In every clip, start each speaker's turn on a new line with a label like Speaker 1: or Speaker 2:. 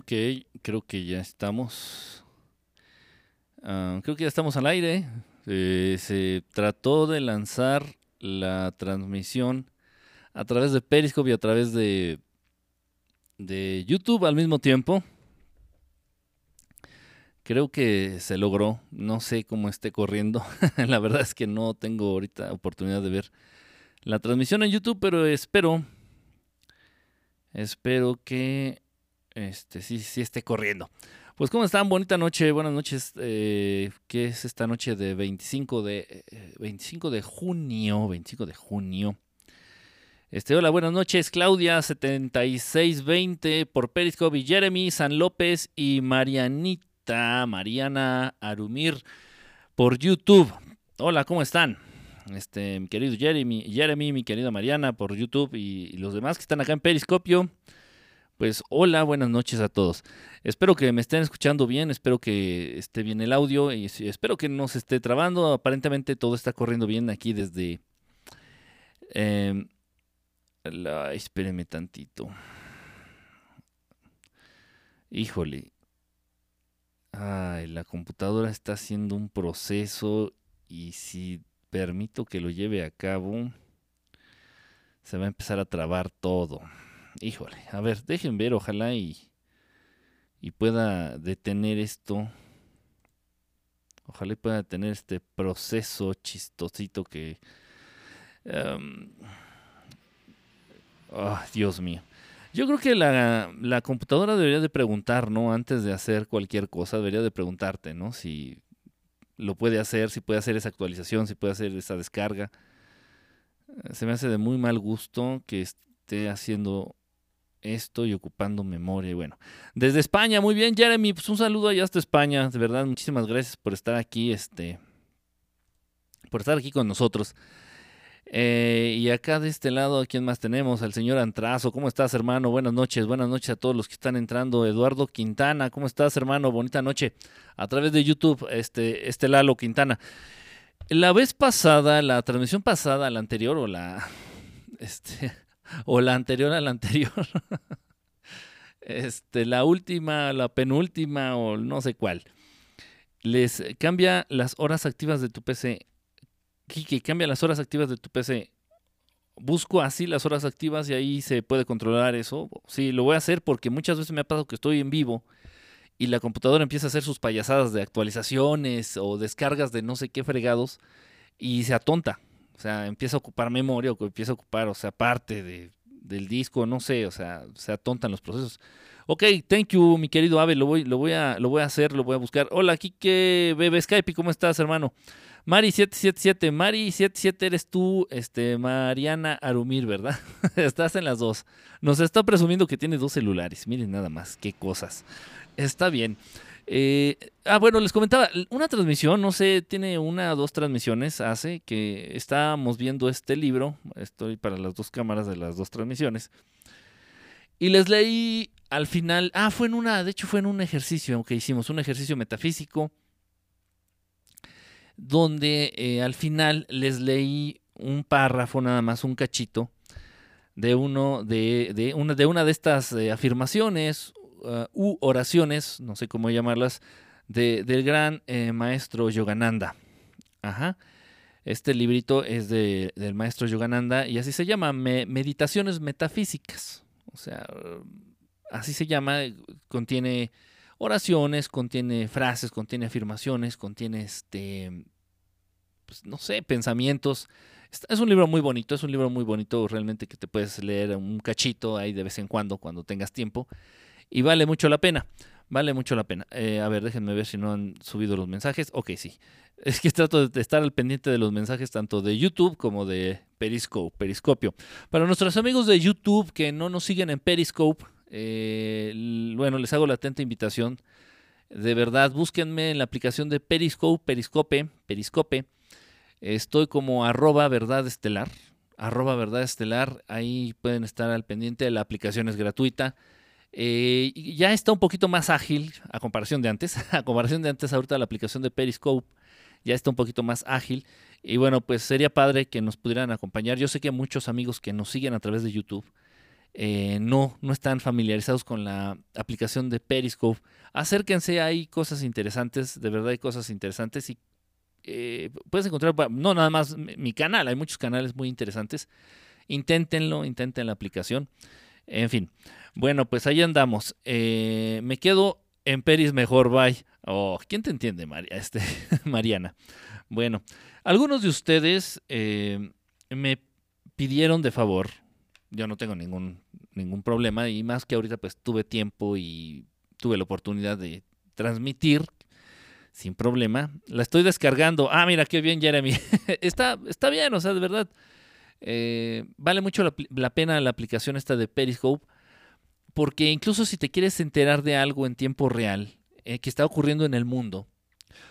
Speaker 1: ok, creo que ya estamos. creo que ya estamos al aire. Eh, se trató de lanzar la transmisión a través de Periscope y a través de, de YouTube al mismo tiempo. Creo que se logró. No sé cómo esté corriendo. la verdad es que no tengo ahorita oportunidad de ver la transmisión en YouTube, pero espero. Espero que este sí, sí esté corriendo. Pues cómo están, bonita noche, buenas noches. Eh, ¿Qué es esta noche de 25 de 25 eh, de junio? 25 de junio. Este, hola, buenas noches, Claudia 7620 por Periscope y Jeremy San López y Marianita Mariana Arumir por YouTube. Hola, ¿cómo están? Este, mi querido Jeremy, Jeremy, mi querida Mariana por YouTube y, los demás que están acá en Periscopio. Pues hola, buenas noches a todos. Espero que me estén escuchando bien, espero que esté bien el audio y espero que no se esté trabando. Aparentemente todo está corriendo bien aquí desde... Eh, la, espéreme tantito. Híjole, Ay, la computadora está haciendo un proceso y si permito que lo lleve a cabo, se va a empezar a trabar todo. Híjole, a ver, dejen ver, ojalá y, y pueda detener esto. Ojalá y pueda detener este proceso chistosito que... Um, Dios mío. Yo creo que la, la, computadora debería de preguntar, ¿no? Antes de hacer cualquier cosa, debería de preguntarte, ¿no? Si lo puede hacer, si puede hacer esa actualización, si puede hacer esa descarga. Se me hace de muy mal gusto que esté haciendo esto y ocupando memoria. Bueno, desde España, muy bien, Jeremy, pues un saludo allá hasta España. De verdad, muchísimas gracias por estar aquí, este, por estar aquí con nosotros. Eh, y acá de este lado, ¿a quién más tenemos? Al señor Antrazo. ¿Cómo estás, hermano? Buenas noches. Buenas noches a todos los que están entrando. Eduardo Quintana. ¿Cómo estás, hermano? Bonita noche. A través de YouTube, este, este Lalo Quintana. La vez pasada, la transmisión pasada, la anterior o la. Este, o la anterior a la anterior. este, la última, la penúltima o no sé cuál. Les cambia las horas activas de tu PC que cambia las horas activas de tu PC. Busco así las horas activas y ahí se puede controlar eso. Sí, lo voy a hacer porque muchas veces me ha pasado que estoy en vivo y la computadora empieza a hacer sus payasadas de actualizaciones o descargas de no sé qué fregados y se atonta. O sea, empieza a ocupar memoria o empieza a ocupar, o sea, parte de, del disco, no sé, o sea, se atontan los procesos. Ok, thank you, mi querido Ave, lo voy, lo voy, a, lo voy a hacer, lo voy a buscar. Hola, Kike Bebe Skype, ¿cómo estás, hermano? Mari777, Mari77 eres tú, este, Mariana Arumir, ¿verdad? Estás en las dos. Nos está presumiendo que tiene dos celulares. Miren nada más, qué cosas. Está bien. Eh, ah, bueno, les comentaba, una transmisión, no sé, tiene una o dos transmisiones, hace que estábamos viendo este libro, estoy para las dos cámaras de las dos transmisiones, y les leí al final, ah, fue en una, de hecho fue en un ejercicio que hicimos, un ejercicio metafísico, donde eh, al final les leí un párrafo, nada más un cachito, de, uno, de, una, de una de estas eh, afirmaciones uh, u oraciones, no sé cómo llamarlas, de, del gran eh, maestro Yogananda. Ajá. Este librito es de, del maestro Yogananda y así se llama, Meditaciones Metafísicas. O sea, así se llama, contiene oraciones, contiene frases, contiene afirmaciones, contiene este, pues, no sé, pensamientos. Es un libro muy bonito, es un libro muy bonito realmente que te puedes leer un cachito ahí de vez en cuando, cuando tengas tiempo. Y vale mucho la pena, vale mucho la pena. Eh, a ver, déjenme ver si no han subido los mensajes. Ok, sí. Es que trato de estar al pendiente de los mensajes tanto de YouTube como de Periscope, Periscopio. Para nuestros amigos de YouTube que no nos siguen en Periscope, eh, bueno, les hago la atenta invitación. De verdad, búsquenme en la aplicación de Periscope, Periscope, Periscope. Estoy como arroba verdad estelar, arroba verdad estelar. Ahí pueden estar al pendiente. La aplicación es gratuita. Eh, ya está un poquito más ágil a comparación de antes. a comparación de antes, ahorita la aplicación de Periscope ya está un poquito más ágil. Y bueno, pues sería padre que nos pudieran acompañar. Yo sé que muchos amigos que nos siguen a través de YouTube eh, no, no están familiarizados con la aplicación de Periscope. Acérquense, hay cosas interesantes, de verdad hay cosas interesantes y eh, puedes encontrar, no nada más mi canal, hay muchos canales muy interesantes. Inténtenlo, intenten la aplicación. En fin, bueno, pues ahí andamos. Eh, me quedo en Peris mejor, bye. Oh, ¿quién te entiende, María? Este, Mariana? Bueno, algunos de ustedes eh, me pidieron de favor, yo no tengo ningún, ningún problema, y más que ahorita pues tuve tiempo y tuve la oportunidad de transmitir sin problema. La estoy descargando. Ah, mira, qué bien, Jeremy. está, está bien, o sea, de verdad. Eh, vale mucho la, pena la aplicación esta de Periscope, porque incluso si te quieres enterar de algo en tiempo real eh, que está ocurriendo en el mundo,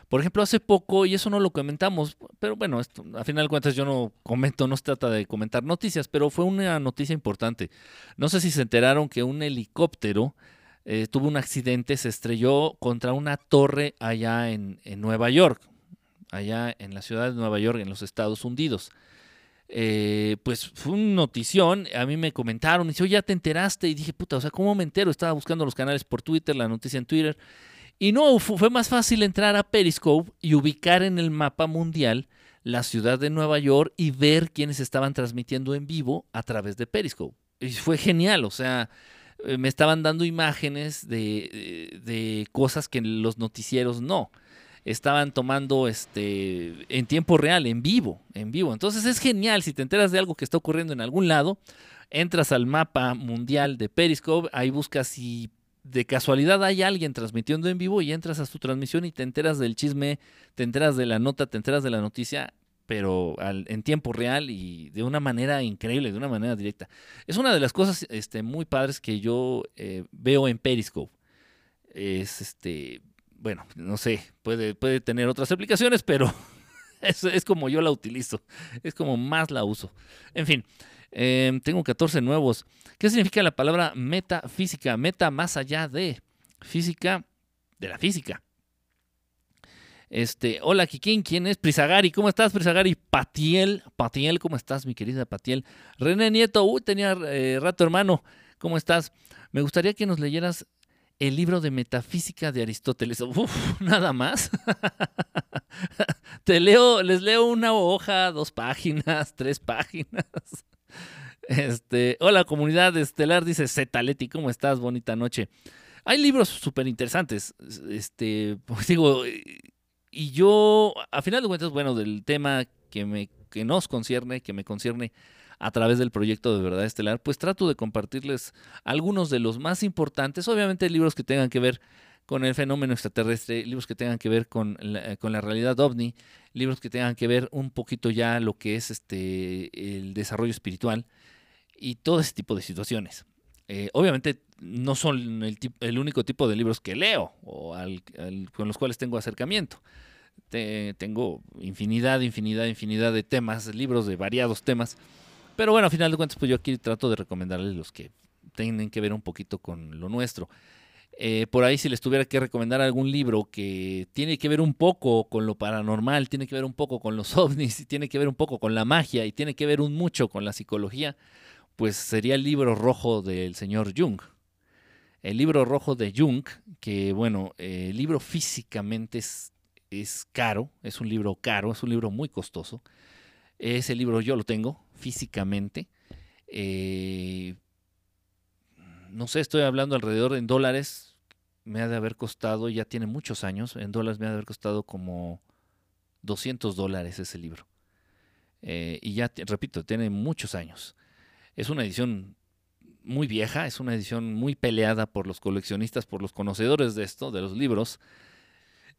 Speaker 1: por ejemplo, hace poco, y eso no lo comentamos, pero bueno, esto, a final de cuentas yo no comento, no se trata de comentar noticias, pero fue una noticia importante. No sé si se enteraron que un helicóptero eh, tuvo un accidente, se estrelló contra una torre allá en, Nueva York, allá en la ciudad de Nueva York, en los Estados Unidos. Eh, pues fue una notición, a mí me comentaron, y dice, oye, ya te enteraste, y dije, puta, o sea, ¿cómo me entero? Estaba buscando los canales por Twitter, la noticia en Twitter, y no, fue más fácil entrar a Periscope y ubicar en el mapa mundial la ciudad de Nueva York y ver quiénes estaban transmitiendo en vivo a través de Periscope. Y fue genial, o sea, eh, me estaban dando imágenes de, de cosas que los noticieros no. Estaban tomando este en tiempo real, en vivo, en vivo. Entonces es genial si te enteras de algo que está ocurriendo en algún lado, entras al mapa mundial de Periscope, ahí buscas si de casualidad hay alguien transmitiendo en vivo y entras a su transmisión y te enteras del chisme, te enteras de la nota, te enteras de la noticia, pero en tiempo real y de una manera increíble, de una manera directa. Es una de las cosas este, muy padres que yo eh, veo en Periscope. Es este, bueno, no sé, puede, puede tener otras aplicaciones, pero es, es como yo la utilizo, es como más la uso. En fin, Em, tengo 14 nuevos. ¿Qué significa la palabra metafísica? Meta más allá de física, de la física. Este, hola Kikín, ¿quién es? Prisagari, ¿cómo estás Prisagari? Patiel, Patiel, ¿cómo estás mi querida Patiel? René Nieto, uy, tenía eh, rato hermano, ¿cómo estás? Me gustaría que nos leyeras el libro de metafísica de Aristóteles. Uf, nada más. Te leo, les leo una hoja, dos páginas, tres páginas. Este, hola comunidad estelar, dice Zetaleti, ¿cómo estás? Bonita noche. Hay libros súper interesantes, este, pues digo, y yo, a final de cuentas, bueno, del tema que, me, que nos concierne, que me concierne a través del proyecto de Verdad Estelar, pues trato de compartirles algunos de los más importantes, obviamente libros que tengan que ver con el fenómeno extraterrestre, libros que tengan que ver con la, con la realidad ovni, libros que tengan que ver un poquito ya lo que es este el desarrollo espiritual y todo ese tipo de situaciones. Eh, obviamente no son el, único tipo de libros que leo o con los cuales tengo acercamiento. tengo infinidad, infinidad, infinidad de temas, libros de variados temas. Pero bueno, a final de cuentas, pues yo aquí trato de recomendarles los que tienen que ver un poquito con lo nuestro. Eh, por ahí si les tuviera que recomendar algún libro que tiene que ver un poco con lo paranormal, tiene que ver un poco con los ovnis, tiene que ver un poco con la magia y tiene que ver un mucho con la psicología, pues sería el libro rojo del señor Jung. El libro rojo de Jung, que bueno, el libro físicamente es, es caro, es un libro caro, es un libro muy costoso. Ese libro yo lo tengo físicamente. Eh, no sé, estoy hablando alrededor en dólares. Me ha de haber costado, ya tiene muchos años, en dólares me ha de haber costado como 200 dólares ese libro. Eh, y ya, repito, tiene muchos años. Es una edición muy vieja, es una edición muy peleada por los coleccionistas, por los conocedores de esto, de los libros.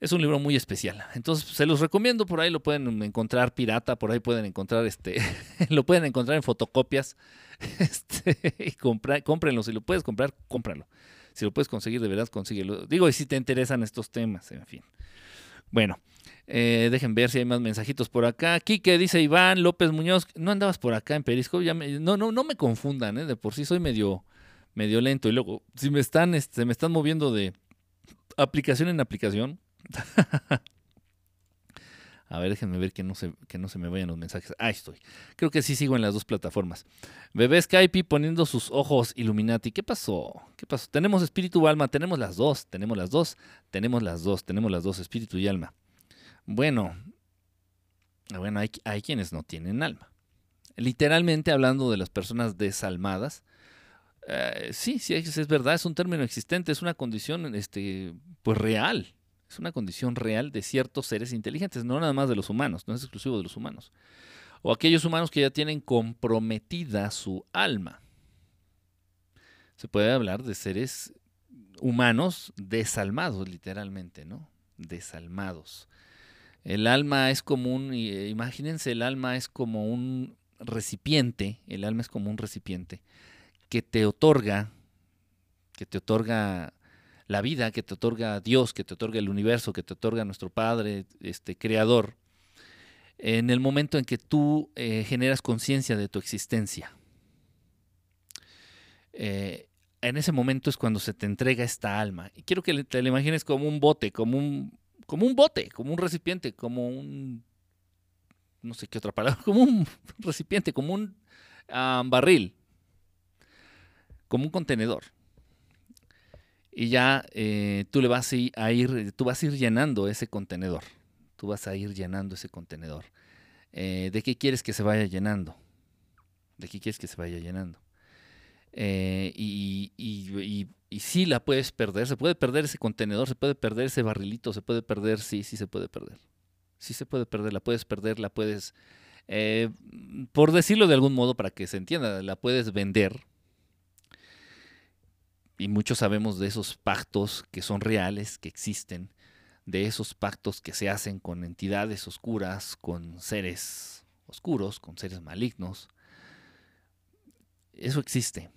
Speaker 1: Es un libro muy especial. Entonces, se los recomiendo, por ahí lo pueden encontrar pirata, por ahí pueden encontrar este, lo pueden encontrar en fotocopias. Este, y compra, cómprenlo. Si lo puedes comprar, cómpralo. Si lo puedes conseguir, de verdad, consíguelo. Digo, y si te interesan estos temas, en fin. Bueno, eh, dejen ver si hay más mensajitos por acá. Quique dice Iván López Muñoz, ¿no andabas por acá en Periscope? Ya no, no, no me confundan, ¿eh? de por sí soy medio, medio lento. Y luego, si me están, este, me están moviendo de aplicación en aplicación. A ver, déjenme ver que no, se, que no se me vayan los mensajes. Ahí estoy. Creo que sí sigo en las dos plataformas. Bebé Skype poniendo sus ojos Illuminati. ¿Qué pasó? ¿Qué pasó? Tenemos espíritu alma. Tenemos las dos. Tenemos las dos. Tenemos las dos. Tenemos las dos. Espíritu y alma. Bueno. Bueno, hay, hay quienes no tienen alma. Literalmente hablando de las personas desalmadas. Eh, sí, sí, es, es verdad. Es un término existente. Es una condición este, pues real es una condición real de ciertos seres inteligentes, no nada más de los humanos, no es exclusivo de los humanos. O aquellos humanos que ya tienen comprometida su alma. Se puede hablar de seres humanos desalmados, literalmente, ¿no? Desalmados. El alma es como un, eh, imagínense, el alma es como un recipiente, el alma es como un recipiente que te otorga, que te otorga la vida que te otorga Dios, que te otorga el universo, que te otorga nuestro Padre, este Creador, en el momento en que tú eh, generas conciencia de tu existencia. Eh, en ese momento es cuando se te entrega esta alma. Y quiero que te la imagines como un bote, como un, como un bote, como un recipiente, como un, no sé qué otra palabra, como un recipiente, como un ah, barril, como un contenedor y ya eh, tú le vas a ir, tú vas a ir llenando ese contenedor. Tú vas a ir llenando ese contenedor. Eh, ¿De qué quieres que se vaya llenando? ¿De qué quieres que se vaya llenando? Eh, y, y, y, sí la puedes perder, se puede perder ese contenedor, se puede perder ese barrilito, se puede perder, sí, sí se puede perder. Sí se puede perder, la puedes perder, la puedes, por decirlo de algún modo para que se entienda, la puedes vender, y muchos sabemos de esos pactos que son reales, que existen, de esos pactos que se hacen con entidades oscuras, con seres oscuros, con seres malignos. Eso existe.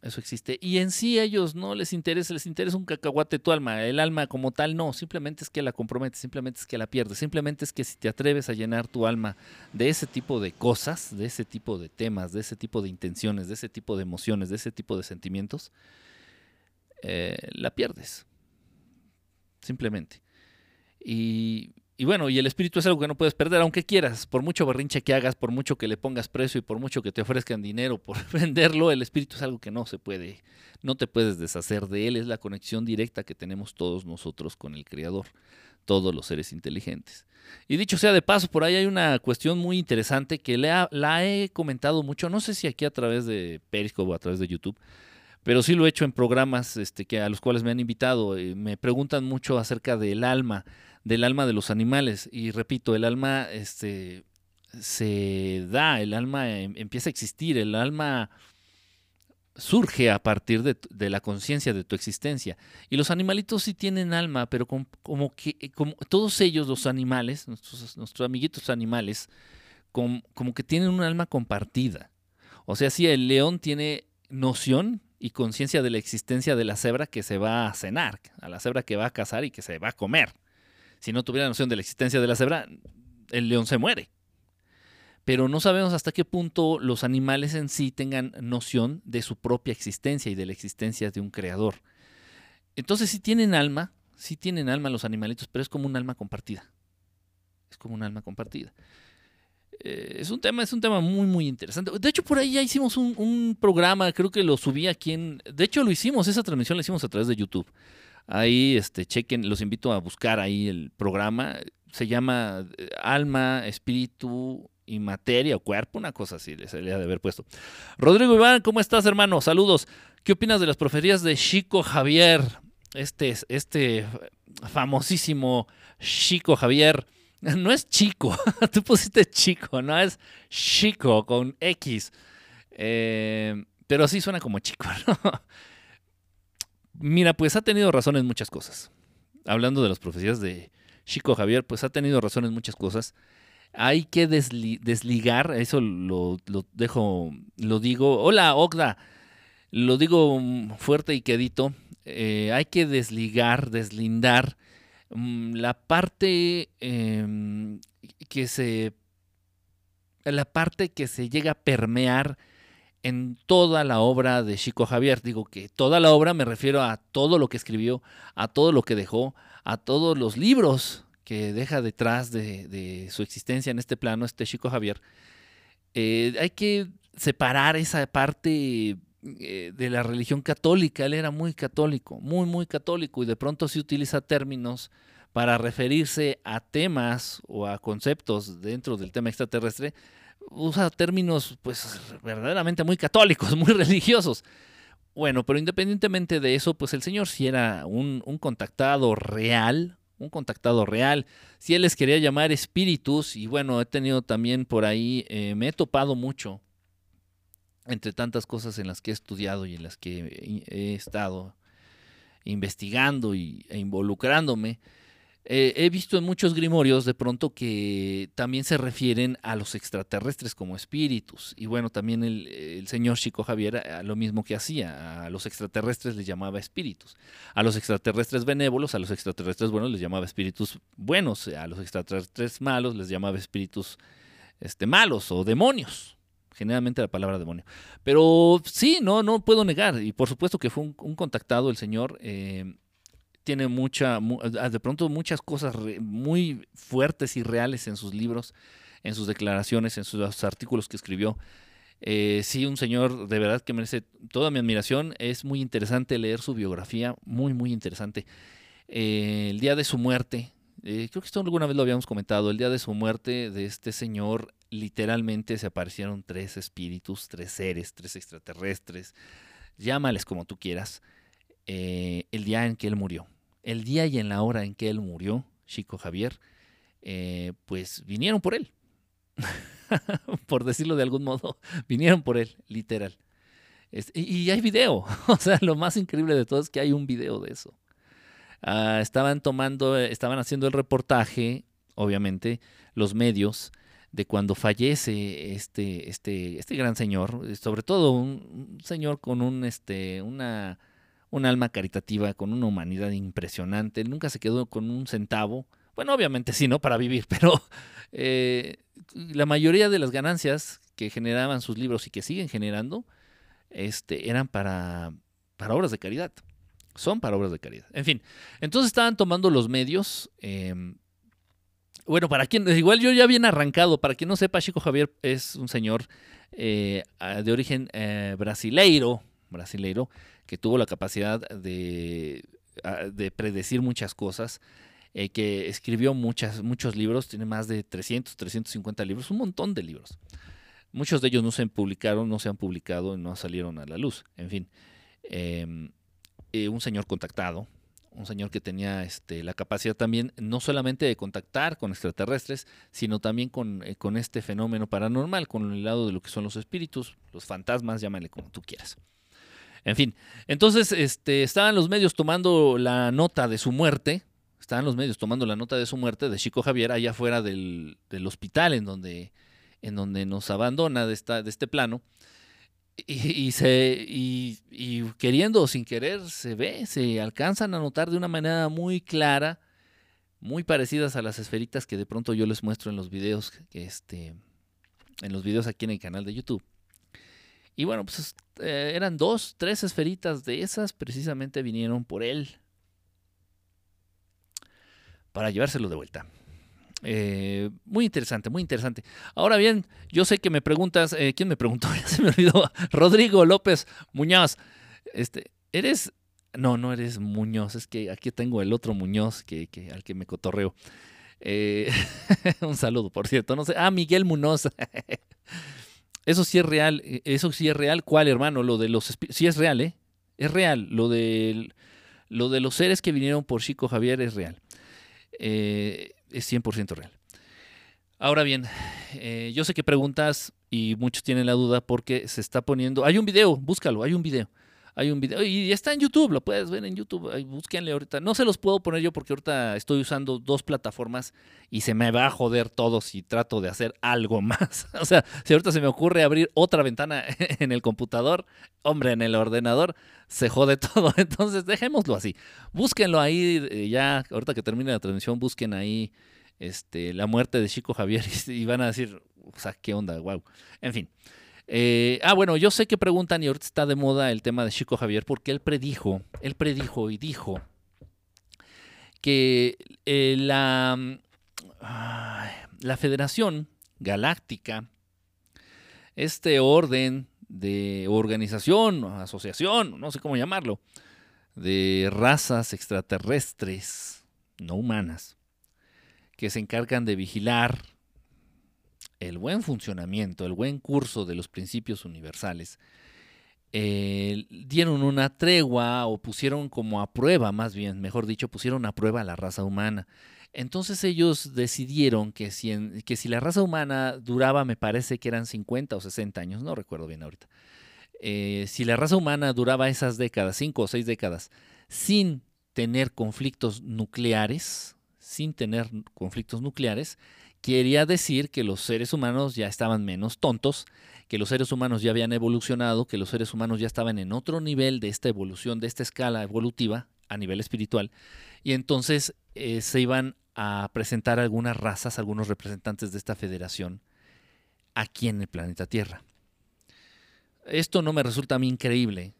Speaker 1: Eso existe. Y en sí a ellos no les interesa, les interesa un cacahuate tu alma. El alma como tal no, simplemente es que la comprometes, simplemente es que la pierdes, simplemente es que si te atreves a llenar tu alma de ese tipo de cosas, de ese tipo de temas, de ese tipo de intenciones, de ese tipo de emociones, de ese tipo de sentimientos, eh, la pierdes. Simplemente. Y, bueno, y el espíritu es algo que no puedes perder, aunque quieras, por mucho berrinche que hagas, por mucho que le pongas precio y por mucho que te ofrezcan dinero por venderlo, el espíritu es algo que no se puede, no te puedes deshacer de él, es la conexión directa que tenemos todos nosotros con el Creador, todos los seres inteligentes. Y dicho sea de paso, por ahí hay una cuestión muy interesante que la he comentado mucho, no sé si aquí a través de Periscope o a través de YouTube, pero sí lo he hecho en programas este, que a los cuales me han invitado. Eh, me preguntan mucho acerca del alma, del alma de los animales. Y repito, el alma este, se da, el alma em, empieza a existir, el alma surge a partir de, la conciencia de tu existencia. Y los animalitos sí tienen alma, pero como que como todos ellos, los animales, nuestros, nuestros amiguitos animales, como, como que tienen un alma compartida. O sea, sí, el león tiene noción y conciencia de la existencia de la cebra que se va a cenar, a la cebra que va a cazar y que se va a comer. Si no tuviera noción de la existencia de la cebra, el león se muere. Pero no sabemos hasta qué punto los animales en sí tengan noción de su propia existencia y de la existencia de un creador. Entonces sí tienen alma, sí tienen alma los animalitos, pero es como un alma compartida. Es como un alma compartida. Eh, es un tema, es un tema muy, muy interesante. De hecho, por ahí ya hicimos un, programa, creo que lo subí aquí en. De hecho, lo hicimos, esa transmisión la hicimos a través de YouTube. Ahí, este, chequen, los invito a buscar ahí el programa. Se llama eh, Alma, Espíritu y Materia o Cuerpo, una cosa así, les habría de haber puesto. Rodrigo Iván, ¿cómo estás, hermano? Saludos. ¿Qué opinas de las profecías de Chico Javier? Este, este famosísimo Chico Javier. No es chico, tú pusiste chico, no es chico con X. Eh, pero sí suena como chico, ¿no? Mira, pues ha tenido razón en muchas cosas. Hablando de las profecías de Chico Javier, pues ha tenido razón en muchas cosas. Hay que desligar, eso lo, dejo, lo digo. Hola, Ogda, lo digo fuerte y quedito. Eh, hay que desligar, deslindar Mm, la parte em, que se la parte que se llega a permear en toda la obra de Chico Javier. Digo que toda la obra me refiero a todo lo que escribió, a todo lo que dejó, a todos los libros que deja detrás de, su existencia en este plano, este Chico Javier, eh, hay que separar esa parte eh, de la religión católica. Él era muy católico, muy, muy católico, y de pronto se utiliza términos para referirse a temas o a conceptos dentro del tema extraterrestre, usa términos pues verdaderamente muy católicos, muy religiosos. Bueno, pero independientemente de eso, pues el Señor si era un, contactado real, un contactado real. Si Él les quería llamar espíritus, y bueno, he tenido también por ahí, eh, me he topado mucho entre tantas cosas en las que he estudiado y en las que he estado investigando y, e involucrándome, eh, he visto en muchos grimorios de pronto que también se refieren a los extraterrestres como espíritus. Y bueno, también el, señor Chico Javier a lo mismo que hacía. A los extraterrestres les llamaba espíritus. A los extraterrestres benévolos, a los extraterrestres buenos les llamaba espíritus buenos. A los extraterrestres malos les llamaba espíritus este, malos o demonios generalmente la palabra demonio. Pero sí, no, no puedo negar. Y por supuesto que fue un, contactado el señor. Eh, tiene mucha, ah, de pronto muchas cosas muy fuertes y reales en sus libros, en sus declaraciones, en sus artículos que escribió. Eh, sí, un señor de verdad que merece toda mi admiración. Es muy interesante leer su biografía, muy, muy interesante. Eh, el día de su muerte, creo que esto alguna vez lo habíamos comentado, el día de su muerte de este señor, literalmente se aparecieron tres espíritus, tres seres, tres extraterrestres, llámales como tú quieras, el día en que él murió el día y en la hora en que él murió, Chico Javier, eh, pues vinieron por él. por decirlo de algún modo, vinieron por él, literal. y, hay video. o sea, lo más increíble de todo es que hay un video de eso. Ah, estaban tomando, estaban haciendo el reportaje, obviamente, los medios, de cuando fallece este, este, este gran señor, sobre todo un, un señor con un, este, una un alma caritativa, con una humanidad impresionante. Nunca se quedó con un centavo. Bueno, obviamente sí, ¿no? Para vivir, pero eh, la mayoría de las ganancias que generaban sus libros y que siguen generando, este, eran para, para obras de caridad. Son para obras de caridad. En fin, entonces estaban tomando los medios. Em, bueno, para quien, igual yo ya bien arrancado, para quien no sepa, Chico Javier es un señor eh, de origen eh, brasileiro, brasileiro, que tuvo la capacidad de, de predecir muchas cosas, eh, que escribió muchas, muchos libros, tiene más de 300, 350 libros, un montón de libros. Muchos de ellos no se publicaron, no se han publicado, no salieron a la luz. En fin, em, un señor contactado, un señor que tenía este, la capacidad también no solamente de contactar con extraterrestres, sino también con, eh, con este fenómeno paranormal, con el lado de lo que son los espíritus, los fantasmas, llámale como tú quieras. En fin, entonces este, estaban los medios tomando la nota de su muerte, estaban los medios tomando la nota de su muerte de Chico Javier allá afuera del, hospital en donde, en donde nos abandona de, esta, de este plano. Y, se, y, queriendo o sin querer se ve, se alcanzan a notar de una manera muy clara, muy parecidas a las esferitas que de pronto yo les muestro en los videos, este, en los videos aquí en el canal de YouTube. Y bueno, pues eh, eran dos, tres esferitas de esas, precisamente vinieron por él para llevárselo de vuelta. Eh, muy interesante, muy interesante. Ahora bien, yo sé que me preguntas, eh, ¿quién me preguntó? Se me olvidó. Rodrigo López Muñoz. Este, ¿Eres? No, no eres Muñoz, es que aquí tengo el otro Muñoz que, al que me cotorreo. un saludo, por cierto. No sé. Ah, Miguel Muñoz. Eso sí es real, eh, eso sí es real. ¿Cuál, hermano? Lo de los sí es real, ¿eh? Es real. Lo de, lo de los seres que vinieron por Chico Javier es real. Eh, es 100% real. Ahora bien, eh, yo sé que preguntas y muchos tienen la duda porque se está poniendo. Hay un video, búscalo, hay un video hay un video y está en YouTube, lo puedes ver en YouTube, búsquenle ahorita. No se los puedo poner yo porque ahorita estoy usando dos plataformas y se me va a joder todo si trato de hacer algo más. o sea, si ahorita se me ocurre abrir otra ventana en el computador, hombre, en el ordenador, se jode todo. Entonces, dejémoslo así. Búsquenlo ahí eh, ya, ahorita que termine la transmisión, busquen ahí este, la muerte de Chico Javier y, van a decir, o sea, ¿qué onda? Wow. En fin. Eh, ah, bueno, yo sé que preguntan y ahorita está de moda el tema de Chico Javier porque él predijo, él predijo y dijo que eh, la, la Federación Galáctica, este orden de organización, asociación, no sé cómo llamarlo, de razas extraterrestres no humanas, que se encargan de vigilar el buen funcionamiento, el buen curso de los principios universales, eh, dieron una tregua o pusieron como a prueba, más bien, mejor dicho, pusieron a prueba a la raza humana. Entonces ellos decidieron que si, la raza humana duraba, me parece que eran 50 o 60 años, no recuerdo bien ahorita, eh, si la raza humana duraba esas décadas, 5 o 6 décadas, sin tener conflictos nucleares, sin tener conflictos nucleares, quería decir que los seres humanos ya estaban menos tontos, que los seres humanos ya habían evolucionado, que los seres humanos ya estaban en otro nivel de esta evolución, de esta escala evolutiva a nivel espiritual, y entonces eh, se iban a presentar algunas razas, algunos representantes de esta federación aquí en el planeta Tierra. Esto no me resulta a mí increíble.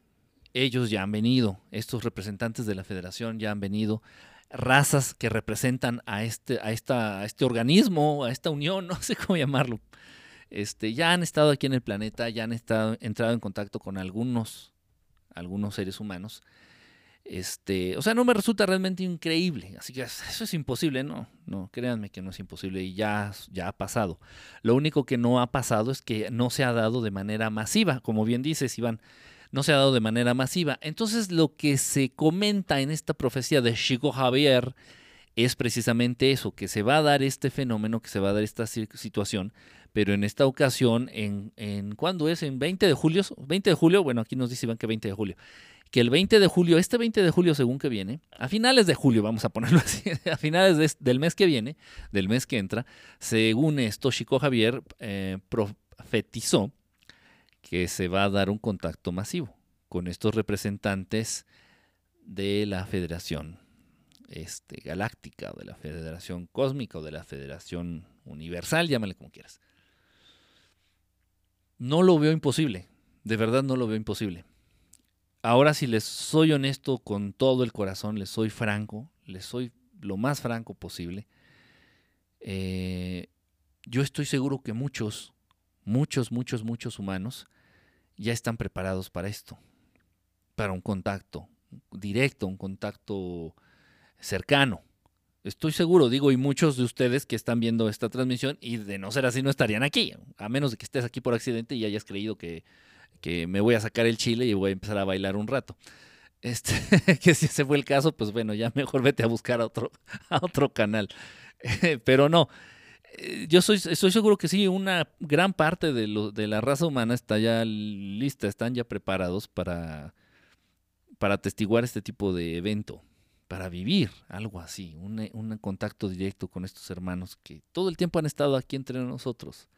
Speaker 1: Ellos ya han venido, estos representantes de la federación ya han venido, razas que representan a este, a esta, a este organismo, a esta unión, no sé cómo llamarlo. Este, ya han estado aquí en el planeta, ya han estado, entrado en contacto con algunos, algunos seres humanos este, o sea, no me resulta realmente increíble. Así que eso es imposible, no, no, créanme que no es imposible y ya, ya ha pasado. Lo único que no ha pasado es que no se ha dado de manera masiva, como bien dices, Iván, no se ha dado de manera masiva. Entonces, lo que se comenta en esta profecía de Chico Javier es precisamente eso, que se va a dar este fenómeno, que se va a dar esta situación, pero en esta ocasión, en, en ¿cuándo es? ¿En 20 de julio? 20 de julio, bueno, aquí nos dice Iván que 20 de julio que el 20 de julio, este 20 de julio según que viene, a finales de julio, vamos a ponerlo así, a finales del mes que viene, del mes que entra, según esto, Chico Javier eh, profetizó que se va a dar un contacto masivo con estos representantes de la Federación este, Galáctica, de la Federación Cósmica o de la Federación Universal, llámale como quieras. No lo veo imposible, de verdad no lo veo imposible ahora si les soy honesto con todo el corazón, les soy franco, les soy lo más franco posible, eh, yo estoy seguro que muchos, muchos, muchos, muchos humanos ya están preparados para esto, para un contacto directo, un contacto cercano. Estoy seguro, digo, y muchos de ustedes que están viendo esta transmisión y de no ser así no estarían aquí, a menos de que estés aquí por accidente y hayas creído que que me voy a sacar el chile y voy a empezar a bailar un rato. Este, que si ese fue el caso, pues bueno, ya mejor vete a buscar a otro, a otro canal. Pero no, yo soy, estoy seguro que sí, una gran parte de, lo, de la raza humana está ya lista, están ya preparados para, para atestiguar este tipo de evento, para vivir algo así, un, un contacto directo con estos hermanos que todo el tiempo han estado aquí entre nosotros,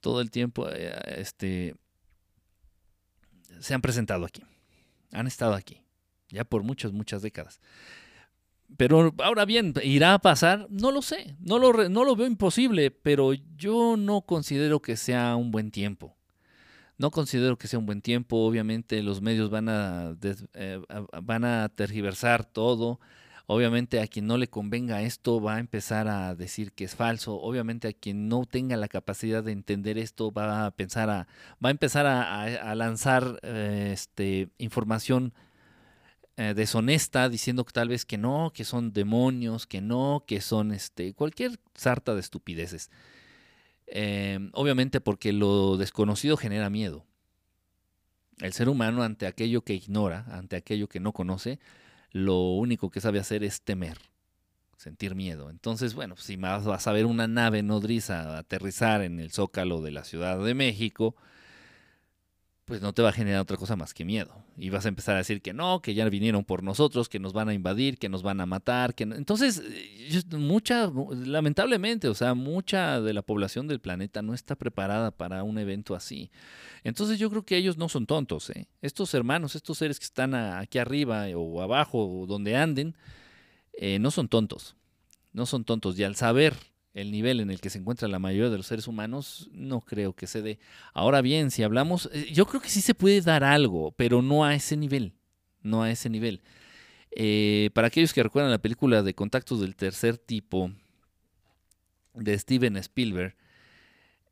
Speaker 1: todo el tiempo, eh, este, se han presentado aquí, han estado aquí, ya por muchas, muchas décadas. Pero ahora bien, ¿irá a pasar? No lo sé, no lo, no lo veo imposible, pero yo no considero que sea un buen tiempo. No considero que sea un buen tiempo, obviamente los medios van a, eh, van a tergiversar todo, Obviamente a quien no le convenga esto va a empezar a decir que es falso. Obviamente a quien no tenga la capacidad de entender esto va a pensar a, va a empezar a, lanzar eh, este, información eh, deshonesta diciendo que tal vez que no, que son demonios, que no, que son este, cualquier sarta de estupideces. Em, obviamente porque lo desconocido genera miedo. El ser humano ante aquello que ignora, ante aquello que no conoce, lo único que sabe hacer es temer, sentir miedo. Entonces, bueno, si vas a ver una nave nodriza aterrizar en el zócalo de la Ciudad de México, pues no te va a generar otra cosa más que miedo. Y vas a empezar a decir que no, que ya vinieron por nosotros, que nos van a invadir, que nos van a matar. Que Entonces, mucha, lamentablemente, o sea, mucha de la población del planeta no está preparada para un evento así. Entonces yo creo que ellos no son tontos. ¿eh? Estos hermanos, estos seres que están aquí arriba o abajo o donde anden, eh, no son tontos. No son tontos. Y al saber el nivel en el que se encuentra la mayoría de los seres humanos, no creo que se dé. Ahora bien, si hablamos, eh, yo creo que sí se puede dar algo, pero no a ese nivel, no a ese nivel. Eh, para aquellos que recuerdan la película de Contactos del Tercer Tipo de Steven Spielberg,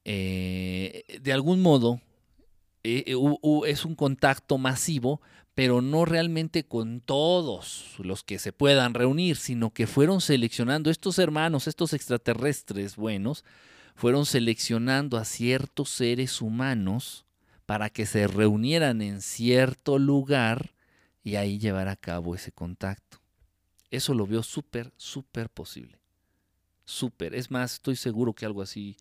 Speaker 1: eh, de algún modo es un contacto masivo, pero no realmente con todos los que se puedan reunir, sino que fueron seleccionando estos hermanos, estos extraterrestres buenos, fueron seleccionando a ciertos seres humanos para que se reunieran en cierto lugar y ahí llevar a cabo ese contacto. Eso lo veo súper, súper posible. Súper. Es más, estoy seguro que algo así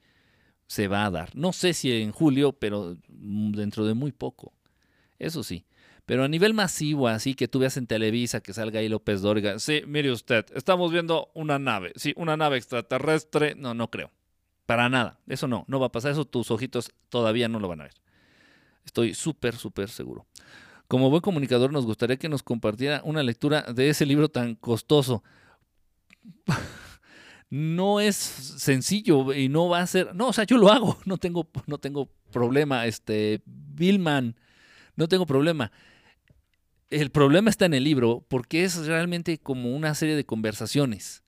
Speaker 1: se va a dar. No sé si en julio, pero dentro de muy poco. Eso sí. Pero a nivel masivo, así que tú veas en Televisa que salga ahí López Dóriga. Sí, mire usted, estamos viendo una nave. Sí, una nave extraterrestre. No, no creo. Para nada. Eso no, no va a pasar. Eso tus ojitos todavía no lo van a ver. Estoy súper, súper seguro. Como buen comunicador, nos gustaría que nos compartiera una lectura de ese libro tan costoso. no es sencillo y no va a ser. No, o sea, yo lo hago. No tengo, no tengo problema. Este, Billman, no tengo problema. El problema está en el libro porque es realmente como una serie de conversaciones.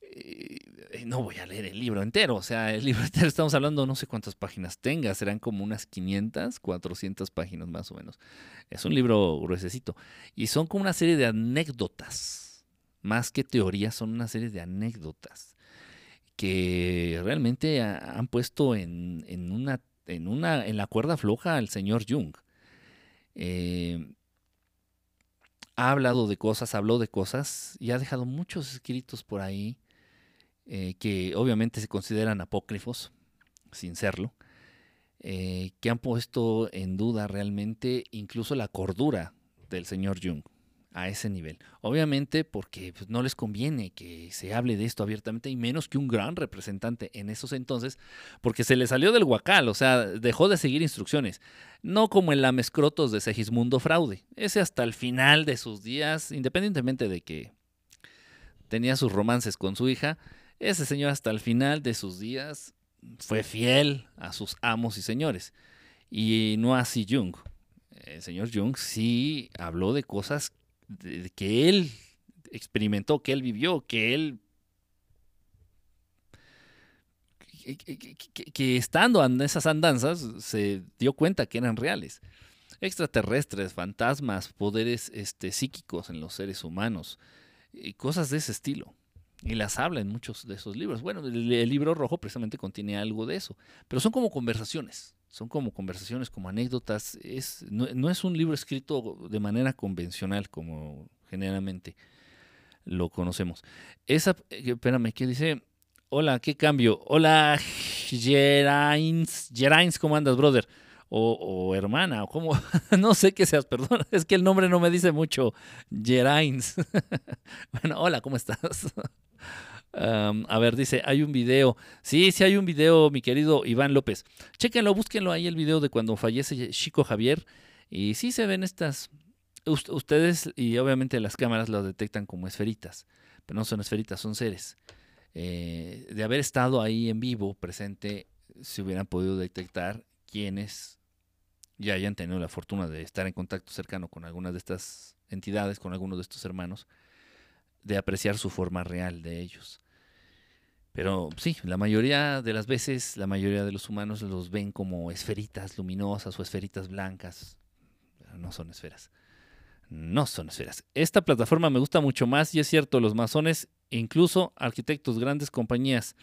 Speaker 1: Eh, no voy a leer el libro entero, o sea, el libro entero estamos hablando no sé cuántas páginas tenga, serán como unas 500, 400 páginas más o menos. Es un libro gruesecito y son como una serie de anécdotas, más que teorías, son una serie de anécdotas que realmente han puesto en, una, en, una, en la cuerda floja al señor Jung. Eh, ha hablado de cosas, habló de cosas y ha dejado muchos escritos por ahí eh, que obviamente se consideran apócrifos, sin serlo, eh, que han puesto en duda realmente incluso la cordura del señor Jung a ese nivel. Obviamente porque pues, no les conviene que se hable de esto abiertamente y menos que un gran representante en esos entonces, porque se le salió del guacal, o sea, dejó de seguir instrucciones. No como el lamescrotos de Segismundo Fraude. Ese hasta el final de sus días, independientemente de que tenía sus romances con su hija, ese señor hasta el final de sus días fue fiel a sus amos y señores. Y no así Jung. El señor Jung sí habló de cosas que él experimentó, que él vivió, que él que, estando en esas andanzas se dio cuenta que eran reales. Extraterrestres, fantasmas, poderes este, psíquicos en los seres humanos, y cosas de ese estilo. Y las habla en muchos de esos libros. Bueno, el, libro rojo precisamente contiene algo de eso, pero son como conversaciones, son como conversaciones, como anécdotas. Es, no, es un libro escrito de manera convencional como generalmente lo conocemos. Esa, eh, espérame, ¿qué dice? Hola, ¿qué cambio? Hola, Gerains. Gerains, ¿cómo andas, brother? O, hermana, o cómo, no sé qué seas, perdón, es que el nombre no me dice mucho. Gerains. bueno, hola, ¿cómo estás? A ver, dice, hay un video. Sí, sí hay un video, mi querido Iván López. Chéquenlo, búsquenlo ahí el video de cuando fallece Chico Javier. Y sí se ven estas. Ustedes y obviamente las cámaras lo detectan como esferitas, pero no son esferitas, son seres. Eh, de haber estado ahí en vivo, presente, se hubieran podido detectar quienes ya hayan tenido la fortuna de estar en contacto cercano con algunas de estas entidades, con algunos de estos hermanos, de apreciar su forma real de ellos. Pero sí, la mayoría de las veces, la mayoría de los humanos los ven como esferitas luminosas o esferitas blancas. no son esferas. No son esferas. Esta plataforma me gusta mucho más y es cierto, los masones, incluso arquitectos, grandes compañías.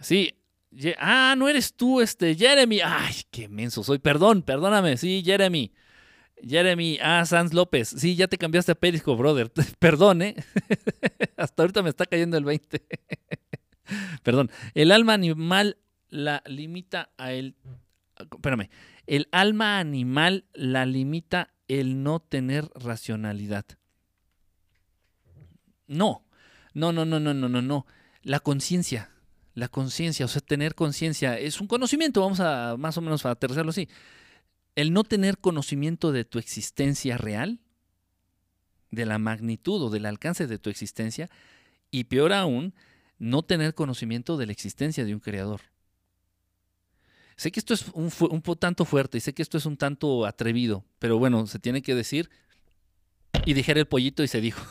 Speaker 1: Sí, ah, no eres tú, este, Jeremy. Ay, qué menso soy. Perdón, perdóname. Sí, Jeremy. Jeremy, ah, Sanz López. Sí, ya te cambiaste a Perisco, brother. Perdón, ¿eh? Hasta ahorita me está cayendo el 20. Perdón. El alma animal la limita a el. Espérame. El alma animal la limita el no tener racionalidad. No. No, no, no, no, no, no, no. La conciencia. La conciencia, o sea, tener conciencia es un conocimiento, vamos a más o menos a aterrizarlo así el no tener conocimiento de tu existencia real, de la magnitud o del alcance de tu existencia, y peor aún, no tener conocimiento de la existencia de un creador. Sé que esto es un, tanto fuerte y sé que esto es un tanto atrevido, pero bueno, se tiene que decir y dijera el pollito y se dijo.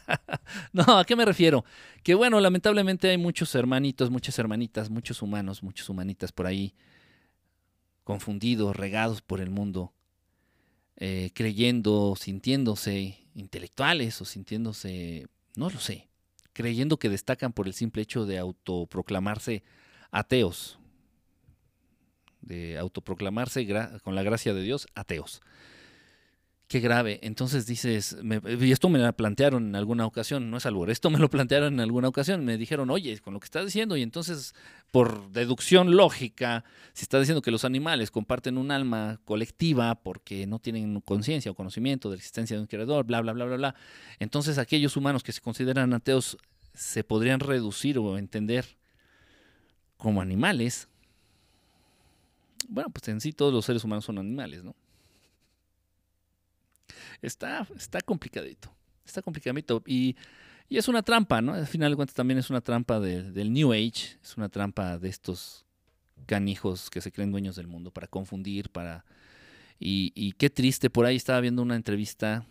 Speaker 1: no, ¿a qué me refiero? Que bueno, lamentablemente hay muchos hermanitos, muchas hermanitas, muchos humanos, muchas humanitas por ahí, confundidos, regados por el mundo, eh, creyendo, sintiéndose intelectuales o sintiéndose, no lo sé, creyendo que destacan por el simple hecho de autoproclamarse ateos, de autoproclamarse con la gracia de Dios ateos. Qué grave. Entonces dices, y esto me lo plantearon en alguna ocasión, no es algo, esto me lo plantearon en alguna ocasión, me dijeron, oye, con lo que estás diciendo, y entonces, por deducción lógica, si estás diciendo que los animales comparten un alma colectiva porque no tienen conciencia o conocimiento de la existencia de un creador, bla, bla, bla, bla, bla, entonces aquellos humanos que se consideran ateos se podrían reducir o entender como animales. Bueno, pues en sí todos los seres humanos son animales, ¿no? Está, está complicadito. Está complicadito. Y, y, es una trampa, ¿no? Al final de cuentas también es una trampa del New Age, es una trampa de estos canijos que se creen dueños del mundo para confundir, para... Y, y qué triste, por ahí estaba viendo una entrevista,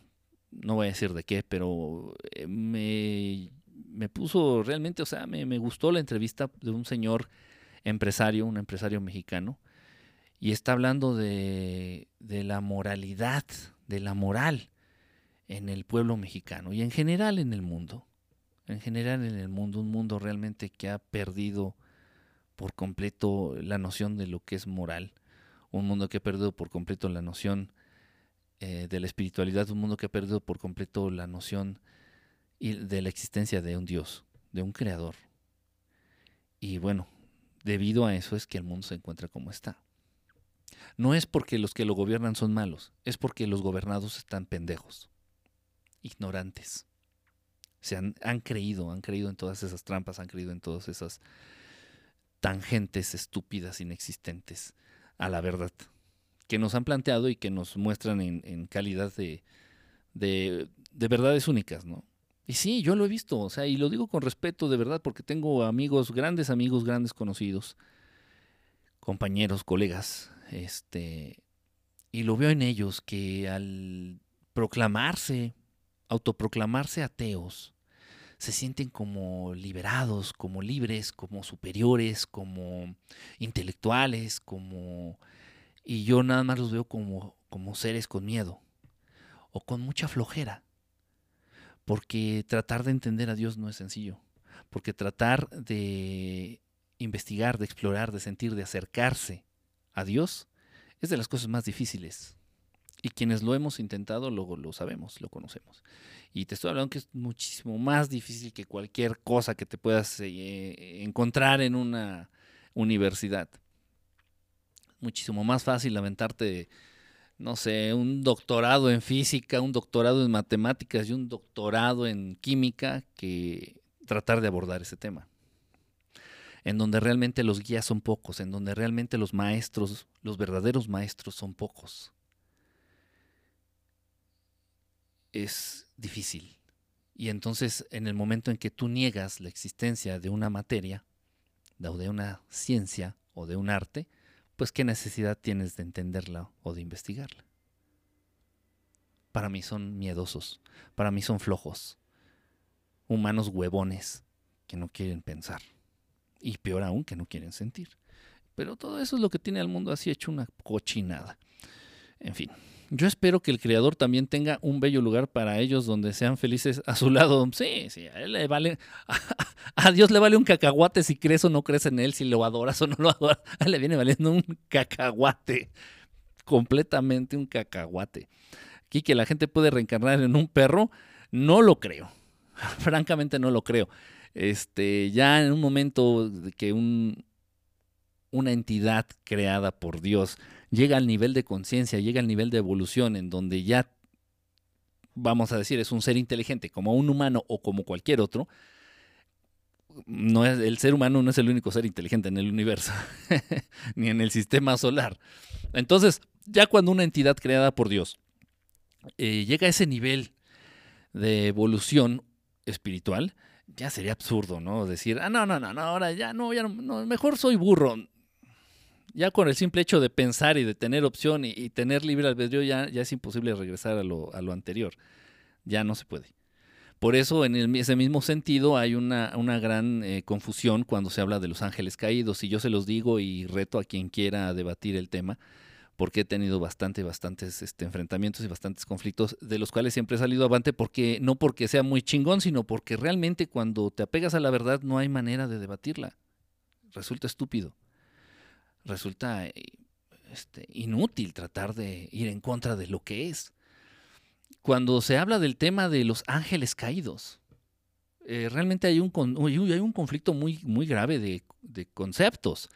Speaker 1: no voy a decir de qué, pero eh, me, me puso realmente, o sea, me, me gustó la entrevista de un señor empresario, un empresario mexicano, y está hablando de, de la moralidad de la moral en el pueblo mexicano y en general en el mundo. En general en el mundo, un mundo realmente que ha perdido por completo la noción de lo que es moral, un mundo que ha perdido por completo la noción eh, de la espiritualidad, un mundo que ha perdido por completo la noción de la existencia de un Dios, de un creador. Y bueno, debido a eso es que el mundo se encuentra como está. No es porque los que lo gobiernan son malos, es porque los gobernados están pendejos, ignorantes. Se han, han creído, han creído en todas esas trampas, han creído en todas esas tangentes estúpidas, inexistentes a la verdad, que nos han planteado y que nos muestran en, calidad de, de, de, verdades únicas, ¿no? Y sí, yo lo he visto, o sea, y lo digo con respeto de verdad, porque tengo amigos, grandes amigos, grandes conocidos, compañeros, colegas, este, y lo veo en ellos que al proclamarse, autoproclamarse ateos, se sienten como liberados, como libres, como superiores, como intelectuales, como... Y yo nada más los veo como, como seres con miedo o con mucha flojera. Porque tratar de entender a Dios no es sencillo. Porque tratar de investigar, de explorar, de sentir, de acercarse a Dios es de las cosas más difíciles. Y quienes lo hemos intentado, luego lo sabemos, lo conocemos. Y te estoy hablando que es muchísimo más difícil que cualquier cosa que te puedas eh, encontrar en una universidad. Muchísimo más fácil lamentarte, no sé, un doctorado en física, un doctorado en matemáticas y un doctorado en química que tratar de abordar ese tema en donde realmente los guías son pocos, en donde realmente los maestros, los verdaderos maestros son pocos. Es difícil. Y entonces en el momento en que tú niegas la existencia de una materia, o de una ciencia, o de un arte, pues qué necesidad tienes de entenderla o de investigarla. Para mí son miedosos, para mí son flojos, humanos huevones que no quieren pensar. Y peor aún, que no quieren sentir. Pero todo eso es lo que tiene al mundo así hecho una cochinada. En fin, yo espero que el creador también tenga un bello lugar para ellos donde sean felices a su lado. Sí, sí, a él le vale, a, Dios le vale un cacahuate si crees o no crees en él, si lo adoras o no lo adoras. A él le viene valiendo un cacahuate, completamente un cacahuate. Aquí que la gente puede reencarnar en un perro, no lo creo. Francamente no lo creo. Este, ya en un momento que un, una entidad creada por Dios llega al nivel de conciencia, llega al nivel de evolución en donde ya, vamos a decir, es un ser inteligente como un humano o como cualquier otro, no es, el ser humano no es el único ser inteligente en el universo, ni en el sistema solar. Entonces, ya cuando una entidad creada por Dios eh, llega a ese nivel de evolución espiritual, ya sería absurdo, ¿no? Decir, ah, no, no, no, no, ahora ya no, ya no, mejor soy burro. Ya con el simple hecho de pensar y de tener opción y, tener libre albedrío, ya, ya es imposible regresar a lo, anterior. Ya no se puede. Por eso, en ese mismo sentido, hay una, una gran eh, confusión cuando se habla de los ángeles caídos. Y yo se los digo y reto a quien quiera debatir el tema, porque he tenido bastante, bastantes este, enfrentamientos y bastantes conflictos, de los cuales siempre he salido avante, porque no porque sea muy chingón, sino porque realmente cuando te apegas a la verdad no hay manera de debatirla. Resulta estúpido. Resulta eh, este, inútil tratar de ir en contra de lo que es cuando se habla del tema de los ángeles caídos, eh, realmente hay un, hay un conflicto muy, muy grave de, conceptos.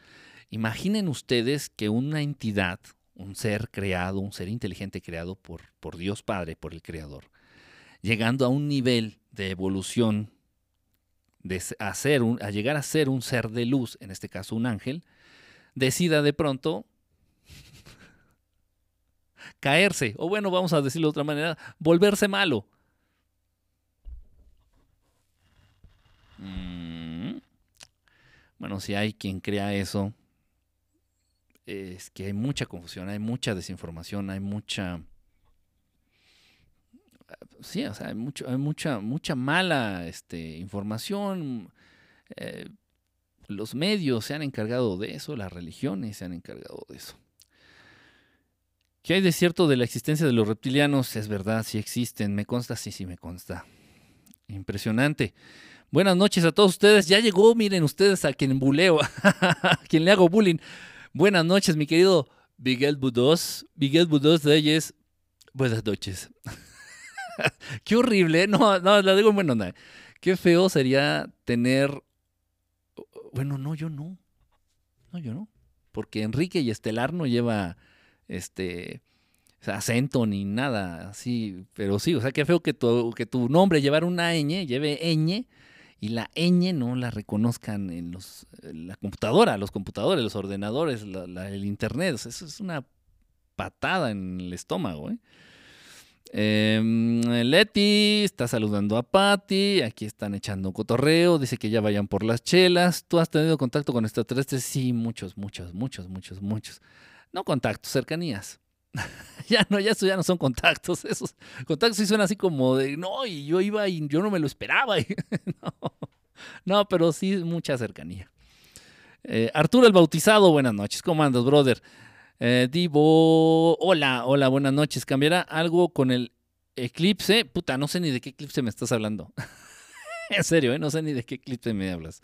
Speaker 1: Imaginen ustedes que una entidad, un ser creado, un ser inteligente creado por, por Dios Padre, por el Creador, llegando a un nivel de evolución, de hacer a llegar a ser un ser de luz, en este caso un ángel, decida de pronto caerse, o bueno, vamos a decirlo de otra manera, volverse malo. Mm. Bueno, si hay quien crea eso, es que hay mucha confusión, hay mucha desinformación, hay mucha... Sí, o sea, hay, mucho, hay mucha, mucha mala este, información. Eh, los medios se han encargado de eso, las religiones se han encargado de eso. ¿Qué hay de cierto de la existencia de los reptilianos? Es verdad, sí existen. Me consta, sí, sí me consta. Impresionante. Buenas noches a todos ustedes. Ya llegó, miren ustedes, a quien buleo, a quien le hago bullying. Buenas noches, mi querido Miguel Budos. Miguel Budos de ellos. Buenas noches. Qué horrible. No, no, la digo en buena onda. Qué feo sería tener. Bueno, no, yo no. No, yo no. Porque Enrique y Estelar no lleva este acento ni nada así, pero sí, o sea, qué feo que tu, que tu nombre llevar una ñ, lleve ñ, y la ñ no la reconozcan en, los, la computadora, los computadores, los ordenadores, el internet, eso es una patada en el estómago. ¿eh? Em, Leti está saludando a Patty. Aquí están echando cotorreo. Dice que ya vayan por las chelas. ¿Tú has tenido contacto con extraterrestres? Sí, muchos, muchos, muchos, muchos, muchos. No contactos, cercanías. ya no, ya eso ya no son contactos. Esos contactos sí suenan así como de, no, y yo iba y yo no me lo esperaba. no, pero sí mucha cercanía. Eh, Arturo el Bautizado, buenas noches. ¿Cómo andas, brother? Eh, Divo, hola, hola, buenas noches. ¿Cambiará algo con el eclipse? Puta, no sé ni de qué eclipse me estás hablando. en serio, ¿eh? no sé ni de qué eclipse me hablas.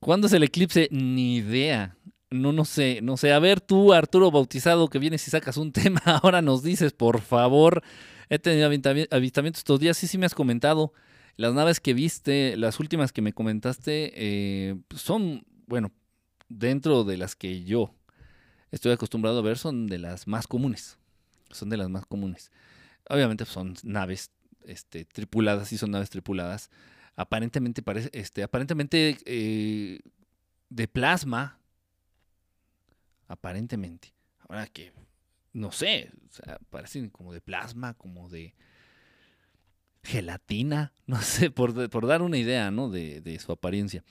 Speaker 1: ¿Cuándo es el eclipse? Ni idea no, no sé, no sé. A ver, tú, Arturo Bautizado, que vienes y sacas un tema, ahora nos dices, por favor. He tenido avistamientos estos días, sí, sí me has comentado. Las naves que viste, las últimas que me comentaste, eh, son, bueno, dentro de las que yo estoy acostumbrado a ver, son de las más comunes. Son de las más comunes. Obviamente son naves este, tripuladas, sí son naves tripuladas. Aparentemente, parece, este, aparentemente eh, de plasma, aparentemente. Ahora que, no sé, o parecen como de plasma, como de gelatina, no sé, por, dar una idea, ¿no? De, de, su apariencia.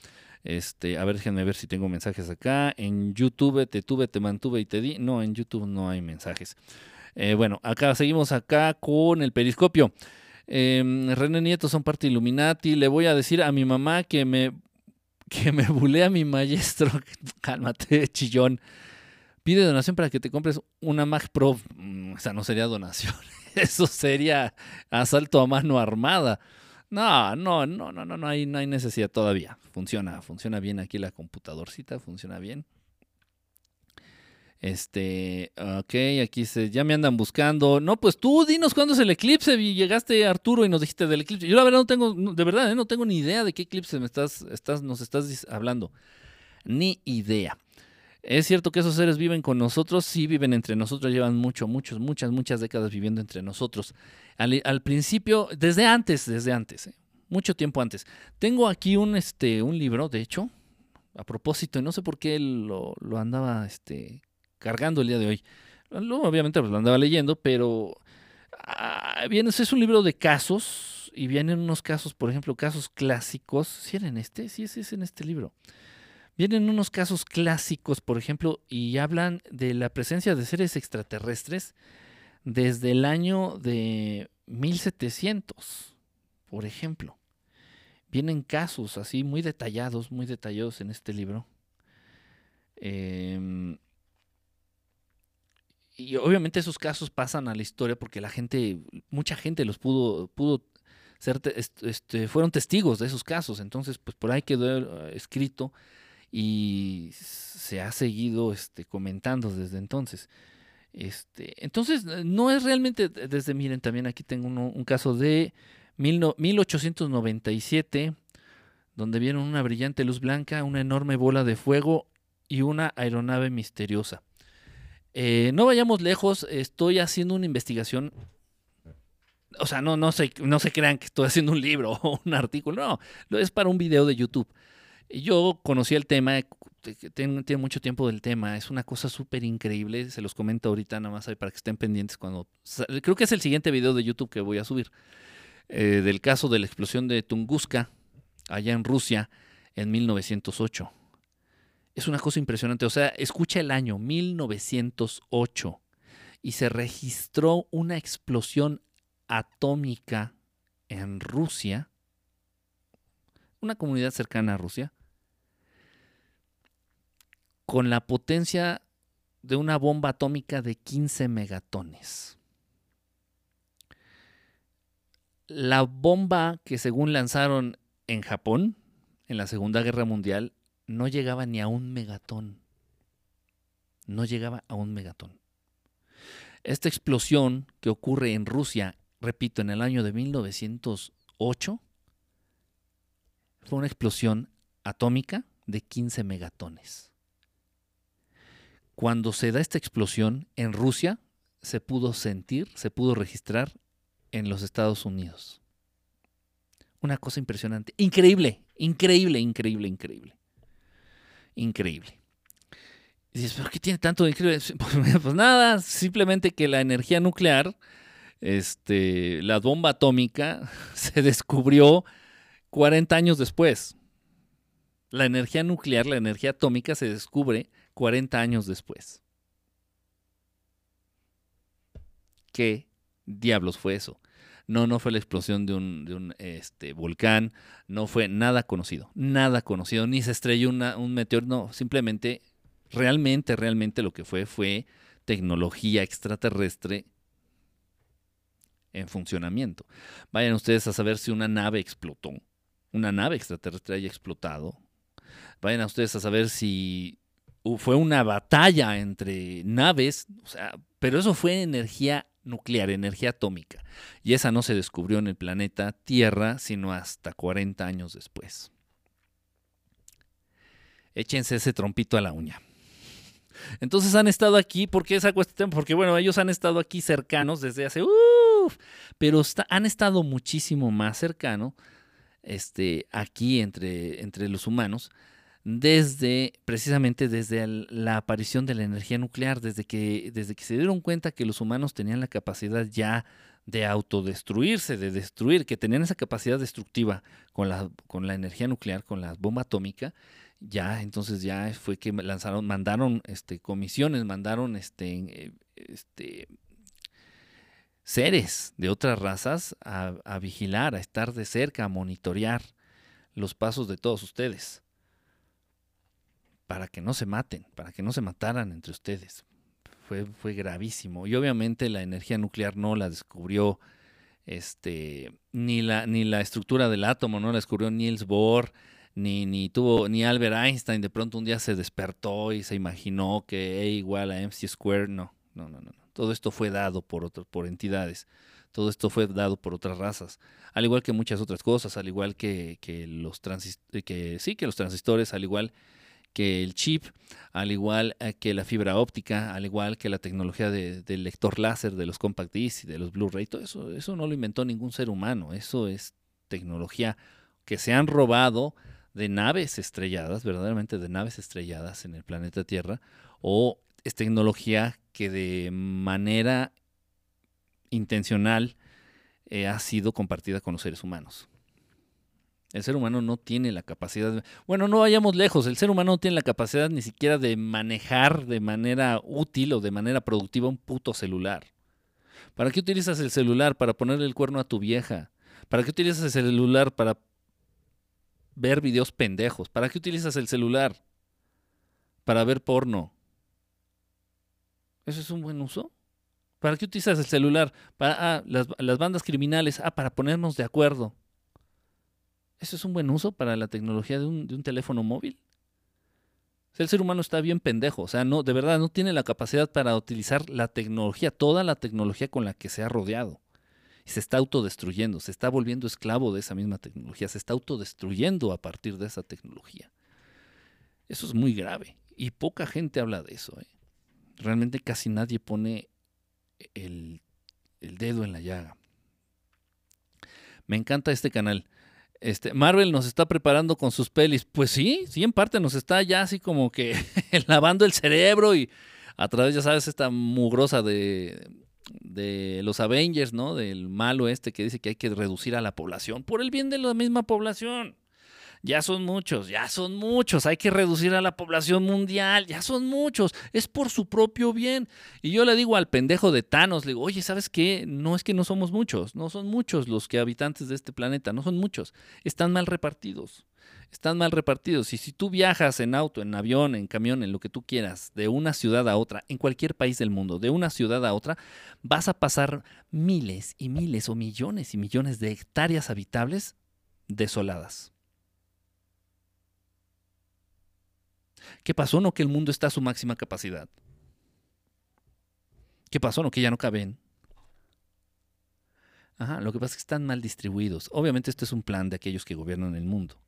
Speaker 1: Este, a ver, déjenme ver si tengo mensajes acá. En YouTube te tuve, te mantuve y te di. No, en YouTube no hay mensajes. Eh, bueno, acá seguimos acá con el periscopio. Eh, René Nieto son parte Illuminati. Le voy a decir a mi mamá que me que me bulea mi maestro. Cálmate, chillón pide donación para que te compres una Mac Pro. Mm, o sea, no sería donación. Eso sería asalto a mano armada. No, no, no, no, no, no hay, no hay necesidad todavía. Funciona, funciona bien aquí la computadorcita, funciona bien. Este, ok, aquí se, ya me andan buscando. No, pues tú dinos cuándo es el eclipse. Y llegaste Arturo y nos dijiste del eclipse. Yo la verdad no tengo, de verdad, eh, no tengo ni idea de qué eclipse me estás, estás, nos estás hablando. Ni idea. Es cierto que esos seres viven con nosotros, sí viven entre nosotros, llevan mucho, muchos, muchas, muchas décadas viviendo entre nosotros. Al, principio, desde antes, desde antes, eh, mucho tiempo antes. Tengo aquí un, este, un libro, de hecho, a propósito, y no sé por qué lo, lo andaba este, cargando el día de hoy. Lo, obviamente pues, lo andaba leyendo, pero ah, es un libro de casos, y vienen unos casos, por ejemplo, casos clásicos. ¿Sí en este? Sí, sí es en este libro. Vienen unos casos clásicos, por ejemplo, y hablan de la presencia de seres extraterrestres desde el año de 1700, por ejemplo. Vienen casos así muy detallados, muy detallados en este libro. Em, y obviamente esos casos pasan a la historia porque la gente, mucha gente los pudo, pudo ser, este, fueron testigos de esos casos. Entonces, pues por ahí quedó eh, escrito y se ha seguido este, comentando desde entonces. Este, entonces, no es realmente desde, miren, también aquí tengo un caso de 1897, donde vieron una brillante luz blanca, una enorme bola de fuego y una aeronave misteriosa. Eh, no vayamos lejos, estoy haciendo una investigación. O sea, no, no, se, no se crean que estoy haciendo un libro o un artículo, no, es para un video de YouTube. Yo conocí el tema, tiene, mucho tiempo del tema, es una cosa súper increíble, se los comento ahorita nada más para que estén pendientes cuando... Creo que es el siguiente video de YouTube que voy a subir. Eh, del caso de la explosión de Tunguska, allá en Rusia, en 1908. Es una cosa impresionante. O sea, escucha el año 1908 y se registró una explosión atómica en Rusia, una comunidad cercana a Rusia, con la potencia de una bomba atómica de 15 megatones. la bomba que según lanzaron en Japón en la Segunda Guerra Mundial no llegaba ni a un megatón. No llegaba a un megatón. Esta explosión que ocurre en Rusia, repito, en el año de 1908, fue una explosión atómica de 15 megatones. Cuando se da esta explosión en Rusia, se pudo sentir, se pudo registrar en los Estados Unidos. Una cosa impresionante. Increíble, increíble, increíble, increíble. Increíble. Y dices, ¿pero qué tiene tanto de increíble? Pues, pues, nada, simplemente que la energía nuclear, este, la bomba atómica, se descubrió 40 años después. La energía nuclear, la energía atómica se descubre 40 años después. ¿Qué diablos fue eso? No, no fue la explosión de un, este, volcán, no fue nada conocido, nada conocido, ni se estrelló un meteoro, no, simplemente, realmente, realmente lo que fue fue tecnología extraterrestre en funcionamiento. Vayan ustedes a saber si una nave explotó, una nave extraterrestre haya explotado. Vayan a ustedes a saber si fue una batalla entre naves, o sea, pero eso fue energía nuclear, energía atómica. Y esa no se descubrió en el planeta Tierra sino hasta 40 años después. Échense ese trompito a la uña. Entonces han estado aquí, ¿por qué esa cuestión? Porque bueno, ellos han estado aquí cercanos desde hace, pero han estado muchísimo más cercanos este, aquí entre, entre los humanos desde precisamente desde la aparición de la energía nuclear, desde que, desde que se dieron cuenta que los humanos tenían la capacidad ya de autodestruirse, de destruir, que tenían esa capacidad destructiva con la, con la energía nuclear, con la bomba atómica, ya entonces ya fue que lanzaron, mandaron este, comisiones, mandaron este, este, seres de otras razas a, a vigilar, a estar de cerca, a monitorear los pasos de todos ustedes para que no se maten, para que no se mataran entre ustedes. Fue, fue gravísimo. Y obviamente la energía nuclear no la descubrió este, ni, la, ni la estructura del átomo, no la descubrió Niels Bohr, ni, ni tuvo, ni Albert Einstein de pronto un día se despertó y se imaginó que E igual a MC square. No, no, no, no. Todo esto fue dado por otros, por entidades. Todo esto fue dado por otras razas, al igual que muchas otras cosas, al igual que, que los que sí, que los transistores, al igual que el chip, al igual eh, que la fibra óptica, al igual que la tecnología del lector láser, de los compact discs y de los Blu-ray, todo eso, eso no lo inventó ningún ser humano, eso es tecnología que se han robado de naves estrelladas, verdaderamente de naves estrelladas en el planeta Tierra, o es tecnología que de manera intencional eh, ha sido compartida con los seres humanos. El ser humano no tiene la capacidad, bueno, no vayamos lejos, el ser humano no tiene la capacidad ni siquiera de manejar de manera útil o de manera productiva un puto celular. ¿Para qué utilizas el celular? Para ponerle el cuerno a tu vieja. ¿Para qué utilizas el celular? Para ver videos pendejos. ¿Para qué utilizas el celular? Para ver porno. ¿Eso es un buen uso? ¿Para qué utilizas el celular? Para ah, las, las, bandas criminales. Ah, para ponernos de acuerdo. ¿Eso es un buen uso para la tecnología de un, teléfono móvil? el ser humano está bien pendejo. O sea, no, de verdad no tiene la capacidad para utilizar la tecnología, toda la tecnología con la que se ha rodeado. Y se está autodestruyendo, se está volviendo esclavo de esa misma tecnología, se está autodestruyendo a partir de esa tecnología. Eso es muy grave. Y poca gente habla de eso. ¿eh? Realmente casi nadie pone el dedo en la llaga. Me encanta este canal. Este, Marvel nos está preparando con sus pelis. Pues sí, sí, en parte nos está ya así como que lavando el cerebro y a través, ya sabes, esta mugrosa de, de los Avengers, ¿no? Del malo este que dice que hay que reducir a la población por el bien de la misma población ya son muchos, ya son muchos, hay que reducir a la población mundial, ya son muchos, es por su propio bien. Y yo le digo al pendejo de Thanos, le digo, oye, ¿sabes qué? No es que no somos muchos, no son muchos los que habitantes de este planeta, no son muchos, están mal repartidos. Están mal repartidos. Y si tú viajas en auto, en avión, en camión, en lo que tú quieras, de una ciudad a otra, en cualquier país del mundo, de una ciudad a otra, vas a pasar miles y miles o millones y millones de hectáreas habitables desoladas. ¿Qué pasó? No que el mundo está a su máxima capacidad. ¿Qué pasó? No que ya no caben. Ajá, lo que pasa es que están mal distribuidos. Obviamente este es un plan de aquellos que gobiernan el mundo.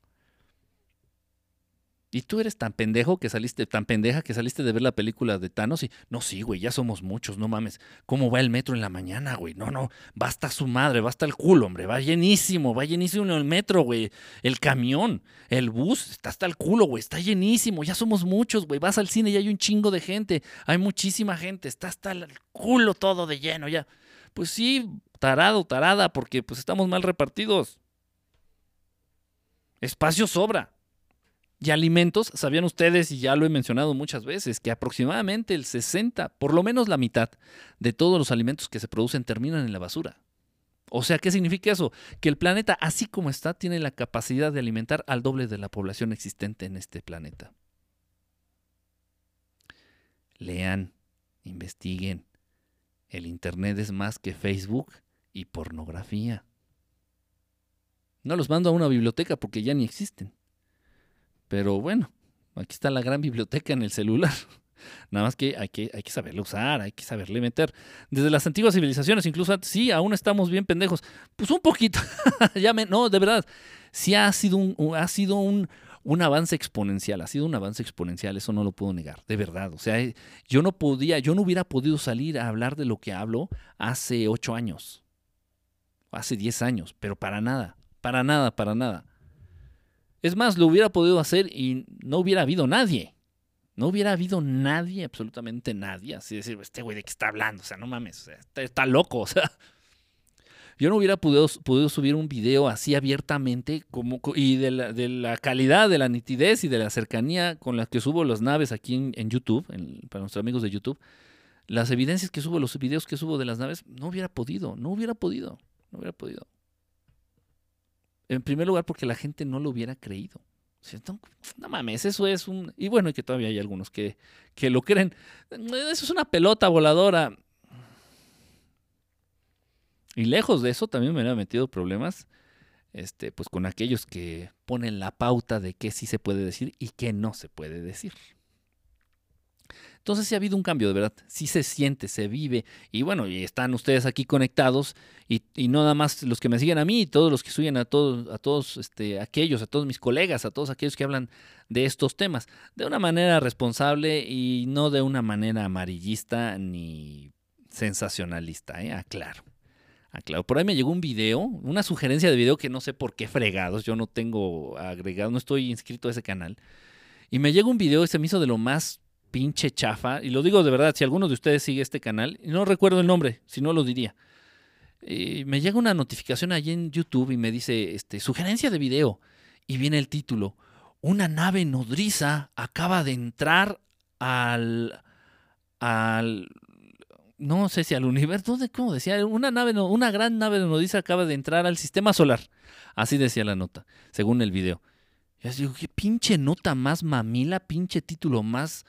Speaker 1: Y tú eres tan pendejo que saliste, tan pendeja que saliste de ver la película de Thanos y no, sí, güey, ya somos muchos, no mames. ¿Cómo va el metro en la mañana, güey? No, no, basta su madre, basta el culo, hombre, va llenísimo, va llenísimo el metro, güey. El camión, el bus, está hasta el culo, güey, está llenísimo, ya somos muchos, güey. Vas al cine y hay un chingo de gente, hay muchísima gente, está hasta el culo todo de lleno, ya. Pues sí, tarado, tarada, porque pues estamos mal repartidos. Espacio sobra. Y alimentos, sabían ustedes, y ya lo he mencionado muchas veces, que aproximadamente el 60, por lo menos la mitad, de todos los alimentos que se producen terminan en la basura. O sea, ¿qué significa eso? Que el planeta, así como está, tiene la capacidad de alimentar al doble de la población existente en este planeta. Lean, investiguen. El Internet es más que Facebook y pornografía. No los mando a una biblioteca porque ya ni existen. Pero bueno, aquí está la gran biblioteca en el celular. Nada más que hay que, hay que saberle usar, hay que saberle meter. Desde las antiguas civilizaciones, incluso antes, sí, aún estamos bien pendejos. Pues un poquito. ya me, no, de verdad. Sí ha sido un, ha sido un, un avance exponencial, ha sido un avance exponencial, eso no lo puedo negar, de verdad. O sea, yo no podía, yo no hubiera podido salir a hablar de lo que hablo hace ocho años, hace diez años, pero para nada, para nada, para nada. Es más, lo hubiera podido hacer y no hubiera habido nadie. No hubiera habido nadie, absolutamente nadie. Así decir, este güey de qué está hablando, o sea, no mames, está, loco, o sea. Yo no hubiera podido, subir un video así abiertamente como, y de la, calidad, de la nitidez y de la cercanía con las que subo las naves aquí en, YouTube, para nuestros amigos de YouTube. Las evidencias que subo, los videos que subo de las naves, no hubiera podido, no hubiera podido, no hubiera podido. En primer lugar, porque la gente no lo hubiera creído. No, mames, eso es un... Y bueno, y que todavía hay algunos que, que lo creen. Eso es una pelota voladora. Y lejos de eso, también me hubiera metido problemas este, pues con aquellos que ponen la pauta de qué sí se puede decir y qué no se puede decir. Entonces sí ha habido un cambio, de verdad. Sí se siente, se vive. Y bueno, y están ustedes aquí conectados. Y, no nada más los que me siguen a mí, y todos los que siguen a todos, a todos este, aquellos, a todos mis colegas, a todos aquellos que hablan de estos temas. De una manera responsable y no de una manera amarillista ni sensacionalista, ¿eh? aclaro. Aclaro. Por ahí me llegó un video, una sugerencia de video que no sé por qué fregados. Yo no tengo agregado, no estoy inscrito a ese canal. Y me llega un video que se me hizo de lo más pinche chafa, y lo digo de verdad, si alguno de ustedes sigue este canal, no recuerdo el nombre, si no lo diría. me llega una notificación allí en YouTube y me dice, este, sugerencia de video, y viene el título, una nave nodriza acaba de entrar al, al no sé si al universo, ¿dónde, ¿cómo decía? Una nave, una gran nave nodriza acaba de entrar al sistema solar. Así decía la nota, según el video. Y así digo, qué pinche nota más mamila, pinche título más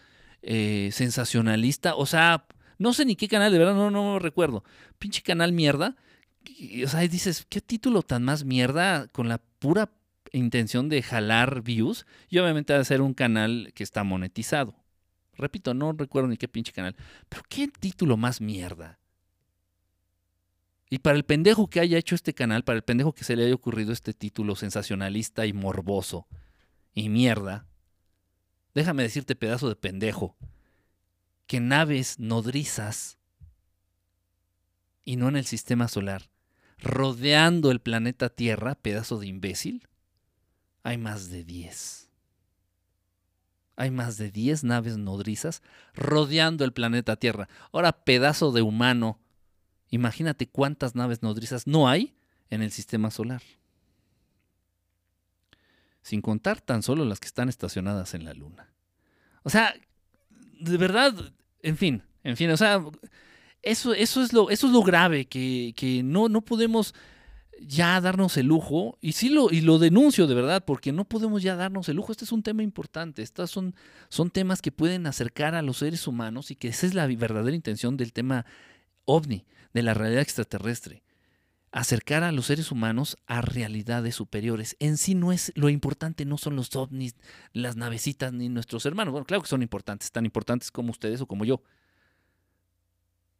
Speaker 1: eh, sensacionalista. O sea, no sé ni qué canal, de verdad no, no recuerdo. Pinche canal mierda. o sea, dices, qué título tan más mierda con la pura intención de jalar views. Y obviamente ser un canal que está monetizado. Repito, no recuerdo ni qué pinche canal. Pero qué título más mierda. Y para el pendejo que haya hecho este canal, para el pendejo que se le haya ocurrido este título sensacionalista y morboso y mierda, déjame decirte pedazo de pendejo, que naves nodrizas y no en el sistema solar, rodeando el planeta Tierra, pedazo de imbécil, hay más de 10. Hay más de 10 naves nodrizas rodeando el planeta Tierra. Ahora, pedazo de humano, imagínate cuántas naves nodrizas no hay en el sistema solar. Sin contar tan solo las que están estacionadas en la Luna. O sea, de verdad, en fin, en fin, o sea, eso, eso, es, lo, eso es lo grave, que, que no, no podemos ya darnos el lujo, y sí lo, y lo denuncio de verdad, porque no podemos ya darnos el lujo. Este es un tema importante. Estos son, son temas que pueden acercar a los seres humanos y que esa es la verdadera intención del tema ovni, de la realidad extraterrestre. Acercar a los seres humanos a realidades superiores. En sí no es lo importante, no son los ovnis, las navecitas ni nuestros hermanos. Bueno, claro que son importantes, tan importantes como ustedes o como yo.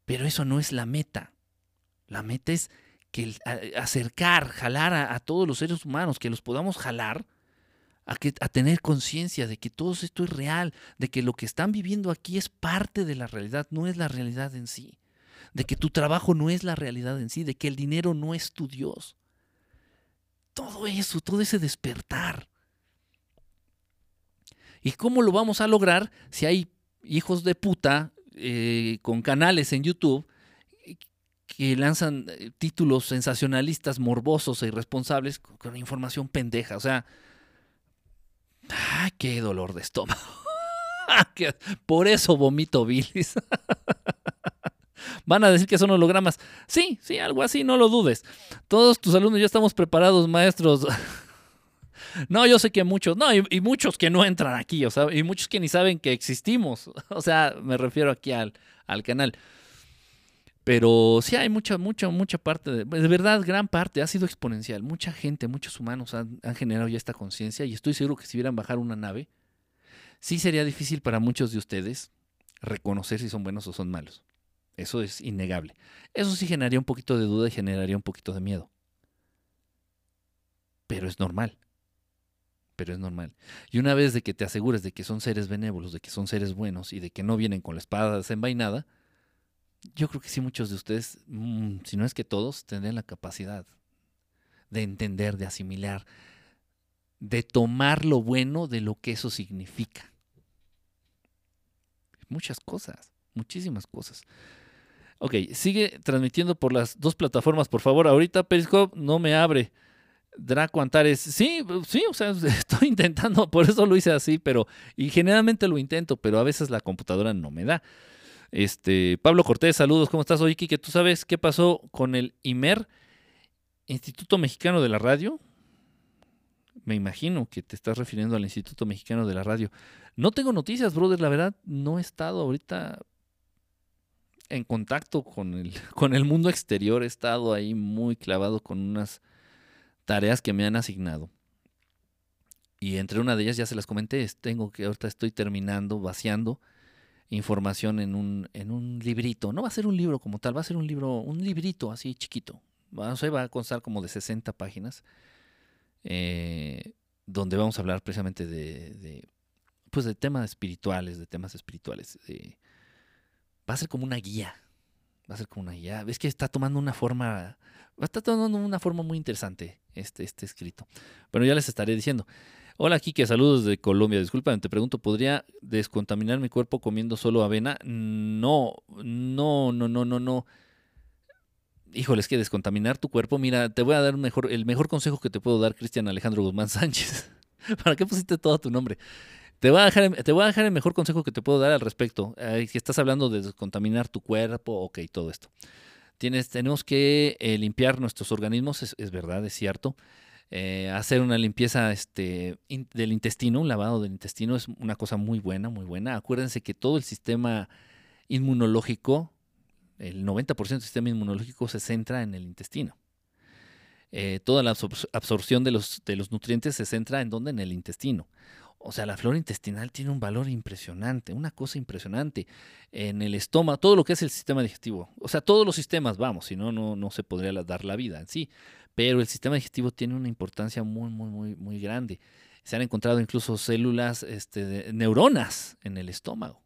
Speaker 1: Pero eso no es la meta. La meta es que acercar, jalar a, todos los seres humanos, que los podamos jalar a, que, a tener conciencia de que todo esto es real, de que lo que están viviendo aquí es parte de la realidad, no es la realidad en sí, de que tu trabajo no es la realidad en sí, de que el dinero no es tu Dios. Todo eso, todo ese despertar. ¿Y cómo lo vamos a lograr si hay hijos de puta eh, con canales en YouTube que lanzan eh, títulos sensacionalistas, morbosos e irresponsables con información pendeja. O sea, ¡ah, qué dolor de estómago! Por eso vomito bilis. Van a decir que son hologramas. Sí, sí, algo así, no lo dudes. Todos tus alumnos ya estamos preparados, maestros. No, yo sé que muchos, no, y, muchos que no entran aquí, o sea, y muchos que ni saben que existimos. O sea, me refiero aquí al, al canal. Pero sí hay mucha, mucha, mucha parte, de, de, verdad, gran parte, ha sido exponencial. Mucha gente, muchos humanos han, generado ya esta conciencia y estoy seguro que si vieran bajar una nave, sí sería difícil para muchos de ustedes reconocer si son buenos o son malos. Eso es innegable. Eso sí generaría un poquito de duda y generaría un poquito de miedo. Pero es normal. Pero es normal. Y una vez de que te asegures de que son seres benévolos, de que son seres buenos y de que no vienen con la espada desenvainada, yo creo que sí muchos de ustedes, mm, si no es que todos, tendrán la capacidad de entender, de asimilar, de tomar lo bueno de lo que eso significa. Muchas cosas, muchísimas cosas. Ok, sigue transmitiendo por las dos plataformas, por favor. Ahorita Periscope no me abre. Draco Antares, sí, sí, o sea, estoy intentando, por eso lo hice así, pero, y generalmente lo intento, pero a veces la computadora no me da. Este, Pablo Cortés, saludos, ¿cómo estás? Oye, que ¿tú sabes qué pasó con el IMER, Instituto Mexicano de la Radio? Me imagino que te estás refiriendo al Instituto Mexicano de la Radio. No tengo noticias, brother, la verdad, no he estado ahorita en contacto con el, con el mundo exterior, he estado ahí muy clavado con unas tareas que me han asignado. Y entre una de ellas ya se las comenté, tengo que ahorita estoy terminando, vaciando información en un, en un librito. No va a ser un libro como tal, va a ser un libro, un librito así chiquito. Va, a constar como de 60 páginas, eh, donde vamos a hablar precisamente de, pues de temas espirituales, de temas espirituales. Va a ser como una guía. Va a ser como una guía. Ves que está tomando una forma, está tomando una forma muy interesante este, este escrito. Bueno, ya les estaré diciendo. Hola Kike, saludos de Colombia. Disculpa, te pregunto, ¿podría descontaminar mi cuerpo comiendo solo avena? No, no, no, no, no, no. Híjole, es que descontaminar tu cuerpo, mira, te voy a dar mejor, el mejor consejo que te puedo dar, Cristian Alejandro Guzmán Sánchez. ¿Para qué pusiste todo tu nombre? Te voy, a dejar, te voy a dejar el mejor consejo que te puedo dar al respecto. si estás hablando de descontaminar tu cuerpo, ok, todo esto. Tenemos que eh, limpiar nuestros organismos, es, verdad, es cierto. Eh, hacer una limpieza este, del intestino, un lavado del intestino es una cosa muy buena, muy buena. Acuérdense que todo el sistema inmunológico, el 90% del sistema inmunológico se centra en el intestino. Eh, toda la absorción de los nutrientes se centra en dónde? En el intestino. O sea, la flora intestinal tiene un valor impresionante, una cosa impresionante. En el estómago, todo lo que es el sistema digestivo. O sea, todos los sistemas, vamos, si no, no se podría dar la vida en sí. Pero el sistema digestivo tiene una importancia muy, muy, muy, muy grande. Se han encontrado incluso células, este, neuronas en el estómago.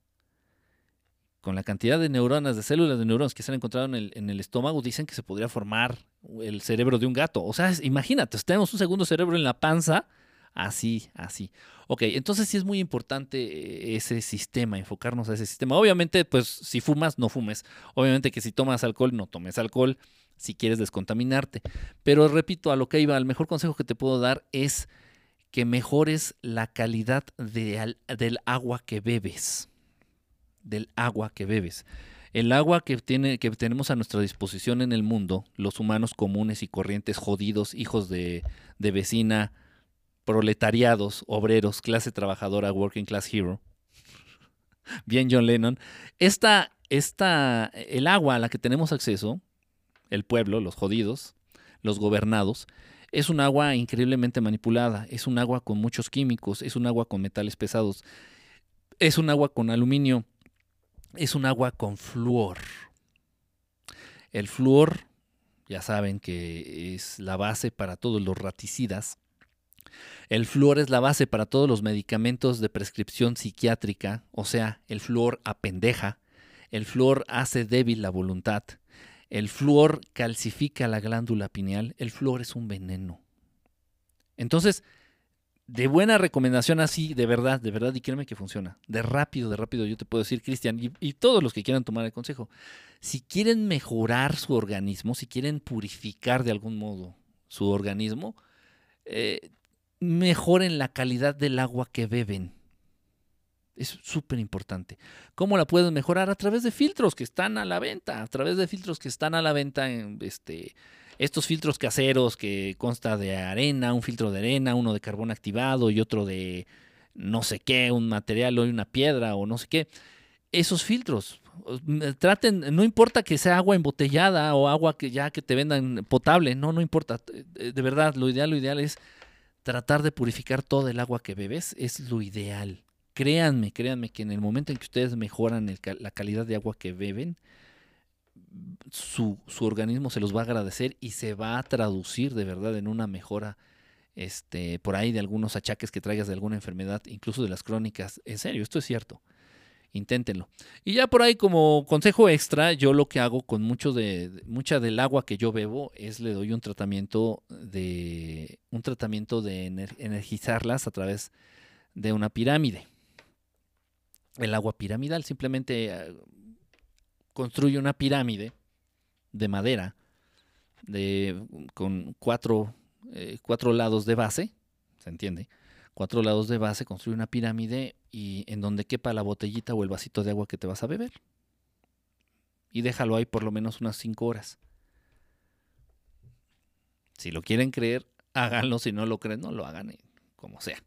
Speaker 1: Con la cantidad de neuronas, de células de neuronas que se han encontrado en el, en el estómago, dicen que se podría formar el cerebro de un gato. O sea, imagínate, tenemos un segundo cerebro en la panza Así, así. Ok, entonces sí es muy importante eh, ese sistema, enfocarnos a ese sistema. Obviamente, pues si fumas, no fumes. Obviamente que si tomas alcohol, no tomes alcohol si quieres descontaminarte. Pero repito, a lo que iba, el mejor consejo que te puedo dar es que mejores la calidad de, del agua que bebes. Del agua que bebes. El agua que, tiene, que tenemos a nuestra disposición en el mundo, los humanos comunes y corrientes jodidos, hijos de, de vecina, proletariados, obreros, clase trabajadora, working class hero. Bien, John Lennon. Esta, esta, el agua a la que tenemos acceso, el pueblo, los jodidos, los gobernados, es un agua increíblemente manipulada, es un agua con muchos químicos, es un agua con metales pesados, es un agua con aluminio, es un agua con flúor. El flúor, ya saben que es la base para todos los raticidas, el flúor es la base para todos los medicamentos de prescripción psiquiátrica, o sea, el flúor apendeja, el flúor hace débil la voluntad, el flúor calcifica la glándula pineal, el flúor es un veneno. Entonces, de buena recomendación así, de verdad, de verdad, y créeme que funciona. De rápido, de rápido, yo te puedo decir, Cristian, y, y, todos los que quieran tomar el consejo, si quieren mejorar su organismo, si quieren purificar de algún modo su organismo, eh, mejoren la calidad del agua que beben. Es súper importante. ¿Cómo la pueden mejorar? A través de filtros que están a la venta, a través de filtros que están a la venta en este, estos filtros caseros que consta de arena, un filtro de arena, uno de carbón activado y otro de no sé qué, un material o una piedra o no sé qué. Esos filtros, traten, no importa que sea agua embotellada o agua que ya que te vendan potable, no, no importa. De verdad, lo ideal, lo ideal es tratar de purificar todo el agua que bebes es lo ideal. Créanme, créanme que en el momento en que ustedes mejoran la calidad de agua que beben, su, organismo se los va a agradecer y se va a traducir de verdad en una mejora este, por ahí de algunos achaques que traigas de alguna enfermedad, incluso de las crónicas. En serio, esto es cierto inténtenlo. Y ya por ahí como consejo extra, yo lo que hago con mucho de mucha del agua que yo bebo es le doy un tratamiento de un tratamiento de energizarlas a través de una pirámide. El agua piramidal simplemente eh, construye una pirámide de madera de, con cuatro, eh, cuatro lados de base, ¿se entiende? Cuatro lados de base, construye una pirámide y en donde quepa la botellita o el vasito de agua que te vas a beber. Y déjalo ahí por lo menos unas cinco horas. Si lo quieren creer, háganlo. Si no lo creen, no lo hagan, eh, como sea.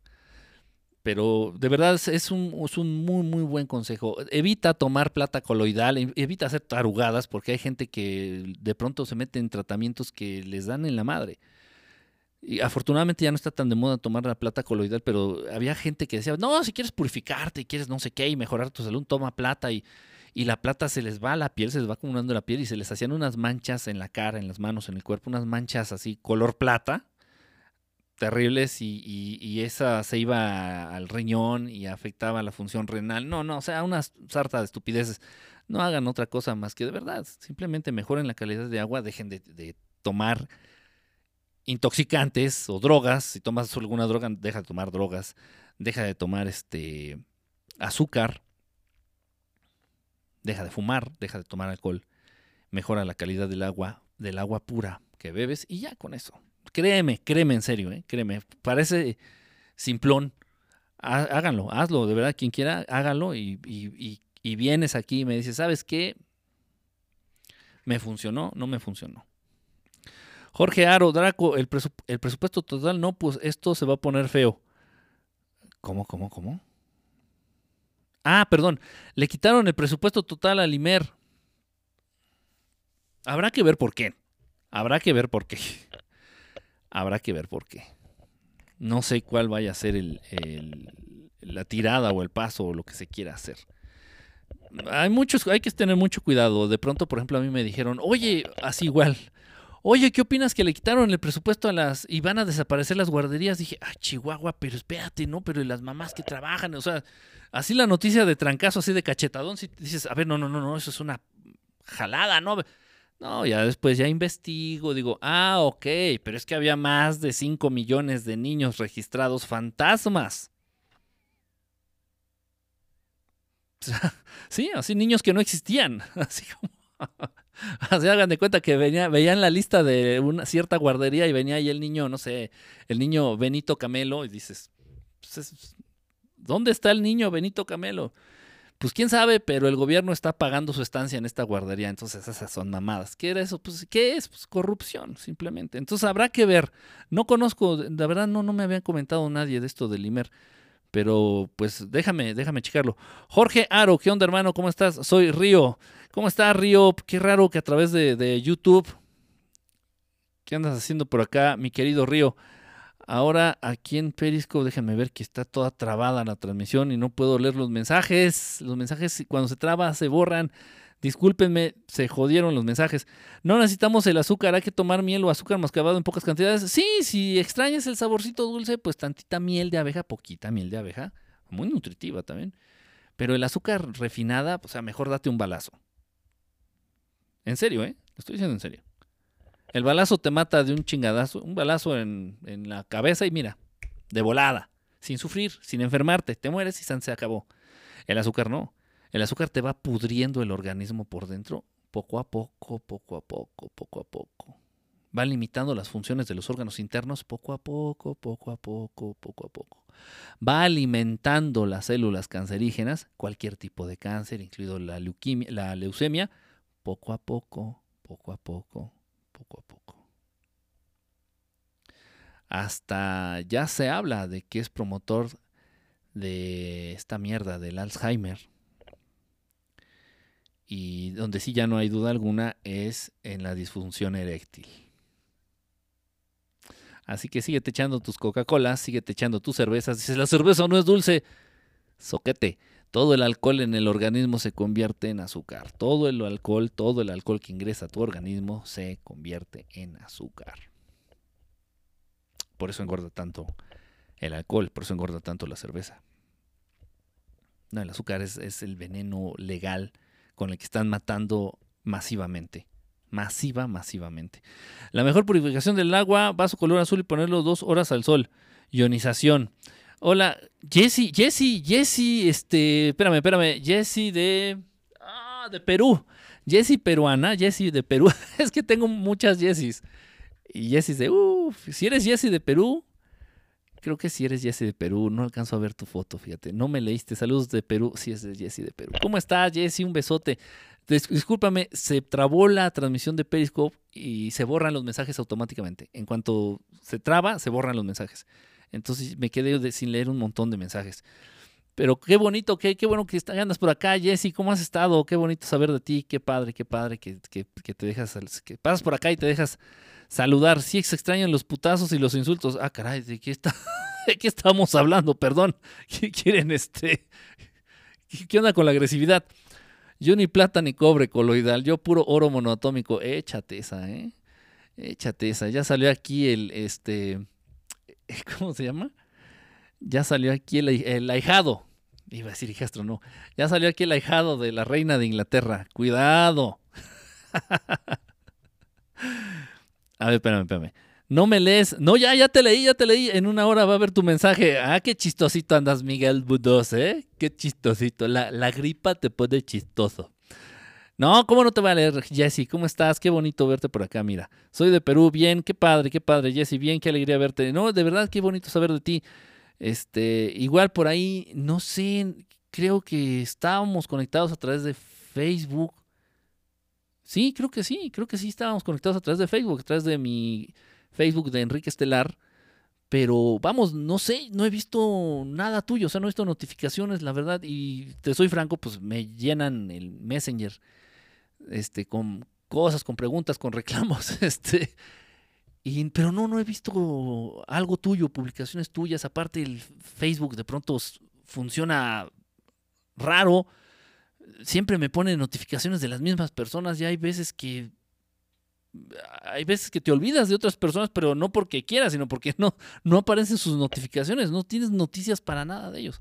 Speaker 1: Pero de verdad es un, es un muy, muy buen consejo. Evita tomar plata coloidal, evita hacer tarugadas, porque hay gente que de pronto se mete en tratamientos que les dan en la madre. Y afortunadamente ya no está tan de moda tomar la plata coloidal, pero había gente que decía, no, si quieres purificarte y quieres no sé qué y mejorar tu salud, toma plata y, y la plata se les va a la piel, se les va acumulando la piel y se les hacían unas manchas en la cara, en las manos, en el cuerpo, unas manchas así, color plata, terribles y, y, esa se iba al riñón y afectaba la función renal. No, no, o sea, unas sarta de estupideces. No hagan otra cosa más que de verdad, simplemente mejoren la calidad de agua, dejen de, de tomar intoxicantes o drogas. Si tomas alguna droga, deja de tomar drogas, deja de tomar este azúcar, deja de fumar, deja de tomar alcohol, mejora la calidad del agua, del agua pura que bebes y ya con eso. Créeme, créeme en serio, ¿eh? créeme. Parece simplón háganlo, hazlo, de verdad, quien quiera, hágalo y, vienes aquí y me dices, ¿sabes qué? ¿Me funcionó? No me funcionó. Jorge Aro, Draco, el, el presupuesto total, no, pues esto se va a poner feo. ¿Cómo, cómo, cómo? Ah, perdón, le quitaron el presupuesto total al IMER. Habrá que ver por qué. Habrá que ver por qué. Habrá que ver por qué. No sé cuál vaya a ser la tirada o el paso o lo que se quiera hacer. Hay muchos, hay que tener mucho cuidado. De pronto, por ejemplo, a mí me dijeron, oye, así igual, oye, ¿qué opinas que le quitaron el presupuesto a las y van a desaparecer las guarderías? Dije, ah, Chihuahua, pero espérate, ¿no? Pero las mamás que trabajan, o sea, así la noticia de trancazo, así de cachetadón, si dices, a ver, no, no, no, no, eso es una jalada, ¿no? No, ya después ya investigo, digo, ah, ok, pero es que había más de 5 millones de niños registrados fantasmas. sí, así niños que no existían, así como... Así hagan de cuenta que venía, veían la lista de una cierta guardería y venía ahí el niño, no sé, el niño Benito Camelo y dices, pues ¿dónde está el niño Benito Camelo? Pues quién sabe, pero el gobierno está pagando su estancia en esta guardería, entonces esas son mamadas. ¿Qué era eso? Pues, ¿qué es? Pues corrupción, simplemente. Entonces habrá que ver. No conozco, la verdad no, no me habían comentado nadie de esto del IMER, pero pues déjame, déjame checarlo. Jorge Aro, ¿qué onda hermano? ¿Cómo estás? Soy Río. ¿Cómo estás Río? Qué raro que a través de, YouTube... ¿Qué andas haciendo por acá, mi querido Río? Ahora aquí en Periscope, déjenme ver que está toda trabada la transmisión y no puedo leer los mensajes. Los mensajes cuando se traba se borran. Discúlpenme, se jodieron los mensajes. No necesitamos el azúcar, hay que tomar miel o azúcar mascabado en pocas cantidades. Sí, si extrañas el saborcito dulce, pues tantita miel de abeja, poquita miel de abeja, muy nutritiva también. Pero el azúcar refinada, pues, o sea, mejor date un balazo. En serio, ¿eh? Lo estoy diciendo en serio. El balazo te mata de un chingadazo, un balazo en, la cabeza y mira, de volada, sin sufrir, sin enfermarte, te mueres y se acabó. El azúcar no. El azúcar te va pudriendo el organismo por dentro poco a poco, poco a poco, poco a poco. Va limitando las funciones de los órganos internos poco a poco, poco a poco, poco a poco. Va alimentando las células cancerígenas, cualquier tipo de cáncer, incluido la leucemia, poco a poco, poco a poco, poco a poco. Hasta ya se habla de que es promotor de esta mierda del Alzheimer. Y donde sí ya no hay duda alguna es en la disfunción eréctil. Así que síguete echando tus Coca-Colas, síguete echando tus cervezas. Dices, la cerveza no es dulce. Soquete. Todo el alcohol en el organismo se convierte en azúcar. Todo el alcohol, todo el alcohol que ingresa a tu organismo se convierte en azúcar. Por eso engorda tanto el alcohol, por eso engorda tanto la cerveza. No, el azúcar es, es el veneno legal con el que están matando masivamente. Masiva, masivamente. La mejor purificación del agua, vaso color azul y ponerlo dos horas al sol. Ionización. Hola, Jesse, Jesse, Jesse, este, espérame, espérame, Jesse de, ah, de Perú. Jesse peruana, Jesse de Perú. es que tengo muchas Jessys. Y Jesse de, uff, si eres Jesse de Perú, creo que si eres Jesse de Perú, no alcanzo a ver tu foto, fíjate. No me leíste. Saludos de Perú, si es de Jesse de Perú. ¿Cómo estás, Jesse? Un besote. Discúlpame, se trabó la transmisión de Periscope y se borran los mensajes automáticamente. En cuanto se traba, se borran los mensajes. Entonces me quedé sin leer un montón de mensajes. Pero qué bonito, qué, qué bueno que andas por acá, Jesse. ¿Cómo has estado? Qué bonito saber de ti. Qué padre, qué padre que, te dejas, que pasas por acá y te dejas saludar. Sí, se extrañan los putazos y los insultos. Ah, caray, ¿de qué, está, ¿de qué estamos hablando? Perdón. ¿Qué quieren este? ¿Qué onda con la agresividad? Yo ni plata ni cobre coloidal, yo puro oro monoatómico. Échate esa, ¿eh? Échate esa. Ya salió aquí el, este, ¿cómo se llama? Ya salió aquí el, ahijado. Iba a decir hijastro, no. Ya salió aquí el ahijado de la reina de Inglaterra. Cuidado. a ver, espérame, espérame. No me lees. No, ya, ya te leí, ya te leí. En una hora va a ver tu mensaje. Ah, qué chistosito andas, Miguel Budos, ¿eh? Qué chistosito. La, la gripa te pone chistoso. No, ¿cómo no te va a leer, Jesse? ¿Cómo estás? Qué bonito verte por acá, mira. Soy de Perú, bien, qué padre, qué padre, Jesse, bien, qué alegría verte. No, de verdad, qué bonito saber de ti. Este, igual por ahí, no sé, creo que estábamos conectados a través de Facebook. Sí, creo que sí, creo que sí estábamos conectados a través de Facebook, a través de mi Facebook de Enrique Estelar. Pero vamos, no sé, no he visto nada tuyo, o sea, no he visto notificaciones, la verdad, y te soy franco, pues me llenan el Messenger este, con cosas, con preguntas, con reclamos, este, y, pero no, no he visto algo tuyo, publicaciones tuyas, aparte el Facebook de pronto funciona raro, siempre me pone notificaciones de las mismas personas y hay veces que hay veces que te olvidas de otras personas, pero no porque quieras, sino porque no, no aparecen sus notificaciones, no tienes noticias para nada de ellos.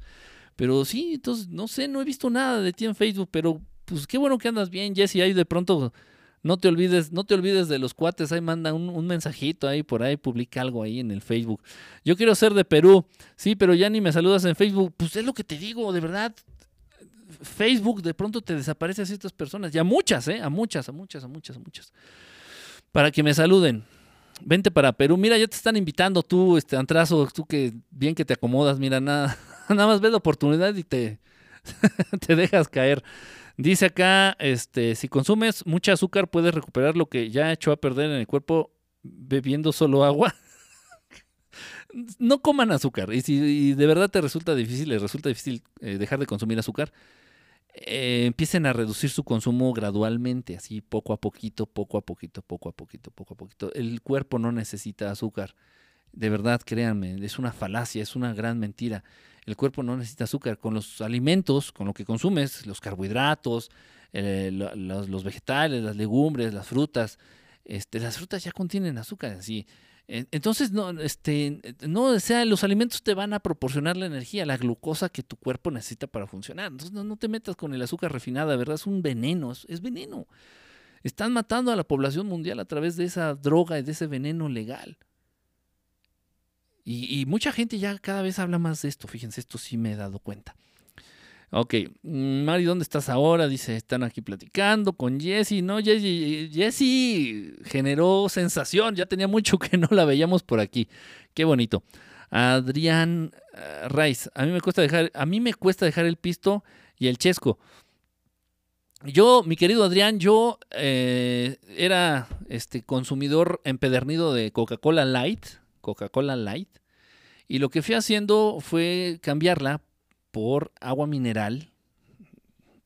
Speaker 1: Pero sí, entonces, no sé, no he visto nada de ti en Facebook, pero pues qué bueno que andas bien, Jesse, ahí de pronto no te olvides, no te olvides de los cuates, ahí manda un, mensajito ahí por ahí, publica algo ahí en el Facebook. Yo quiero ser de Perú, sí, pero ya ni me saludas en Facebook. Pues es lo que te digo, de verdad. Facebook de pronto te desaparece a ciertas personas, ya muchas, ¿eh? A muchas, a muchas, a muchas, a muchas para que me saluden. Vente para Perú. Mira, ya te están invitando tú, este Antrazo, tú que bien que te acomodas, mira, nada, nada más ves la oportunidad y te, te dejas caer. Dice acá, este, si consumes mucha azúcar puedes recuperar lo que ya echó a perder en el cuerpo bebiendo solo agua. no coman azúcar. Y si de verdad te resulta difícil, resulta difícil eh, dejar de consumir azúcar, eh, empiecen a reducir su consumo gradualmente, así poco a poquito, poco a poquito, poco a poquito, poco a poquito. El cuerpo no necesita azúcar. De verdad, créanme, es una falacia, es una gran mentira. El cuerpo no necesita azúcar. Con los alimentos, con lo que consumes, los carbohidratos, eh, los, vegetales, las legumbres, las frutas, este, las frutas ya contienen azúcar. Así, entonces, no, este, no, o sea, los alimentos te van a proporcionar la energía, la glucosa que tu cuerpo necesita para funcionar. Entonces, no, te metas con el azúcar refinada, ¿verdad? Es un veneno, es, veneno. Están matando a la población mundial a través de esa droga y de ese veneno legal. Y, mucha gente ya cada vez habla más de esto, fíjense, esto sí me he dado cuenta. Ok, mm, Mari, ¿dónde estás ahora? Dice, están aquí platicando con Jessie. No, Jessie, Jessie generó sensación, ya tenía mucho que no la veíamos por aquí. Qué bonito. Adrián uh, Rice, a mí me cuesta dejar, a mí me cuesta dejar el pisto y el chesco. Yo, mi querido Adrián, yo eh, era este consumidor empedernido de Coca-Cola Light, Coca-Cola Light, y lo que fui haciendo fue cambiarla por agua mineral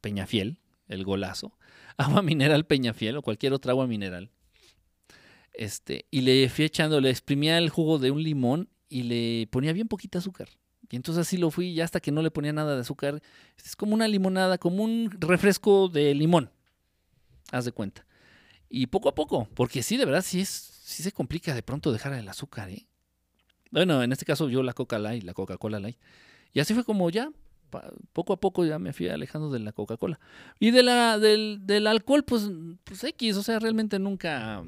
Speaker 1: Peñafiel, el golazo, agua mineral Peñafiel o cualquier otra agua mineral. Este, y le fui echando, le exprimía el jugo de un limón y le ponía bien poquita azúcar. Y entonces así lo fui, ya hasta que no le ponía nada de azúcar. Es como una limonada, como un refresco de limón. Haz de cuenta. Y poco a poco, porque sí, de verdad, sí, es, sí se complica de pronto dejar el azúcar. ¿eh? Bueno, en este caso yo la Coca Light, la Coca-Cola Light. Y así fue como ya, poco a poco ya me fui alejando de la Coca-Cola. Y de la, del, alcohol, pues, pues X, o sea, realmente nunca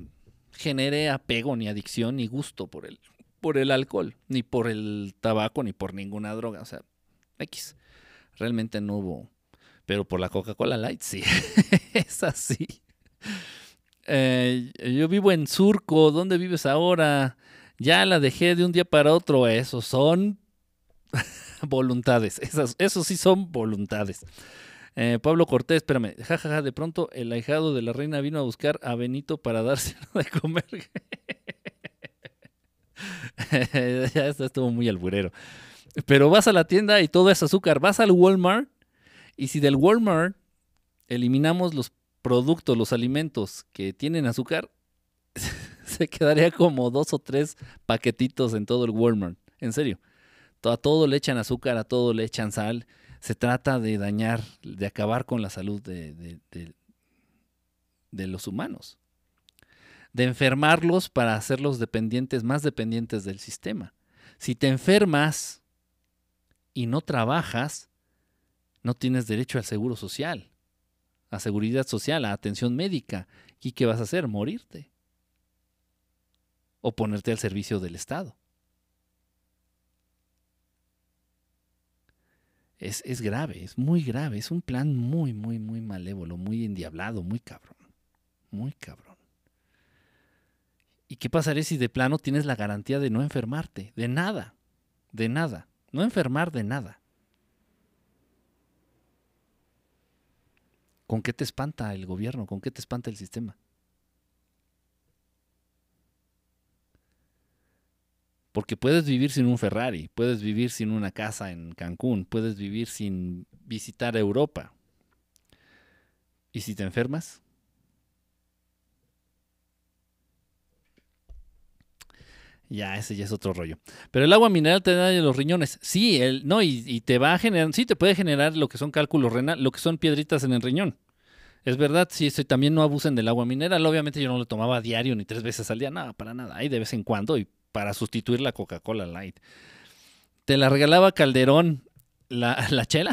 Speaker 1: generé apego, ni adicción, ni gusto por el, por el alcohol, ni por el tabaco, ni por ninguna droga. O sea, X. Realmente no hubo. Pero por la Coca-Cola Light, sí. es así. Eh, yo vivo en Surco. ¿Dónde vives ahora? Ya la dejé de un día para otro. Esos son voluntades. Esas, esos sí son voluntades. Eh, Pablo Cortés, espérame, jajaja, de pronto el ahijado de la reina vino a buscar a Benito para dárselo de comer. ya estuvo muy alburero. Pero vas a la tienda y todo es azúcar. Vas al Walmart y si del Walmart eliminamos los productos, los alimentos que tienen azúcar, se quedaría como dos o tres paquetitos en todo el Walmart. En serio. A todo le echan azúcar, a todo le echan sal. Se trata de dañar, de acabar con la salud de, de, los humanos. De enfermarlos para hacerlos dependientes, más dependientes del sistema. Si te enfermas y no trabajas, no tienes derecho al seguro social, a seguridad social, a atención médica. ¿Y qué vas a hacer? Morirte. O ponerte al servicio del Estado. es, grave, es muy grave, es un plan muy, muy, muy malévolo, muy endiablado, muy cabrón, muy cabrón. ¿Y qué pasaría si de plano tienes la garantía de no enfermarte? De nada, de nada. no enfermar de nada. ¿Con qué te espanta el gobierno? ¿Con qué te espanta el sistema? Porque puedes vivir sin un Ferrari, puedes vivir sin una casa en Cancún, puedes vivir sin visitar Europa. ¿Y si te enfermas? Ya, ese ya es otro rollo. Pero el agua mineral te da los riñones. Sí, el, no, y, te va a generar, sí, te puede generar lo que son cálculos renal, lo que son piedritas en el riñón. Es verdad, sí, también no abusen del agua mineral. Obviamente yo no lo tomaba diario ni tres veces al día, nada, para nada. Ahí de vez en cuando y para sustituir la Coca-Cola Light. Te la regalaba Calderón, la, la chela,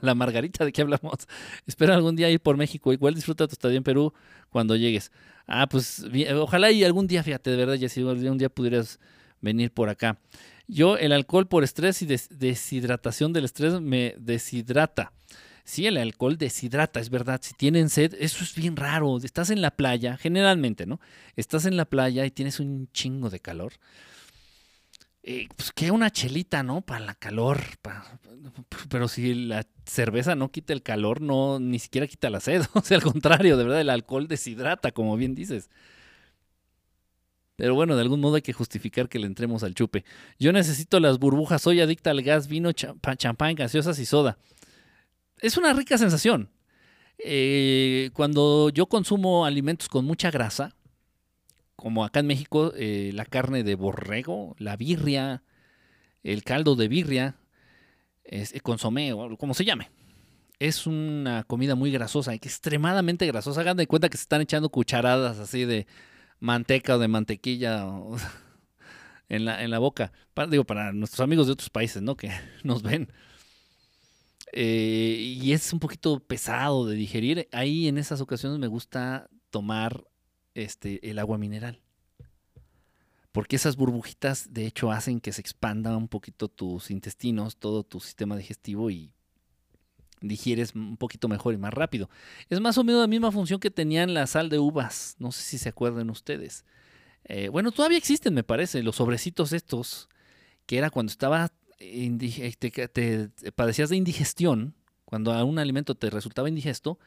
Speaker 1: la margarita, ¿de qué hablamos? Espero algún día ir por México. Igual disfruta tu estadía en Perú cuando llegues. Ah, pues ojalá y algún día, fíjate, de verdad, ya si un día pudieras venir por acá. Yo, el alcohol por estrés y deshidratación del estrés me deshidrata. Sí, el alcohol deshidrata, es verdad. Si tienen sed, eso es bien raro. Estás en la playa, generalmente, ¿no? Estás en la playa y tienes un chingo de calor. Eh, pues que una chelita, ¿no? Para la calor. pero si la cerveza no quita el calor, no, ni siquiera quita la sed. O sea, al contrario, de verdad, el alcohol deshidrata, como bien dices. Pero bueno, de algún modo hay que justificar que le entremos al chupe. Yo necesito las burbujas, soy adicta al gas, vino, champán, gaseosas y soda. Es una rica sensación. Eh, cuando yo consumo alimentos con mucha grasa, como acá en México, eh, la carne de borrego, la birria, el caldo de birria, es, consomé o como se llame. Es una comida muy grasosa, extremadamente grasosa. Hagan de cuenta que se están echando cucharadas así de manteca o de mantequilla en, la, en la boca. digo, para nuestros amigos de otros países, ¿no? Que nos ven. Eh, y es un poquito pesado de digerir. Ahí en esas ocasiones me gusta tomar este, el agua mineral. Porque esas burbujitas de hecho hacen que se expanda un poquito tus intestinos, todo tu sistema digestivo y digieres un poquito mejor y más rápido. Es más o menos la misma función que tenían la sal de uvas. No sé si se acuerdan ustedes. Eh, bueno, todavía existen, me parece, los sobrecitos estos, que era cuando estaba, te, padecías de indigestión, cuando a un alimento te resultaba indigesto,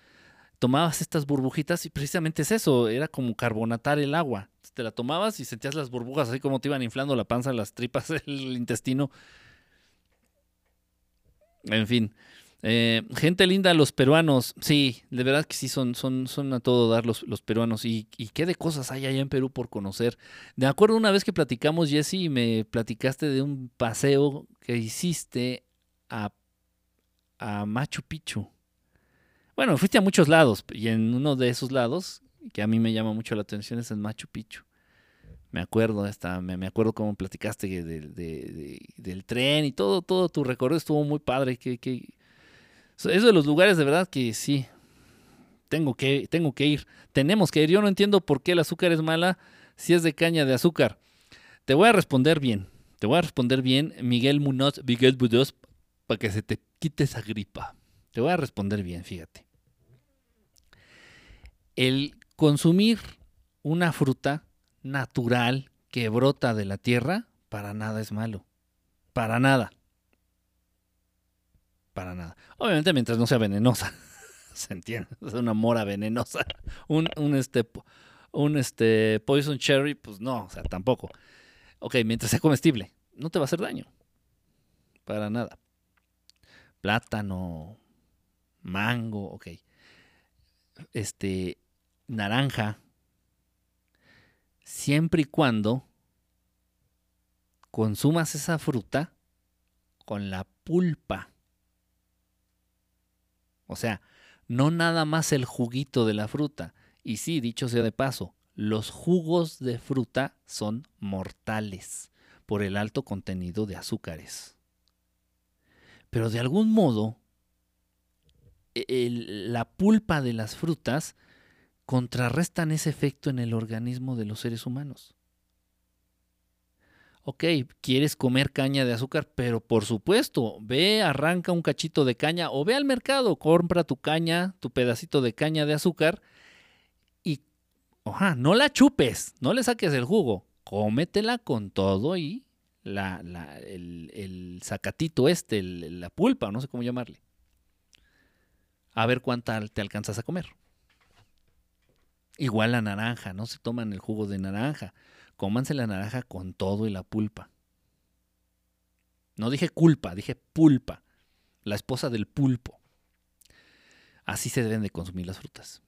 Speaker 1: tomabas estas burbujitas y precisamente es eso, era como carbonatar el agua. Te la tomabas y sentías las burbujas así como te iban inflando la panza, las tripas, el intestino. En fin. Eh, gente linda, los peruanos. Sí, de verdad que sí, son, son, son a todo dar los, los peruanos. Y, y, qué de cosas hay allá en Perú por conocer. De acuerdo, una vez que platicamos, Jesse, y me platicaste de un paseo que hiciste a, a Machu Picchu. Bueno, fuiste a muchos lados y en uno de esos lados, que a mí me llama mucho la atención, es el Machu Picchu. Me acuerdo, hasta, me, acuerdo cómo platicaste del tren y todo, todo tu recorrido estuvo muy padre. Que, que, es de los lugares de verdad que sí, tengo que, tengo que ir. Tenemos que ir. Yo no entiendo por qué el azúcar es mala si es de caña de azúcar. Te voy a responder bien. Te voy a responder bien, Miguel Munoz, Miguel Munoz, para que se te quite esa gripa. Te voy a responder bien, fíjate el consumir una fruta natural que brota de la tierra, para nada es malo. Para nada. Para nada. Obviamente mientras no sea venenosa. Se entiende. Es una mora venenosa. Un, este, un este poison cherry, pues no, o sea, tampoco. Ok, mientras sea comestible, no te va a hacer daño. Para nada. Plátano, mango, ok. Este, naranja siempre y cuando consumas esa fruta con la pulpa. O sea, no nada más el juguito de la fruta. Y sí, dicho sea de paso, los jugos de fruta son mortales por el alto contenido de azúcares. Pero de algún modo, la pulpa de las frutas contrarrestan ese efecto en el organismo de los seres humanos. Ok, quieres comer caña de azúcar, pero por supuesto, ve, arranca un cachito de caña o ve al mercado, compra tu caña, tu pedacito de caña de azúcar y, oja, no la chupes, no le saques el jugo, cómetela con todo y la, el, zacatito este, la pulpa, no sé cómo llamarle. A ver cuánta te alcanzas a comer. Igual la naranja, no se toman el jugo de naranja. Cómanse la naranja con todo y la pulpa. No dije culpa, dije pulpa. La esposa del pulpo. Así se deben de consumir las frutas.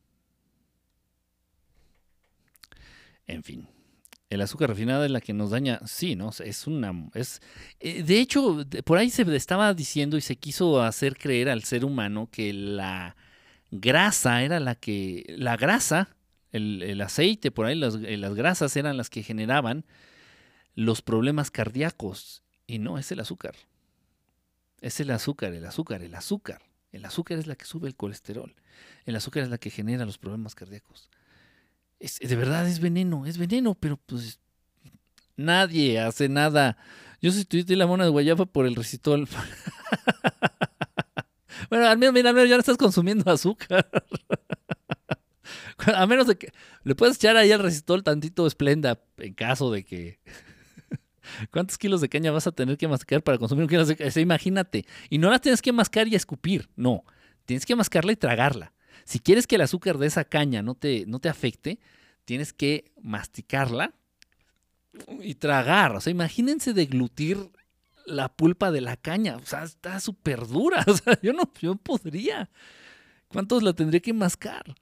Speaker 1: En fin. El azúcar refinada es la que nos daña. Sí, ¿no? Es una. Es, eh, de hecho, por ahí se estaba diciendo y se quiso hacer creer al ser humano que la grasa era la que. La grasa, el, aceite, por ahí, las, eh, las grasas eran las que generaban los problemas cardíacos. Y no, es el azúcar. Es el azúcar, el azúcar, el azúcar. El azúcar es la que sube el colesterol. El azúcar es la que genera los problemas cardíacos. Es, de verdad es veneno, es veneno, pero pues nadie hace nada. Yo sustituí la mona de guayaba por el recitol. bueno, al menos, mira, al menos ya no estás consumiendo azúcar. a menos de que le puedes echar ahí al recitol tantito esplenda en caso de que ¿Cuántos kilos de caña vas a tener que mascar para consumir un kilo de caña? imagínate. Y no las tienes que mascar y escupir, no. Tienes que mascarla y tragarla. Si quieres que el azúcar de esa caña no te, no te afecte, tienes que masticarla y tragar. O sea, imagínense deglutir la pulpa de la caña. O sea, está súper dura. O sea, yo no, yo podría. ¿Cuántos la tendría que mascar?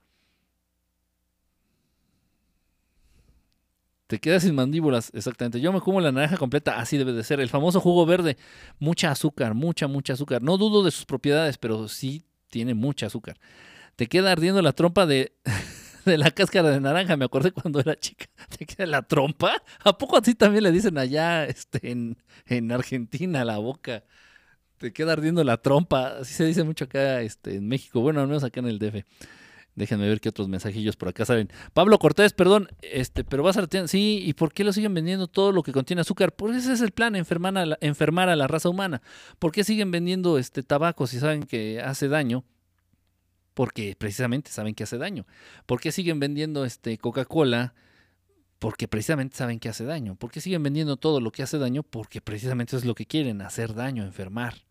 Speaker 1: Te quedas sin mandíbulas, exactamente. Yo me como la naranja completa, así debe de ser. El famoso jugo verde, mucha azúcar, mucha, mucha azúcar. No dudo de sus propiedades, pero sí tiene mucha azúcar. Te queda ardiendo la trompa de, de la cáscara de naranja. Me acordé cuando era chica. ¿Te queda la trompa? ¿A poco así también le dicen allá este, en, en Argentina la boca? Te queda ardiendo la trompa. Así se dice mucho acá este, en México. Bueno, al menos acá en el DF. Déjenme ver qué otros mensajillos por acá salen. Pablo Cortés, perdón, este, pero vas a. Sí, ¿y por qué lo siguen vendiendo todo lo que contiene azúcar? Porque ese es el plan, enfermar a la, enfermar a la raza humana. ¿Por qué siguen vendiendo este tabaco si saben que hace daño? Porque precisamente saben que hace daño. ¿Por qué siguen vendiendo este Coca-Cola? Porque precisamente saben que hace daño. ¿Por qué siguen vendiendo todo lo que hace daño? Porque precisamente es lo que quieren, hacer daño, enfermar.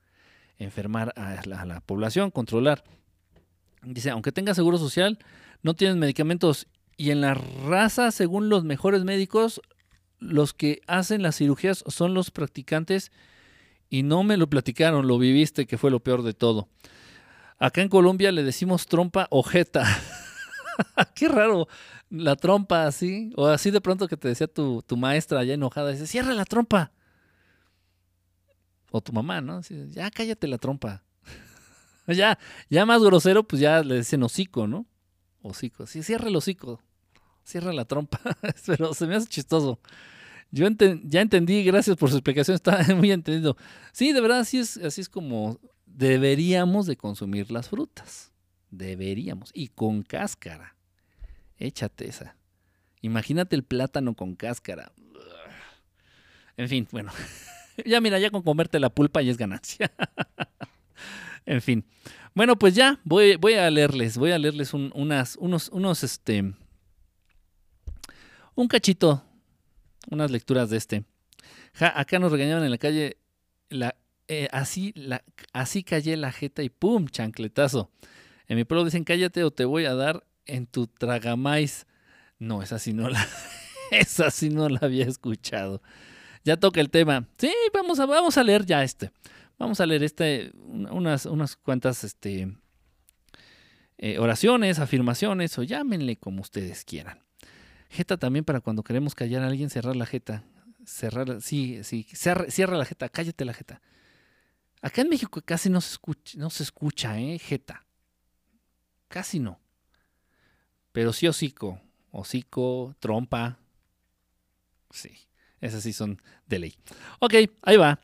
Speaker 1: Enfermar a la población, controlar. Dice, aunque tenga seguro social, no tienes medicamentos. Y en la raza, según los mejores médicos, los que hacen las cirugías son los practicantes. Y no me lo platicaron, lo viviste, que fue lo peor de todo. Acá en Colombia le decimos trompa o. Qué raro, la trompa así. O así de pronto que te decía tu, tu maestra allá enojada, dice, cierra la trompa. O tu mamá, ¿no? ya cállate la trompa. ya, ya más grosero, pues ya le dicen hocico, ¿no? Hocico. Sí, cierra el hocico. Cierra la trompa. Pero se me hace chistoso. Yo ya entendí, gracias por su explicación, está muy entendido. Sí, de verdad, así es, así es como deberíamos de consumir las frutas. Deberíamos. Y con cáscara. Échate esa. Imagínate el plátano con cáscara. En fin, bueno. ya mira, ya con comerte la pulpa ya es ganancia. En fin. Bueno, pues ya, voy, a leerles, voy a leerles unas, unos, unos, este, un cachito, unas lecturas de este. acá nos regañaban en la calle, la, eh, así, así callé la jeta y ¡pum! chancletazo. En mi pueblo dicen cállate o te voy a dar en tu tragamais. No, esa sí no la, esa no la había escuchado. Ya toca el tema. Sí, vamos a, vamos a leer ya este. Vamos a leer este, unas, unas cuantas este, eh, oraciones, afirmaciones o llámenle como ustedes quieran. Jeta también para cuando queremos callar a alguien, cerrar la jeta. Cerrar, sí, sí, cierra, la jeta, cállate la jeta. Acá en México casi no se escucha, no se escucha, ¿eh? Jeta. Casi no. Pero sí hocico, hocico, trompa. Sí, esas sí son de ley. Ok, ahí va.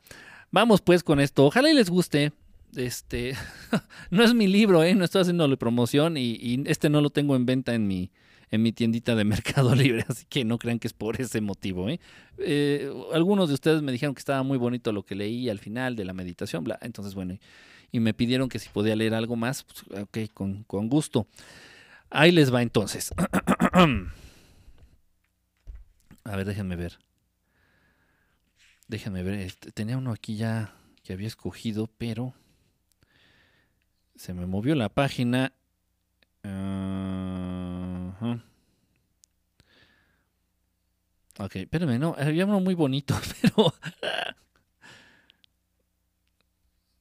Speaker 1: Vamos pues con esto. Ojalá y les guste. Este no es mi libro, ¿eh? no estoy haciéndole promoción y, este no lo tengo en venta en mi, en mi tiendita de Mercado Libre, así que no crean que es por ese motivo. ¿eh? Eh, algunos de ustedes me dijeron que estaba muy bonito lo que leí al final de la meditación, bla. entonces bueno, y me pidieron que si podía leer algo más, pues, ok, con, con gusto. Ahí les va entonces. A ver, déjenme ver. Déjenme ver, este, tenía uno aquí ya que había escogido, pero se me movió la página. Ajá. Ok, espérame, no, había uno muy bonito, pero...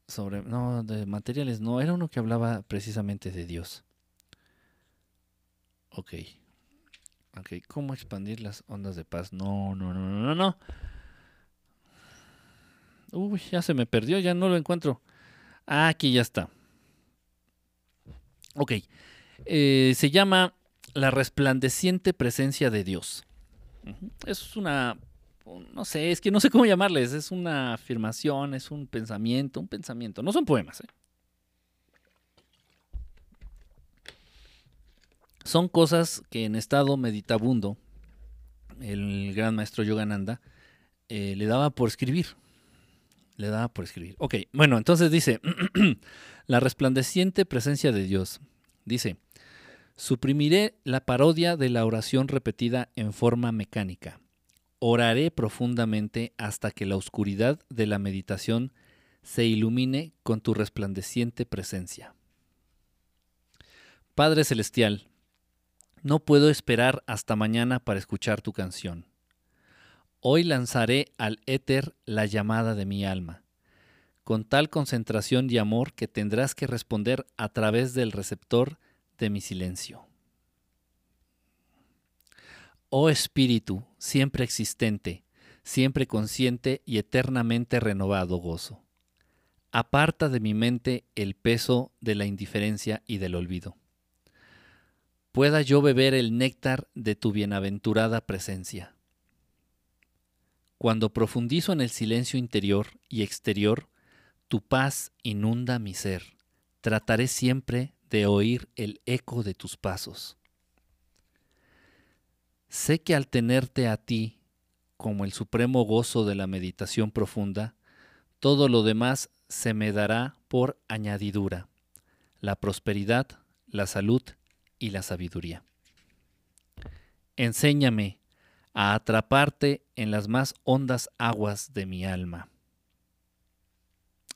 Speaker 1: Sobre, no, de materiales, no, era uno que hablaba precisamente de Dios. Ok. Ok, ¿cómo expandir las ondas de paz? No, no, no, no, no, no. Uy, ya se me perdió, ya no lo encuentro. Ah, aquí ya está. Ok. Eh, se llama La resplandeciente presencia de Dios. Es una, no sé, es que no sé cómo llamarles, es una afirmación, es un pensamiento, un pensamiento, no son poemas. ¿eh? Son cosas que en estado meditabundo, el gran maestro Yogananda eh, le daba por escribir. Le daba por escribir. Ok, bueno, entonces dice, la resplandeciente presencia de Dios. Dice, Suprimiré la parodia de la oración repetida en forma mecánica. Oraré profundamente hasta que la oscuridad de la meditación se ilumine con tu resplandeciente presencia. Padre Celestial, no puedo esperar hasta mañana para escuchar tu canción. Hoy lanzaré al éter la llamada de mi alma, con tal concentración y amor que tendrás que responder a través del receptor de mi silencio. Oh Espíritu, siempre existente, siempre consciente y eternamente renovado gozo. Aparta de mi mente el peso de la indiferencia y del olvido. Pueda yo beber el néctar de tu bienaventurada presencia. Cuando profundizo en el silencio interior y exterior, tu paz inunda mi ser. Trataré siempre de oír el eco de tus pasos. Sé que al tenerte a ti como el supremo gozo de la meditación profunda, todo lo demás se me dará por añadidura, la prosperidad, la salud y la sabiduría. Enséñame a atraparte en las más hondas aguas de mi alma.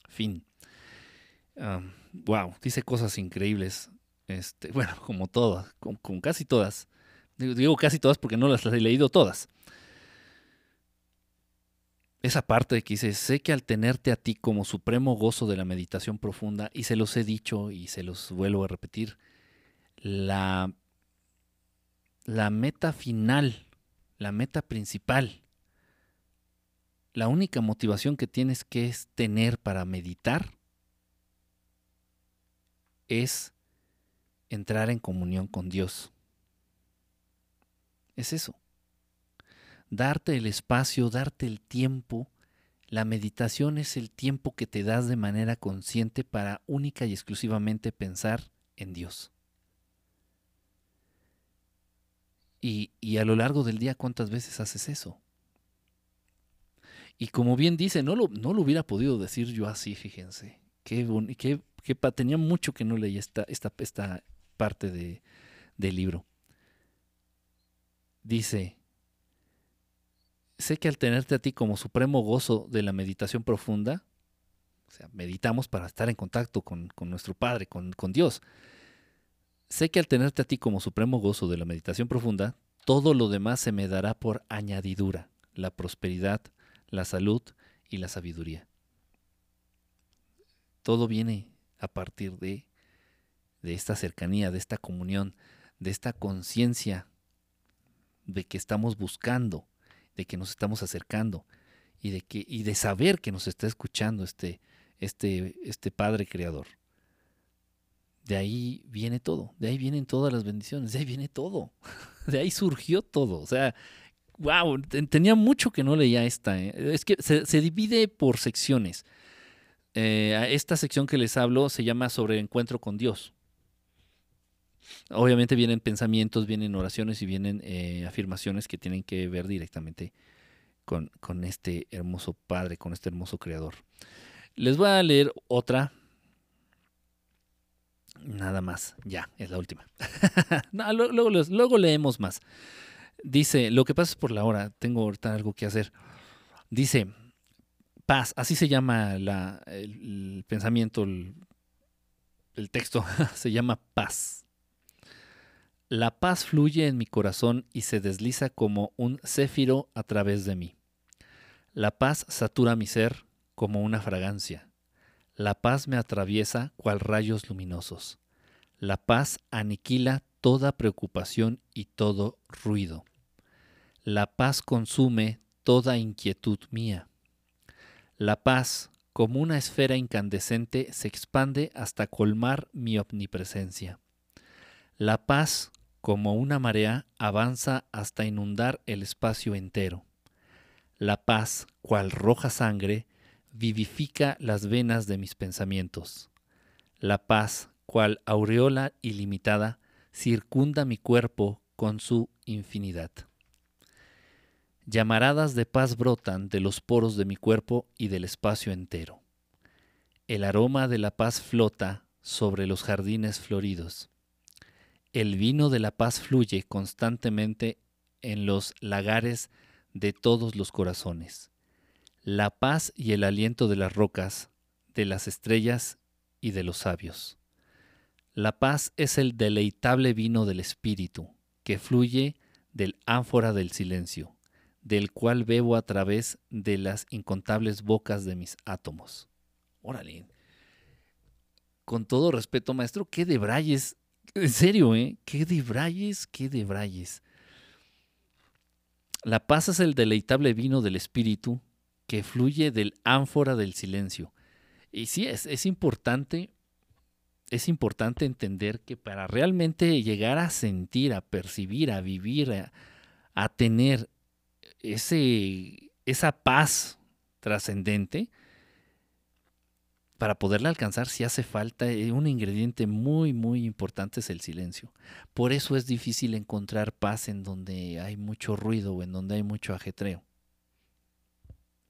Speaker 1: Fin wow, dice cosas increíbles. Este, bueno, como todas, como, casi todas. Digo, casi todas porque no las, he leído todas. Esa parte que dice, sé que al tenerte a ti como supremo gozo de la meditación profunda, y se los he dicho y se los vuelvo a repetir, la, la meta final, la meta principal, la única motivación que tienes que es tener para meditar es entrar en comunión con Dios. Es eso. Darte el espacio, darte el tiempo. La meditación es el tiempo que te das de manera consciente para única y exclusivamente pensar en Dios. Y, a lo largo del día, ¿cuántas veces haces eso? Y como bien dice, no lo, no lo hubiera podido decir yo así, fíjense. Qué, qué, que tenía mucho que no leía esta, esta, esta parte de, del libro. Dice, sé que al tenerte a ti como supremo gozo de la meditación profunda, o sea, meditamos para estar en contacto con, nuestro Padre, con, con Dios. Sé que al tenerte a ti como supremo gozo de la meditación profunda, todo lo demás se me dará por añadidura, la prosperidad, la salud y la sabiduría. Todo viene a partir de, de esta cercanía, de esta comunión, de esta conciencia de que estamos buscando, de que nos estamos acercando y de que y de saber que nos está escuchando este este este Padre creador. De ahí viene todo, de ahí vienen todas las bendiciones, de ahí viene todo. De ahí surgió todo, o sea, wow, tenía mucho que no leía esta. ¿eh? Es que se, divide por secciones. Eh, esta sección que les hablo se llama sobre encuentro con Dios. Obviamente vienen pensamientos, vienen oraciones y vienen eh, afirmaciones que tienen que ver directamente con, con, este hermoso Padre, con este hermoso Creador. Les voy a leer otra. Nada más, ya, es la última. luego, luego leemos más. Dice, lo que pasa es por la hora, tengo ahorita algo que hacer. Dice, paz, así se llama la, el, pensamiento, el, el texto, se llama paz. La paz fluye en mi corazón y se desliza como un céfiro a través de mí. La paz satura mi ser como una fragancia. La paz me atraviesa cual rayos luminosos. La paz aniquila toda preocupación y todo ruido. La paz consume toda inquietud mía. La paz, como una esfera incandescente, se expande hasta colmar mi omnipresencia. La paz, como una marea, avanza hasta inundar el espacio entero. La paz, cual roja sangre, vivifica las venas de mis pensamientos. La paz, cual aureola ilimitada, circunda mi cuerpo con su infinidad. Llamaradas de paz brotan de los poros de mi cuerpo y del espacio entero. El aroma de la paz flota sobre los jardines floridos. El vino de la paz fluye constantemente en los lagares de todos los corazones. La paz y el aliento de las rocas, de las estrellas y de los sabios. La paz es el deleitable vino del espíritu, que fluye del ánfora del silencio del cual bebo a través de las incontables bocas de mis átomos. Órale. Con todo respeto, maestro, qué debrayes. En serio, ¿eh? Qué debrayes, qué debrayes. La paz es el deleitable vino del espíritu que fluye del ánfora del silencio. Y sí, es, es importante, es importante entender que para realmente llegar a sentir, a percibir, a vivir, a, tener ese, esa paz trascendente, para poderla alcanzar si hace falta eh, un ingrediente muy, muy importante es el silencio. Por eso es difícil encontrar paz en donde hay mucho ruido o en donde hay mucho ajetreo.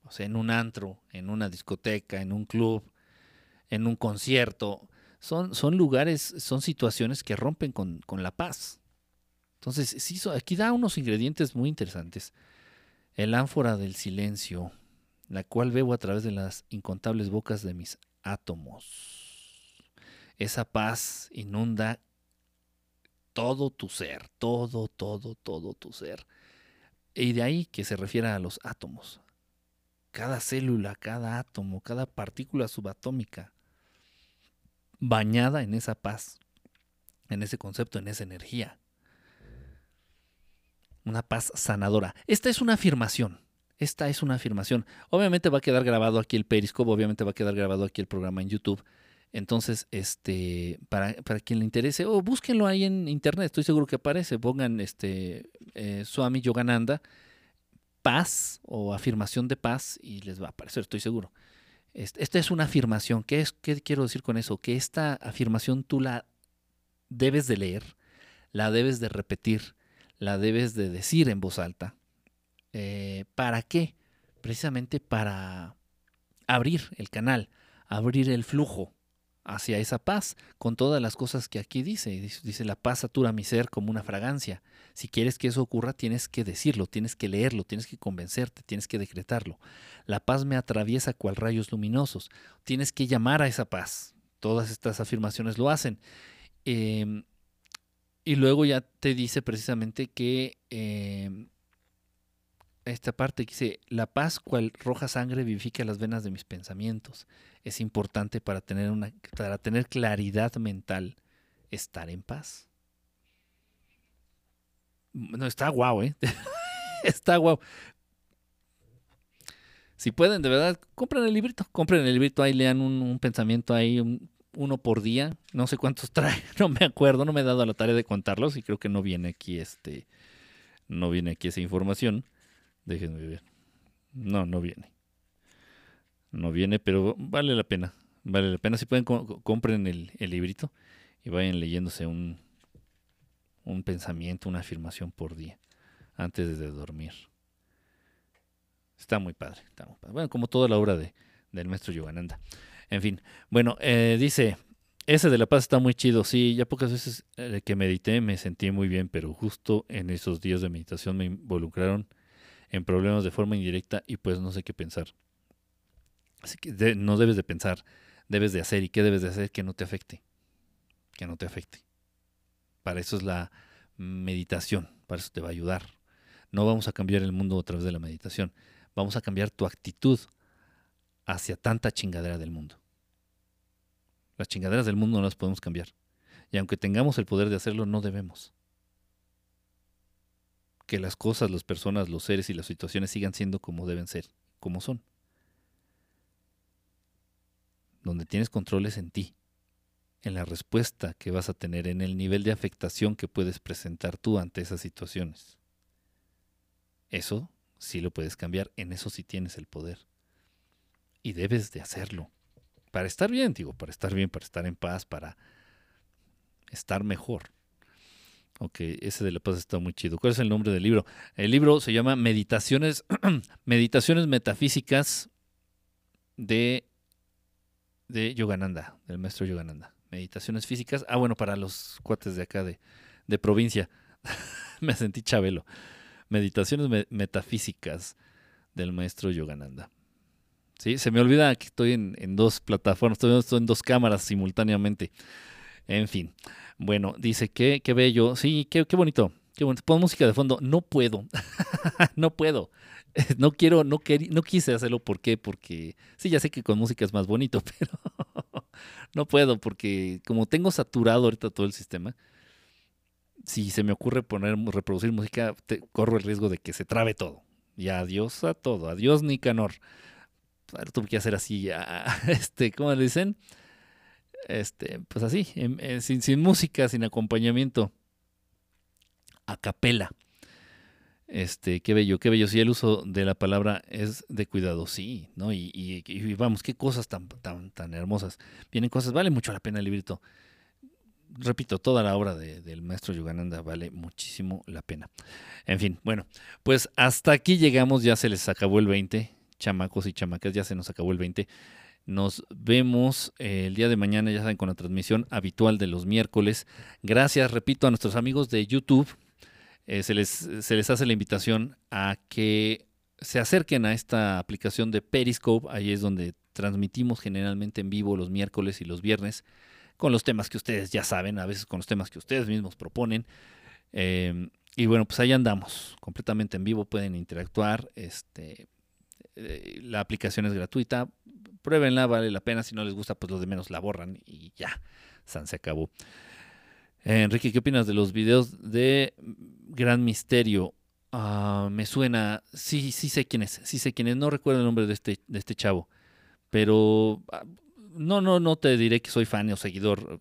Speaker 1: O sea, en un antro, en una discoteca, en un club, en un concierto. Son, lugares, son situaciones que rompen con, la paz. Entonces, aquí da unos ingredientes muy interesantes el ánfora del silencio, la cual bebo a través de las incontables bocas de mis átomos. Esa paz inunda todo tu ser, todo, todo, todo tu ser. Y de ahí que se refiere a los átomos. Cada célula, cada átomo, cada partícula subatómica, bañada en esa paz, en ese concepto, en esa energía una paz sanadora. Esta es una afirmación. Esta es una afirmación. Obviamente va a quedar grabado aquí el Periscope, obviamente va a quedar grabado aquí el programa en YouTube. Entonces, este, para, para quien le interese, o búsquenlo ahí en internet, estoy seguro que aparece. Pongan este eh, Swami Yogananda, paz o afirmación de paz, y les va a aparecer, estoy seguro. esta es una afirmación. ¿Qué, es, ¿Qué quiero decir con eso? Que esta afirmación tú la debes de leer, la debes de repetir la debes de decir en voz alta. Eh, ¿Para qué? Precisamente para abrir el canal, abrir el flujo hacia esa paz, con todas las cosas que aquí dice. Dice, la paz satura mi ser como una fragancia. Si quieres que eso ocurra, tienes que decirlo, tienes que leerlo, tienes que convencerte, tienes que decretarlo. La paz me atraviesa cual rayos luminosos. Tienes que llamar a esa paz. Todas estas afirmaciones lo hacen. Eh, y luego ya te dice precisamente que em, esta parte dice, la paz cual roja sangre vivifica las venas de mis pensamientos. Es importante para tener, una, para tener claridad mental estar en paz. No, está guau, ¿eh? está guau. Si pueden, de verdad, compren el librito. Compren el librito ahí, lean un, pensamiento ahí, un, uno por día. No sé cuántos trae, no me acuerdo, no me he dado la tarea de contarlos y creo que no viene aquí este, no viene aquí esa información. Déjenme ver. No, no viene. No viene, pero vale la pena. Vale la pena. Si pueden, compren el, el librito y vayan leyéndose un, un pensamiento, una afirmación por día antes de dormir. Está muy padre, está muy padre. Bueno, como toda la obra de, del maestro Yogananda. En fin, bueno, eh, dice, ese de La Paz está muy chido. Sí, ya pocas veces eh, que medité me sentí muy bien, pero justo en esos días de meditación me involucraron en problemas de forma indirecta y pues no sé qué pensar. Así que no debes de pensar, debes de hacer y qué debes de hacer que no te afecte. Que no te afecte. Para eso es la meditación, para eso te va a ayudar. No vamos a cambiar el mundo a través de la meditación, vamos a cambiar tu actitud hacia tanta chingadera del mundo. Las chingaderas del mundo no las podemos cambiar. Y aunque tengamos el poder de hacerlo, no debemos. Que las cosas, las personas, los seres y las situaciones sigan siendo como deben ser, como son. Donde tienes controles en ti, en la respuesta que vas a tener, en el nivel de afectación que puedes presentar tú ante esas situaciones. Eso sí lo puedes cambiar, en eso sí tienes el poder. Y debes de hacerlo. Para estar bien, digo, para estar bien, para estar en paz, para estar mejor. Ok, ese de la paz está muy chido. ¿Cuál es el nombre del libro? El libro se llama Meditaciones, Meditaciones Metafísicas de, de Yogananda, del maestro Yogananda. Meditaciones físicas. Ah, bueno, para los cuates de acá de, de provincia. Me sentí chabelo. Meditaciones Metafísicas del maestro Yogananda. Sí, se me olvida que estoy en, dos plataformas, estoy, en dos cámaras simultáneamente. En fin. Bueno, dice que qué bello. Sí, qué, qué bonito. Qué bonito. Pon música de fondo. No puedo. no puedo. No quiero, no, no quise hacerlo. ¿Por qué? Porque sí, ya sé que con música es más bonito, pero no puedo porque como tengo saturado ahorita todo el sistema, si se me ocurre poner, reproducir música, corro el riesgo de que se trabe todo. Y adiós a todo. Adiós, Nicanor. Pues, tuve que hacer así, este, ¿cómo le dicen? Este, pues así, sin, sin, música, sin acompañamiento, a capela. Este, qué bello, qué bello. Si el uso de la palabra es de cuidado, sí, ¿no? Y, vamos, qué cosas tan, tan, tan hermosas. Vienen cosas, vale mucho la pena el librito. Repito, toda la obra del maestro Yogananda vale muchísimo la pena. En fin, bueno, pues hasta aquí llegamos, ya se les acabó el 20 chamacos y chamacas, ya se nos acabó el 20. Nos vemos eh, el día de mañana, ya saben, con la transmisión habitual de los miércoles. Gracias, repito, a nuestros amigos de YouTube. Eh, se, les, se les hace la invitación a que se acerquen a esta aplicación de Periscope. Ahí es donde transmitimos generalmente en vivo los miércoles y los viernes con los temas que ustedes ya saben, a veces con los temas que ustedes mismos proponen. Eh, y bueno, pues ahí andamos, completamente en vivo, pueden interactuar. Este, eh, la aplicación es gratuita. Pruébenla, vale la pena. Si no les gusta, pues los de menos la borran y ya. San se acabó. Eh, Enrique, ¿qué opinas de los videos de Gran Misterio? Ah, me suena. Sí, sí sé quién es. Sí sé quién es. No recuerdo el nombre de este, de este chavo. Pero ah, no, no, no te diré que soy fan o seguidor.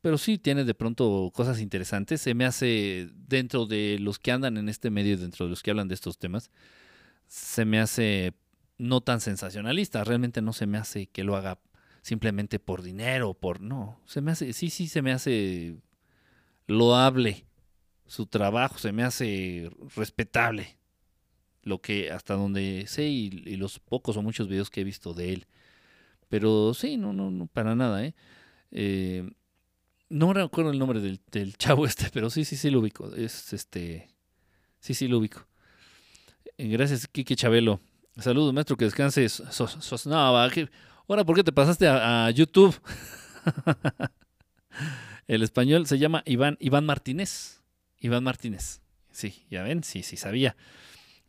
Speaker 1: Pero sí tiene de pronto cosas interesantes. Se me hace dentro de los que andan en este medio, dentro de los que hablan de estos temas se me hace no tan sensacionalista, realmente no se me hace que lo haga simplemente por dinero, por no, se me hace, sí, sí, se me hace loable su trabajo, se me hace respetable lo que hasta donde sé y, los pocos o muchos videos que he visto de él. Pero sí, no, no, no, para nada, ¿eh? eh no recuerdo el nombre del, chavo este, pero sí, sí, sí lo ubico. Es este, sí, sí lo ubico. Gracias, Kiki Chabelo. Saludos, maestro, que descanses. Sos, ahora, ¿por qué te pasaste a, YouTube? El español se llama Iván, Iván Martínez. Iván Martínez. Sí, ya ven, sí, sí sabía.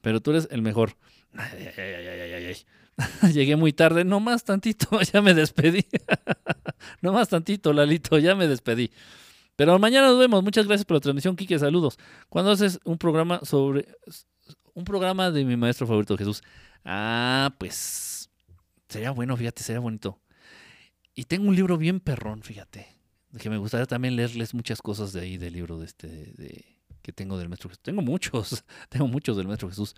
Speaker 1: Pero tú eres el mejor. Llegué muy tarde, no más tantito, ya me despedí. no más tantito, Lalito, ya me despedí. Pero mañana nos vemos. Muchas gracias por la transmisión, Kike. Saludos. Cuando haces un programa sobre un programa de mi maestro favorito, Jesús. Ah, pues sería bueno, fíjate, sería bonito. Y tengo un libro bien perrón, fíjate, que me gustaría también leerles muchas cosas de ahí del libro de este de, que tengo del maestro Jesús. Tengo muchos, tengo muchos del maestro Jesús,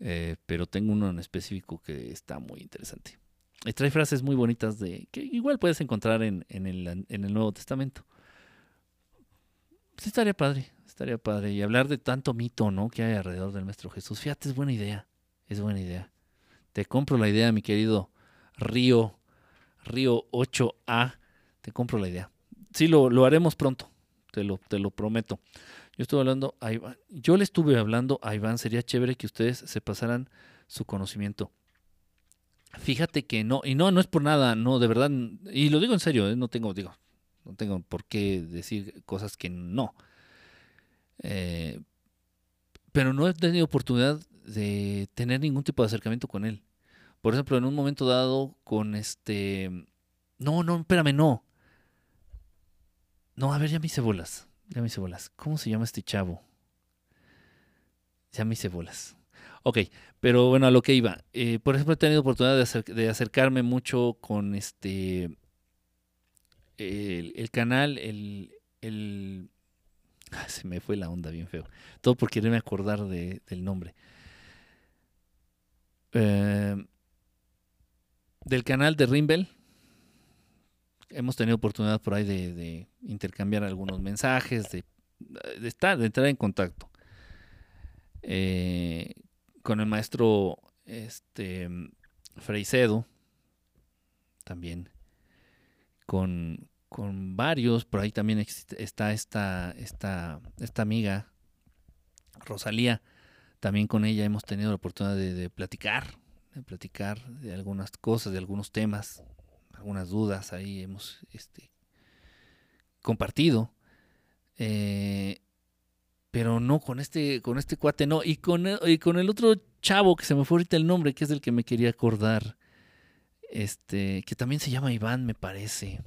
Speaker 1: eh, pero tengo uno en específico que está muy interesante. Y trae frases muy bonitas de que igual puedes encontrar en, en, el, en el Nuevo Testamento. Sí, estaría padre. Estaría padre. Y hablar de tanto mito, ¿no? Que hay alrededor del Maestro Jesús. Fíjate, es buena idea. Es buena idea. Te compro la idea, mi querido Río, Río 8A. Te compro la idea. Sí, lo, lo haremos pronto. Te lo, te lo prometo. Yo estuve hablando a Iván. Yo le estuve hablando a Iván. Sería chévere que ustedes se pasaran su conocimiento. Fíjate que no, y no, no es por nada, no, de verdad, y lo digo en serio, ¿eh? no tengo, digo, no tengo por qué decir cosas que no. Eh, pero no he tenido oportunidad de tener ningún tipo de acercamiento con él. Por ejemplo, en un momento dado con este... No, no, espérame, no. No, a ver, ya me hice bolas. Ya me hice bolas. ¿Cómo se llama este chavo? Ya me hice bolas. Ok, pero bueno, a lo que iba. Eh, por ejemplo, he tenido oportunidad de, acercarme mucho con este. El, canal, el, el. se me fue la onda bien feo. Todo por quererme acordar del nombre. Eh, del canal de Rimbel. Hemos tenido oportunidad por ahí de, intercambiar algunos mensajes, de, estar, de entrar en contacto. Eh, con el maestro este, Freicedo, también, con, con varios, por ahí también está esta, esta, esta amiga, Rosalía, también con ella hemos tenido la oportunidad de, platicar, de platicar de algunas cosas, de algunos temas, algunas dudas, ahí hemos este, compartido. Eh, pero no con este con este cuate no. Y con el, y con el otro chavo que se me fue ahorita el nombre que es el que me quería acordar este que también se llama Iván me parece.